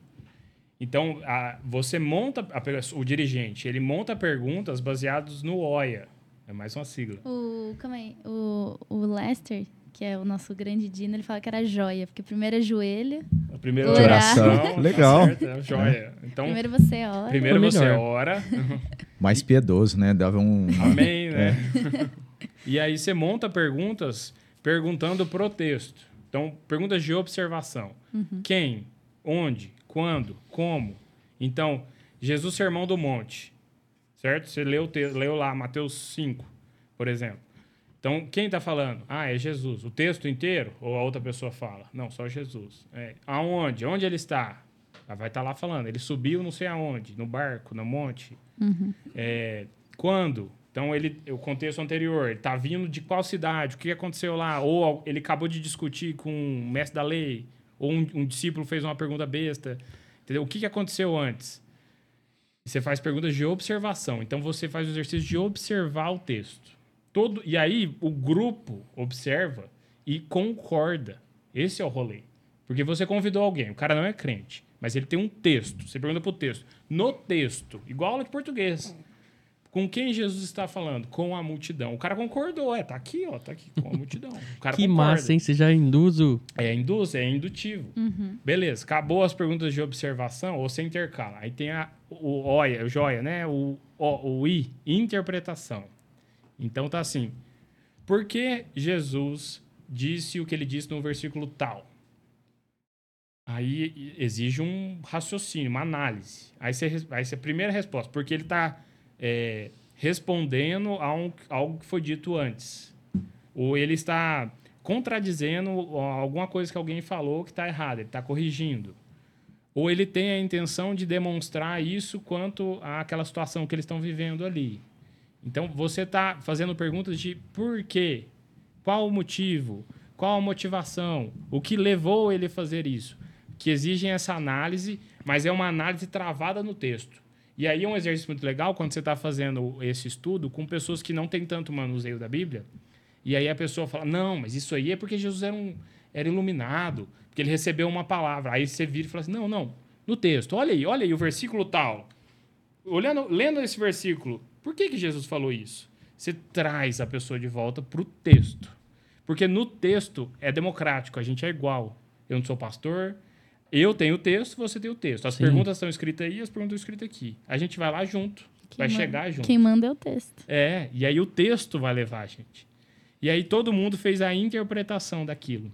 S3: Então, a- você monta, a o dirigente, ele monta perguntas baseadas no OIA. É mais uma sigla.
S4: O, calma aí, o, o Lester, que é o nosso grande Dino, ele fala que era joia, porque primeiro é joelho,
S3: A primeira oração. tá
S1: Legal.
S3: certo, é joia. Então,
S4: primeiro você ora.
S3: primeiro você ora.
S1: Mais piedoso, né? Dava um.
S3: Amém, né? e aí você monta perguntas perguntando pro texto. Então, perguntas de observação. Quem? Onde? Quando? Como? Então, Jesus Sermão do Monte. Certo? Você leu, leu lá Mateus 5, por exemplo. Então, quem está falando? Ah, é Jesus. O texto inteiro? Ou a outra pessoa fala? Não, só Jesus. É. Aonde? Onde ele está? Ah, vai estar lá falando. Ele subiu não sei aonde. No barco, no monte. É, quando? Então, ele, o contexto anterior, ele está vindo de qual cidade? O que aconteceu lá? Ou ele acabou de discutir com um mestre da lei? Ou um, um discípulo fez uma pergunta besta? Entendeu? O que, que aconteceu antes? Você faz perguntas de observação. Então, você faz o exercício de observar o texto. Todo, e aí, o grupo observa e concorda. Esse é o rolê. Porque você convidou alguém, o cara não é crente, mas ele tem um texto. Você pergunta pro texto. No texto, igual aula de português. Com quem Jesus está falando? Com a multidão. O cara concordou, é, tá aqui, ó, tá aqui, com a multidão. O cara
S2: Que
S3: concorda.
S2: massa, hein? Você já induz o.
S3: É induz, é indutivo. Beleza, acabou as perguntas de observação, ou você intercala. Aí tem a, o OIA, o joia, né? O, o, o I, interpretação. Então tá assim. Por que Jesus disse o que ele disse no versículo tal? Aí exige um raciocínio, uma análise. Aí você, aí você a primeira resposta, porque ele está respondendo a um, algo que foi dito antes. Ou ele está contradizendo alguma coisa que alguém falou que está errada, ele está corrigindo. Ou ele tem a intenção de demonstrar isso quanto àquela situação que eles estão vivendo ali. Então, você está fazendo perguntas de por quê? Qual o motivo? Qual a motivação? O que levou ele a fazer isso? Que exigem essa análise, mas é uma análise travada no texto. E aí um exercício muito legal quando você está fazendo esse estudo com pessoas que não têm tanto manuseio da Bíblia. E aí a pessoa fala: não, mas isso aí é porque Jesus era, um, era iluminado, porque ele recebeu uma palavra. Aí você vira e fala assim: não, não, no texto, olha aí, olha aí o versículo tal. Olhando, lendo esse versículo, por que, que Jesus falou isso? Você traz a pessoa de volta para o texto. Porque no texto é democrático, a gente é igual. Eu não sou pastor, eu tenho o texto, você tem o texto. As
S2: Sim.
S3: perguntas estão escritas aí, as perguntas estão escritas aqui. A gente vai lá junto,
S4: Quem
S3: vai
S4: manda-
S3: chegar junto.
S4: Quem manda é o texto.
S3: É, e aí o texto vai levar a gente. E aí todo mundo fez a interpretação daquilo.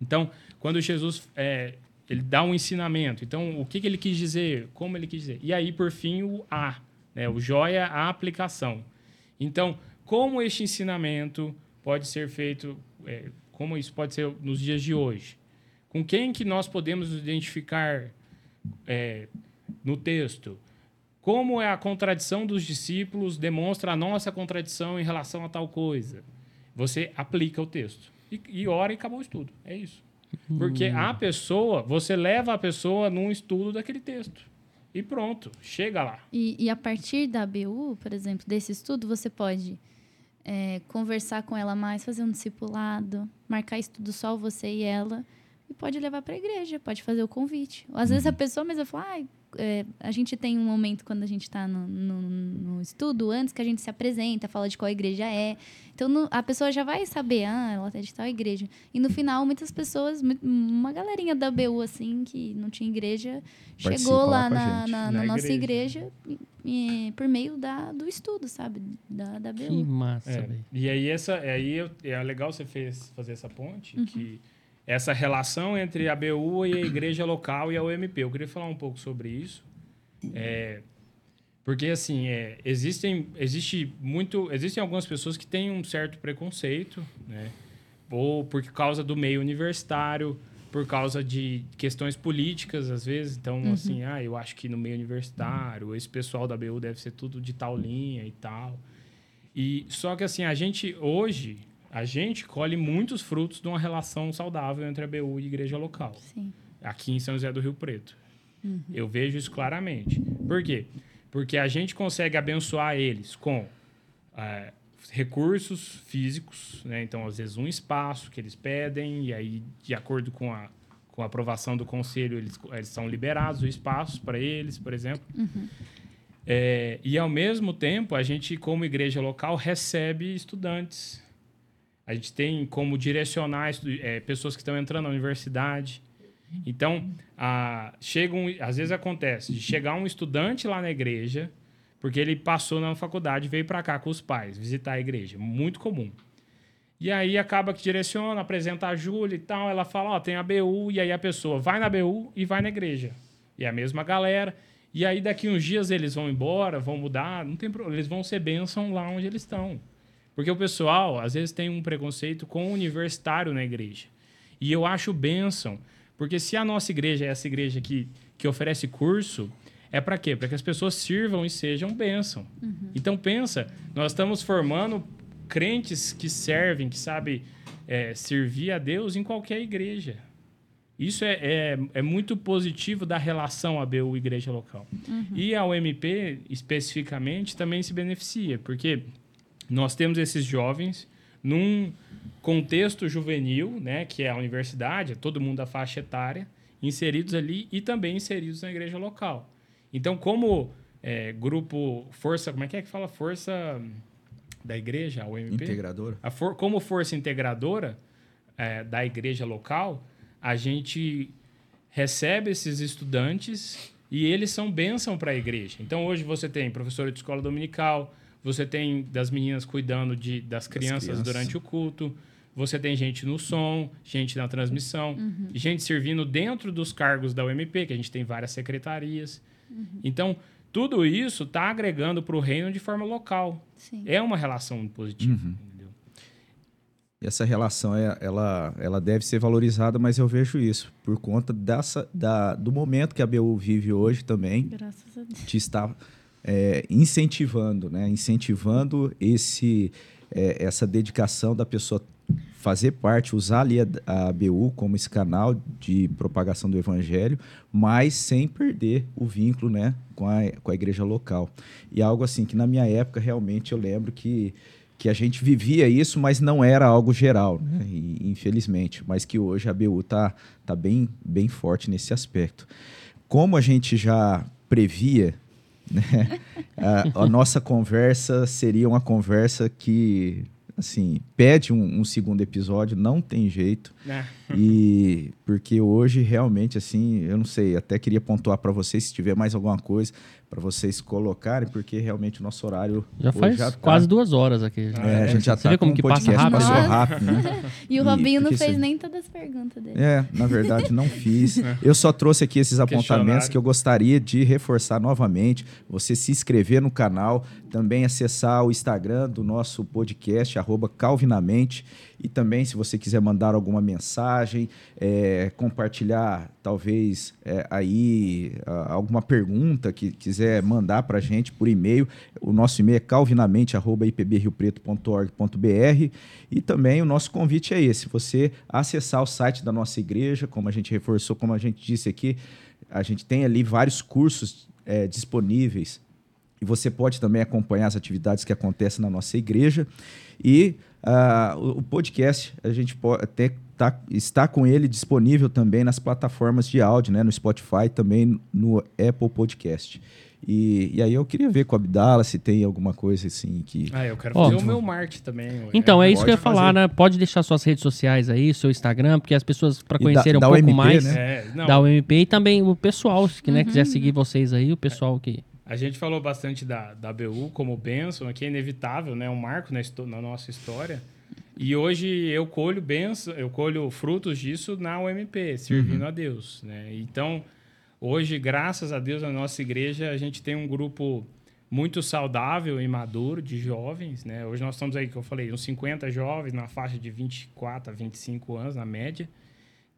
S3: Então, quando Jesus é, ele dá um ensinamento, então o que, que ele quis dizer, como ele quis dizer. E aí, por fim, o A, né? o joia, a aplicação. Então, como este ensinamento pode ser feito, é, como isso pode ser nos dias de hoje? Com quem que nós podemos nos identificar é, no texto? Como é a contradição dos discípulos demonstra a nossa contradição em relação a tal coisa? Você aplica o texto. E, e ora e acabou o estudo. É isso. Porque a pessoa, você leva a pessoa num estudo daquele texto. E pronto, chega lá.
S4: E, e a partir da BU, por exemplo, desse estudo, você pode é, conversar com ela mais, fazer um discipulado, marcar estudo só você e ela, e pode levar para a igreja, pode fazer o convite. Às vezes a pessoa mesmo fala, ah, é, a gente tem um momento quando a gente está no, no, no estudo, antes que a gente se apresenta, fala de qual igreja é. Então no- a pessoa já vai saber, ah, ela é de tal igreja. E no final, muitas pessoas, uma galerinha da BU, assim, que não tinha igreja,
S1: Participa
S4: chegou
S1: lá
S4: na,
S1: gente.
S4: na,
S3: Na
S4: na nossa
S3: igreja.
S4: igreja e- e por meio da, do estudo, sabe? Da, da
S2: Que
S4: BU.
S2: massa,
S3: É, e aí essa, aí eu- é legal você fez, fazer essa ponte, que essa relação entre a BU e a igreja local e a UMP. Eu queria falar um pouco sobre isso. É, porque assim, é, existem, existe muito, existem algumas pessoas que têm um certo preconceito, né? Ou por causa do meio universitário, por causa de questões políticas, às vezes. Então, assim, ah, eu acho que no meio universitário, esse pessoal da BU deve ser tudo de tal linha e tal. E só que assim, a gente hoje, a gente colhe muitos frutos de uma relação saudável entre a BU e a igreja local,
S4: Sim.
S3: aqui em São José do Rio Preto. Eu vejo isso claramente. Por quê? Porque a gente consegue abençoar eles com eh, recursos físicos, né? Então, às vezes, um espaço que eles pedem, e aí, de acordo com a, com a aprovação do conselho, eles, eles são liberados o espaço para eles, por exemplo. É, e, ao mesmo tempo, a gente, como igreja local, recebe estudantes. A gente tem como direcionar é, pessoas que estão entrando na universidade. Então, a, chega um, às vezes acontece de chegar um estudante lá na igreja, porque ele passou na faculdade, veio para cá com os pais, visitar a igreja. Muito comum. E aí acaba que direciona, apresenta a Júlia e tal. Ela fala: Ó, tem a BU. E aí a pessoa vai na BU e vai na igreja. E é a mesma galera. E aí daqui uns dias eles vão embora, vão mudar. Não tem problema. Eles vão ser bênção lá onde eles estão. Porque o pessoal, às vezes, tem um preconceito com o universitário na igreja. E eu acho bênção. Porque se a nossa igreja é essa igreja que, que oferece curso, é para quê? Para que as pessoas sirvam e sejam bênção. Então pensa, nós estamos formando crentes que servem, que sabem é, servir a Deus em qualquer igreja. Isso é, é, é muito positivo da relação ABU igreja local. E a UMP, especificamente, também se beneficia, porque nós temos esses jovens num contexto juvenil, né, que é a universidade, é todo mundo da faixa etária, inseridos ali e também inseridos na igreja local. Então, como é, grupo força, como é que é que fala força da igreja, a UMP?
S1: Integradora.
S3: For- como força integradora é, da igreja local, a gente recebe esses estudantes e eles são bênção para a igreja. Então, hoje você tem professora de escola dominical, você tem das meninas cuidando de, das crianças
S1: crianças.
S3: durante o culto, você tem gente no som, gente na transmissão, e gente servindo dentro dos cargos da UMP, que a gente tem várias secretarias. Então, tudo isso está agregando para o reino de forma local.
S4: Sim.
S3: É uma relação positiva.
S1: Uhum.
S3: entendeu?
S1: E essa relação é, ela, ela deve ser valorizada, mas eu vejo isso por conta dessa, da, do momento que a BU vive hoje também,
S4: Graças a Deus.
S1: de estar é, incentivando, né? Incentivando esse, é, essa dedicação da pessoa fazer parte, usar ali a, a BU como esse canal de propagação do evangelho, mas sem perder o vínculo, né, com a, com a igreja local. E algo assim que na minha época realmente eu lembro que que a gente vivia isso, mas não era algo geral, né? E, infelizmente. Mas que hoje a BU está tá bem, bem forte nesse aspecto. Como a gente já previa, né? a, a nossa conversa seria uma conversa que assim, pede um, um, segundo episódio, não tem jeito. É. E porque hoje realmente assim, eu não sei, até queria pontuar para vocês se tiver mais alguma coisa para vocês colocarem, porque realmente o nosso horário
S2: já faz já tá... quase duas horas aqui.
S1: É, é, a gente já Você tá vê como que passa rápido, passou rápido, né?
S4: e o Robinho e, não fez nem todas as perguntas dele.
S1: É, na verdade não fiz. Eu só trouxe aqui esses apontamentos que eu gostaria de reforçar novamente. Você se inscrever no canal, também acessar o Instagram do nosso podcast @calvinamente. E também, se você quiser mandar alguma mensagem, é, compartilhar talvez é, aí alguma pergunta que quiser mandar para a gente por e-mail, o nosso e-mail é calvinamente.ipbriopreto.org.br e também o nosso convite é esse, você acessar o site da nossa igreja, como a gente reforçou, como a gente disse aqui, a gente tem ali vários cursos é, disponíveis e você pode também acompanhar as atividades que acontecem na nossa igreja. E uh, o, podcast, a gente pode até tá, está com ele disponível também nas plataformas de áudio, né? no Spotify, também no Apple Podcast. E, e aí eu queria ver com a Abdala se tem alguma coisa assim que.
S3: Ah, eu quero fazer oh, o meu marketing também.
S2: Então, é, é isso que eu ia fazer. falar, né? Pode deixar suas redes sociais aí, seu Instagram, porque as pessoas, para conhecerem da, um pouco MP, mais né? é, da UMP e também o pessoal, que né, uhum. quiser seguir vocês aí, o pessoal que.
S3: A gente falou bastante da, da BU como benção, que é inevitável, né? Um marco na, na nossa história. E hoje eu colho benção, eu colho frutos disso na UMP, servindo uhum. a Deus, né? Então, hoje, graças a Deus, na nossa igreja, a gente tem um grupo muito saudável e maduro de jovens, né? Hoje nós estamos aí, que eu falei, uns 50 jovens na faixa de 24 a 25 anos, na média.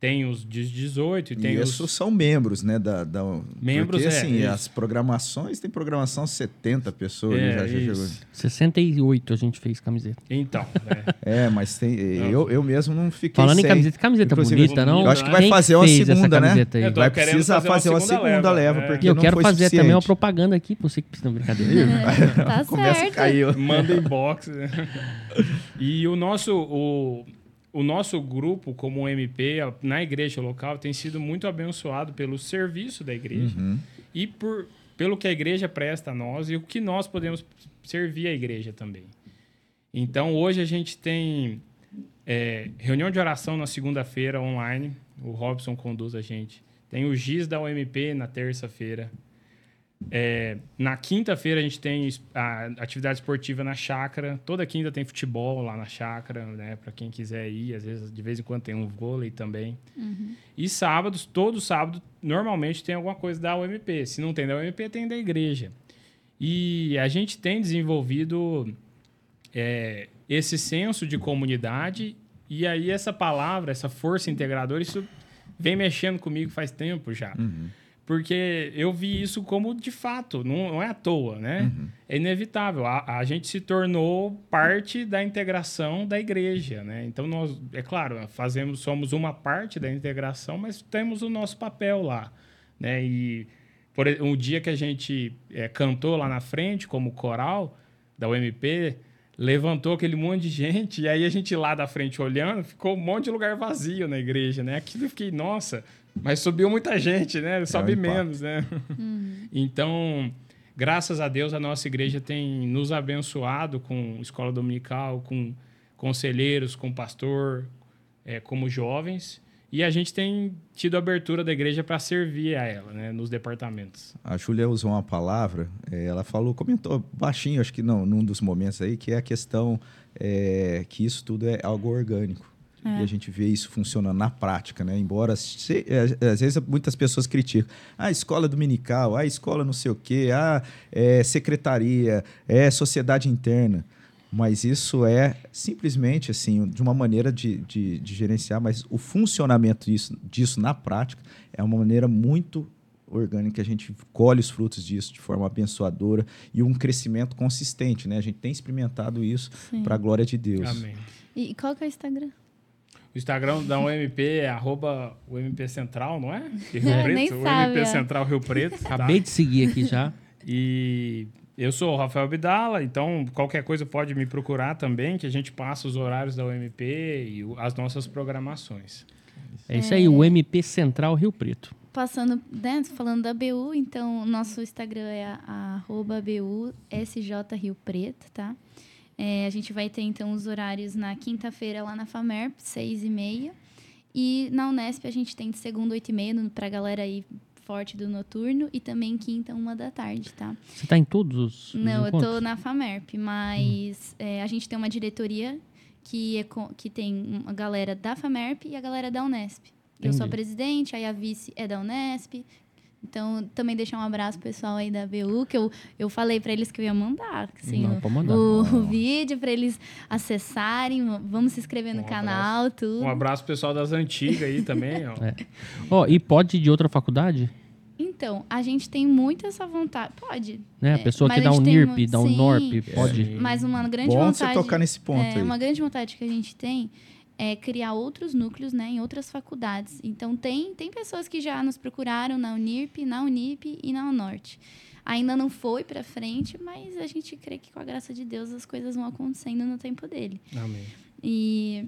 S3: Tem os de 18 e tem
S1: e
S3: os...
S1: são membros, né? Da, da...
S3: Membros,
S1: Porque, assim, é, as programações, tem programação 70 pessoas. É, já, já chegou.
S2: 68 a gente fez camiseta.
S3: Então,
S1: é. é mas tem, eu, eu mesmo não fiquei
S2: Falando
S1: sem.
S2: em camiseta, camiseta Inclusive, bonita, não?
S1: Eu acho que vai
S2: Quem
S1: fazer uma segunda, né?
S2: Aí?
S1: Vai precisar fazer uma segunda, leva, leva é. porque
S2: eu
S1: não
S2: quero
S1: foi
S2: fazer
S1: suficiente.
S2: também uma propaganda aqui, pra você que precisa de brincadeira.
S4: É, tá
S1: Começa
S4: certo.
S1: a cair.
S3: Manda inbox. e o nosso... O o nosso grupo, como MP, na igreja local, tem sido muito abençoado pelo serviço da igreja uhum. e por, pelo que a igreja presta a nós e o que nós podemos servir a igreja também. Então, hoje a gente tem é, reunião de oração na segunda-feira online. O Robson conduz a gente. Tem o GIS da UMP na terça-feira. É, na quinta-feira a gente tem a atividade esportiva na chácara. Toda quinta tem futebol lá na chácara, né? Para quem quiser ir. Às vezes, de vez em quando tem um vôlei também. Uhum. E sábados, todo sábado, normalmente tem alguma coisa da UMP. Se não tem da UMP, tem da igreja. E a gente tem desenvolvido é, esse senso de comunidade. E aí essa palavra, essa força integradora, isso vem mexendo comigo faz tempo já. Uhum porque eu vi isso como de fato, não, não é à toa, né? Uhum. É inevitável. A, a, gente se tornou parte da integração da igreja, né? Então nós, é claro, fazemos, somos uma parte da integração, mas temos o nosso papel lá, né? E por um dia que a gente é, cantou lá na frente como coral da UMP, levantou aquele monte de gente e aí a gente lá da frente olhando, ficou um monte de lugar vazio na igreja, né? Aquilo eu fiquei, nossa, mas subiu muita gente, né? Sobe é um menos, né? Uhum. Então, graças a Deus, a nossa igreja tem nos abençoado com escola dominical, com conselheiros, com pastor, é, como jovens. E a gente tem tido abertura da igreja para servir a ela, né, nos departamentos.
S1: A Júlia usou uma palavra, é, ela falou, comentou baixinho, acho que não, num dos momentos aí, que é a questão é, que isso tudo é algo orgânico. É. E a gente vê isso funcionando na prática, né? Embora, se, é, às vezes, muitas pessoas criticam. Ah, escola dominical, ah, escola não sei o quê, ah, é secretaria, é sociedade interna. Mas isso é simplesmente, assim, de uma maneira de, de, de gerenciar, mas o funcionamento disso, disso na prática é uma maneira muito orgânica, a gente colhe os frutos disso de forma abençoadora e um crescimento consistente, né? A gente tem experimentado isso para a glória de Deus.
S3: Amém.
S4: E qual que é o Instagram?
S3: O Instagram da UMP é arroba UMP Central, não é? Rio Preto?
S4: Nem sabe,
S3: UMP é. Central Rio Preto.
S2: Tá? Acabei de seguir aqui já.
S3: E Eu sou o Rafael Abdala, então qualquer coisa pode me procurar também, que a gente passa os horários da UMP e as nossas programações.
S2: É isso aí, o MP Central Rio Preto.
S4: Passando, né, falando da BU, então o nosso Instagram é arroba BU SJ Rio Preto, tá? É, a gente vai ter então os horários na quinta-feira lá na FAMERP, seis e meia. E na Unesp a gente tem de segunda, oito e meia, no- pra galera aí forte do noturno. E também quinta, uma da tarde, tá?
S2: Você tá em todos os, os
S4: Não, eu
S2: encontros?
S4: tô na FAMERP, mas é, a gente tem uma diretoria que, é que tem uma galera da FAMERP e a galera da Unesp. Eu sou a
S2: Entendi.
S4: presidente, aí a vice é da Unesp. Então, também deixar um abraço pro pessoal aí da BU, que eu, eu falei pra eles que eu ia mandar, assim,
S2: Não,
S4: o,
S2: pode mandar.
S4: o- o vídeo pra eles acessarem, vamos se inscrever no
S3: Um
S4: canal, tudo.
S3: Um abraço pro pessoal das antigas aí também, ó.
S2: É. Ó, e pode ir de outra faculdade?
S4: Então, a gente tem muito essa vontade. Pode.
S2: Né? A
S4: É,
S2: pessoa que
S4: mas
S2: dá
S4: a
S2: um NIRP, dá um
S4: sim.
S2: NORP, pode.
S3: Sim.
S4: Mas uma grande
S1: Bom
S4: vontade.
S1: você tocar nesse ponto
S4: é,
S1: aí.
S4: Uma grande vontade que a gente tem é criar outros núcleos né, em outras faculdades. Então, tem, tem pessoas que já nos procuraram na Unirp, na Unip e na Unorte. Ainda não foi para frente, mas a gente crê que com a graça de Deus as coisas vão acontecendo no tempo dele.
S3: Amém.
S4: E,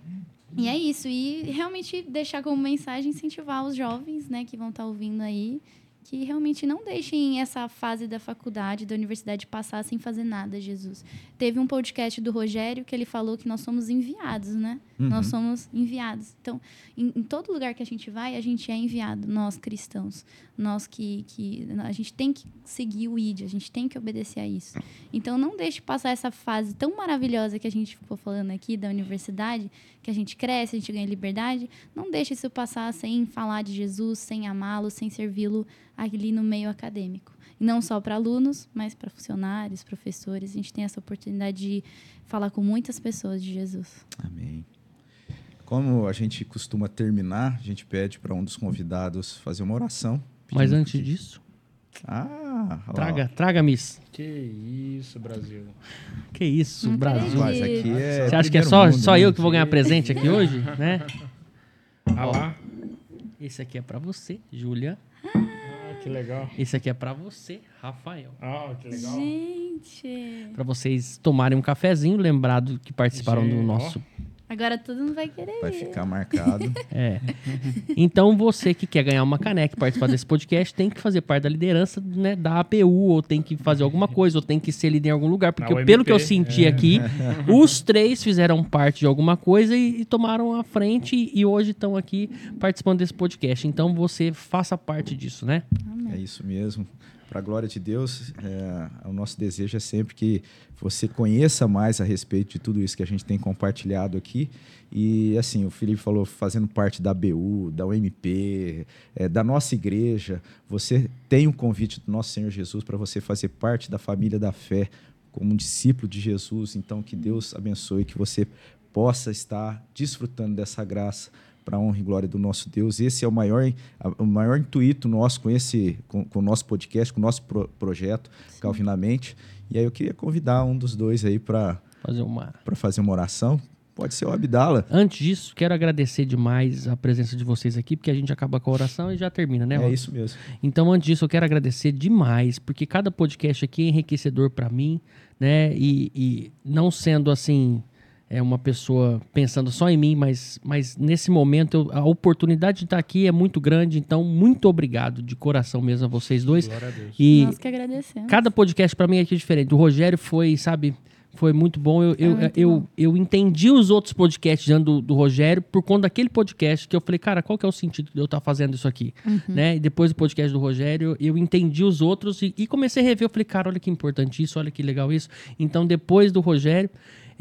S4: e é isso. E realmente deixar como mensagem incentivar os jovens né, que vão estar ouvindo aí que realmente não deixem essa fase da faculdade, da universidade passar sem fazer nada, Jesus. Teve um podcast do Rogério que ele falou que nós somos enviados, né? Nós somos enviados. Então, em, em todo lugar que a gente vai, a gente é enviado, nós cristãos. Nós que, que a gente tem que seguir o ID, a gente tem que obedecer a isso. Então, não deixe passar essa fase tão maravilhosa que a gente ficou falando aqui da universidade, que a gente cresce, a gente ganha liberdade. Não deixe isso passar sem falar de Jesus, sem amá-lo, sem servi-lo ali no meio acadêmico. E não só para alunos, mas para funcionários, professores. A gente tem essa oportunidade de falar com muitas pessoas de Jesus.
S1: Amém. Como a gente costuma terminar, a gente pede para um dos convidados fazer uma oração.
S2: Mas antes
S1: que-
S2: disso,
S1: Ah, ó.
S2: traga, traga, Miss.
S3: Que isso, Brasil.
S2: Que isso,
S4: Não
S2: Brasil.
S1: Mas aqui é
S2: Você acha que é só,
S1: mundo,
S2: só
S1: né?
S2: eu que vou ganhar presente aqui hoje, né?
S3: Ah lá.
S2: Esse aqui é pra você, Júlia.
S3: Ah, que legal.
S2: Esse aqui é pra você, Rafael.
S3: Ah, que legal.
S4: Gente,
S2: Pra vocês tomarem um cafezinho, lembrado que participaram do
S3: ó.
S4: Agora todo mundo vai querer
S1: Vai ficar marcado.
S2: É. Então, você que quer ganhar uma caneca e participar desse podcast, tem que fazer parte da liderança né, da APU, ou tem que fazer alguma coisa, ou tem que ser líder em algum lugar. Porque, pelo que eu senti aqui, os três fizeram parte de alguma coisa e, e tomaram a frente e hoje estão aqui participando desse podcast. Então, você faça parte disso, né?
S1: É isso mesmo. Para a glória de Deus, é, o nosso desejo é sempre que você conheça mais a respeito de tudo isso que a gente tem compartilhado aqui. E assim, o Felipe falou, fazendo parte da BU, da UMP, é, da nossa igreja, você tem um convite do nosso Senhor Jesus para você fazer parte da família da fé, como um discípulo de Jesus. Então, que Deus abençoe, que você possa estar desfrutando dessa graça para a honra e glória do nosso Deus. Esse é o maior, o maior intuito nosso com esse com, com o nosso podcast, com o nosso pro- projeto Calvinamente. E aí eu queria convidar um dos dois aí para
S2: Fazer uma.
S1: fazer uma oração. Pode ser o Abdala.
S2: Antes disso, quero agradecer demais a presença de vocês aqui, porque a gente acaba com a oração e já termina, né?
S1: É
S2: Rob?
S1: isso mesmo.
S2: Então, antes disso, eu quero agradecer demais, porque cada podcast aqui é enriquecedor para mim, né? E, e não sendo assim, é uma pessoa pensando só em mim, mas, mas nesse momento eu- a oportunidade de estar aqui é muito grande. Então, muito obrigado de coração mesmo a vocês dois.
S3: Glória a Deus.
S2: E
S4: Nós que agradecemos.
S2: cada podcast para mim aqui é diferente. O Rogério foi, sabe, foi muito bom. Eu, eu,
S4: muito
S2: eu,
S4: bom.
S2: eu entendi os outros podcasts do, do Rogério por conta daquele podcast que eu falei, cara, qual que é o sentido de eu estar fazendo isso aqui? Né? E depois do podcast do Rogério, eu entendi os outros e, e comecei a rever. Eu falei, cara, olha que importante isso, olha que legal isso. Então, depois do Rogério,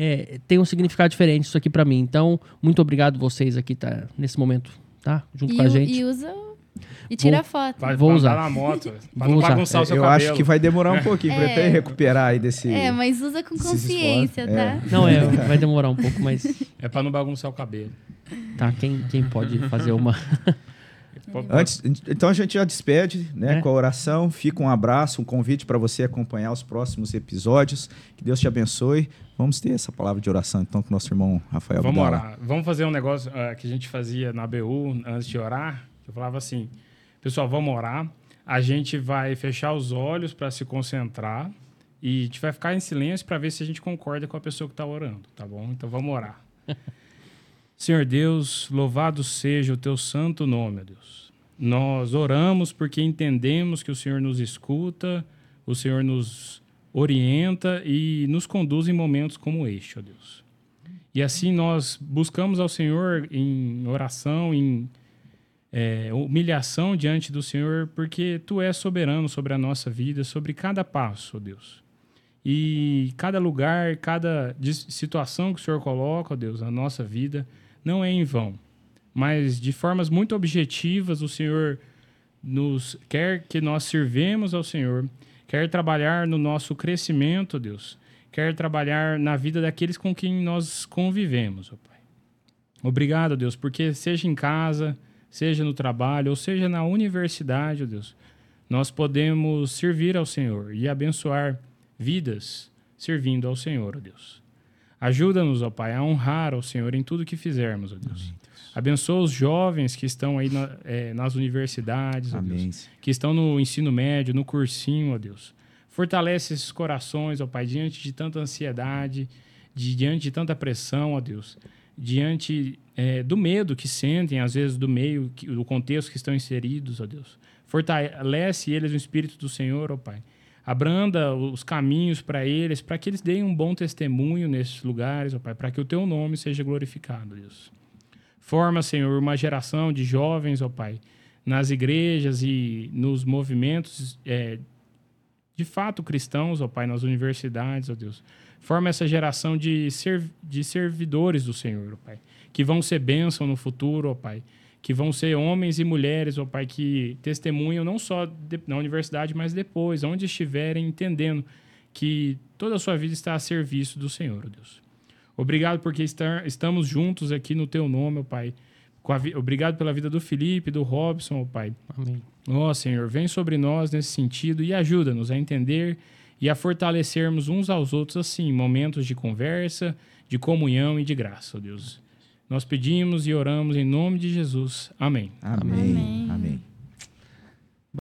S2: é, tem um significado diferente isso aqui para mim. Então, muito obrigado vocês aqui tá, nesse momento, tá? Junto
S4: e,
S2: com a gente.
S4: e usa e tira foto.
S3: Vai,
S2: Vou
S3: vai
S2: usar.
S3: na moto, pra
S2: Vou
S3: não
S2: usar.
S3: bagunçar o seu
S1: eu
S3: cabelo.
S1: acho que vai demorar um pouquinho para
S4: É.
S1: até recuperar aí desse.
S4: É, mas usa com consciência,
S1: esforços.
S4: tá?
S2: Não, é, vai demorar um pouco, mas
S3: É pra não bagunçar o cabelo.
S2: tá. Quem, quem pode fazer uma.
S1: Antes, então a gente já despede né,
S2: É.
S1: com a oração. Fica um abraço, um convite para você acompanhar os próximos episódios. Que Deus te abençoe. Vamos ter essa palavra de oração então com o nosso irmão Rafael
S3: Vamos
S1: Abdala.
S3: orar. Vamos fazer um negócio eh, que a gente fazia na BU antes de orar. Eu falava assim, pessoal, vamos orar. A gente vai fechar os olhos para se concentrar E a gente vai ficar em silêncio para ver se a gente concorda com a pessoa que está orando, tá bom? Então vamos orar. Senhor Deus, louvado seja o teu santo nome, Deus. Nós oramos porque entendemos que o Senhor nos escuta, o Senhor nos orienta e nos conduz em momentos como este, ó Deus. E assim nós buscamos ao Senhor em oração, em é, humilhação diante do Senhor, porque Tu és soberano sobre a nossa vida, sobre cada passo, ó Deus. E cada lugar, cada situação que o Senhor coloca, ó Deus, na nossa vida, não é em vão. Mas de formas muito objetivas, o Senhor nos quer que nós servemos ao Senhor, quer trabalhar no nosso crescimento, Deus, quer trabalhar na vida daqueles com quem nós convivemos, ó Pai. Obrigado, Deus, porque seja em casa, seja no trabalho, ou seja na universidade, ó Deus, nós podemos servir ao Senhor e abençoar vidas servindo ao Senhor, ó Deus. Ajuda-nos, ó Pai, a honrar ao Senhor em tudo que fizermos, ó Deus. Amém. Abençoa os jovens que estão aí na, é, nas universidades, ó Deus, que estão no ensino médio, no cursinho, ó Deus. Fortalece esses corações, ó Pai, diante de tanta ansiedade, de, diante de tanta pressão, ó Deus, diante é, do medo que sentem, às vezes, do meio, do contexto que estão inseridos, ó Deus. Fortalece eles no Espírito do Senhor, ó Pai abranda os caminhos para eles, para que eles deem um bom testemunho nesses lugares, ó Pai, para que o teu nome seja glorificado, Deus. Forma, Senhor, uma geração de jovens, ó Pai, nas igrejas e nos movimentos é, de fato cristãos, ó Pai, nas universidades, ó Deus. Forma essa geração de, serv de servidores do Senhor, ó Pai, que vão ser bênção no futuro, ó Pai que vão ser homens e mulheres, ó Pai, que testemunham não só na universidade, mas depois, onde estiverem, entendendo que toda a sua vida está a serviço do Senhor, ó Deus. Obrigado porque estar, estamos juntos aqui no Teu nome, ó Pai. Obrigado pela vida do Felipe, do Robson, ó Pai. Amém. Ó Senhor, vem sobre nós nesse sentido e ajuda-nos a entender e a fortalecermos uns aos outros, assim, momentos de conversa, de comunhão e de graça, ó Deus. Nós pedimos e oramos em nome de Jesus. Amém.
S1: Amém. Amém. Amém.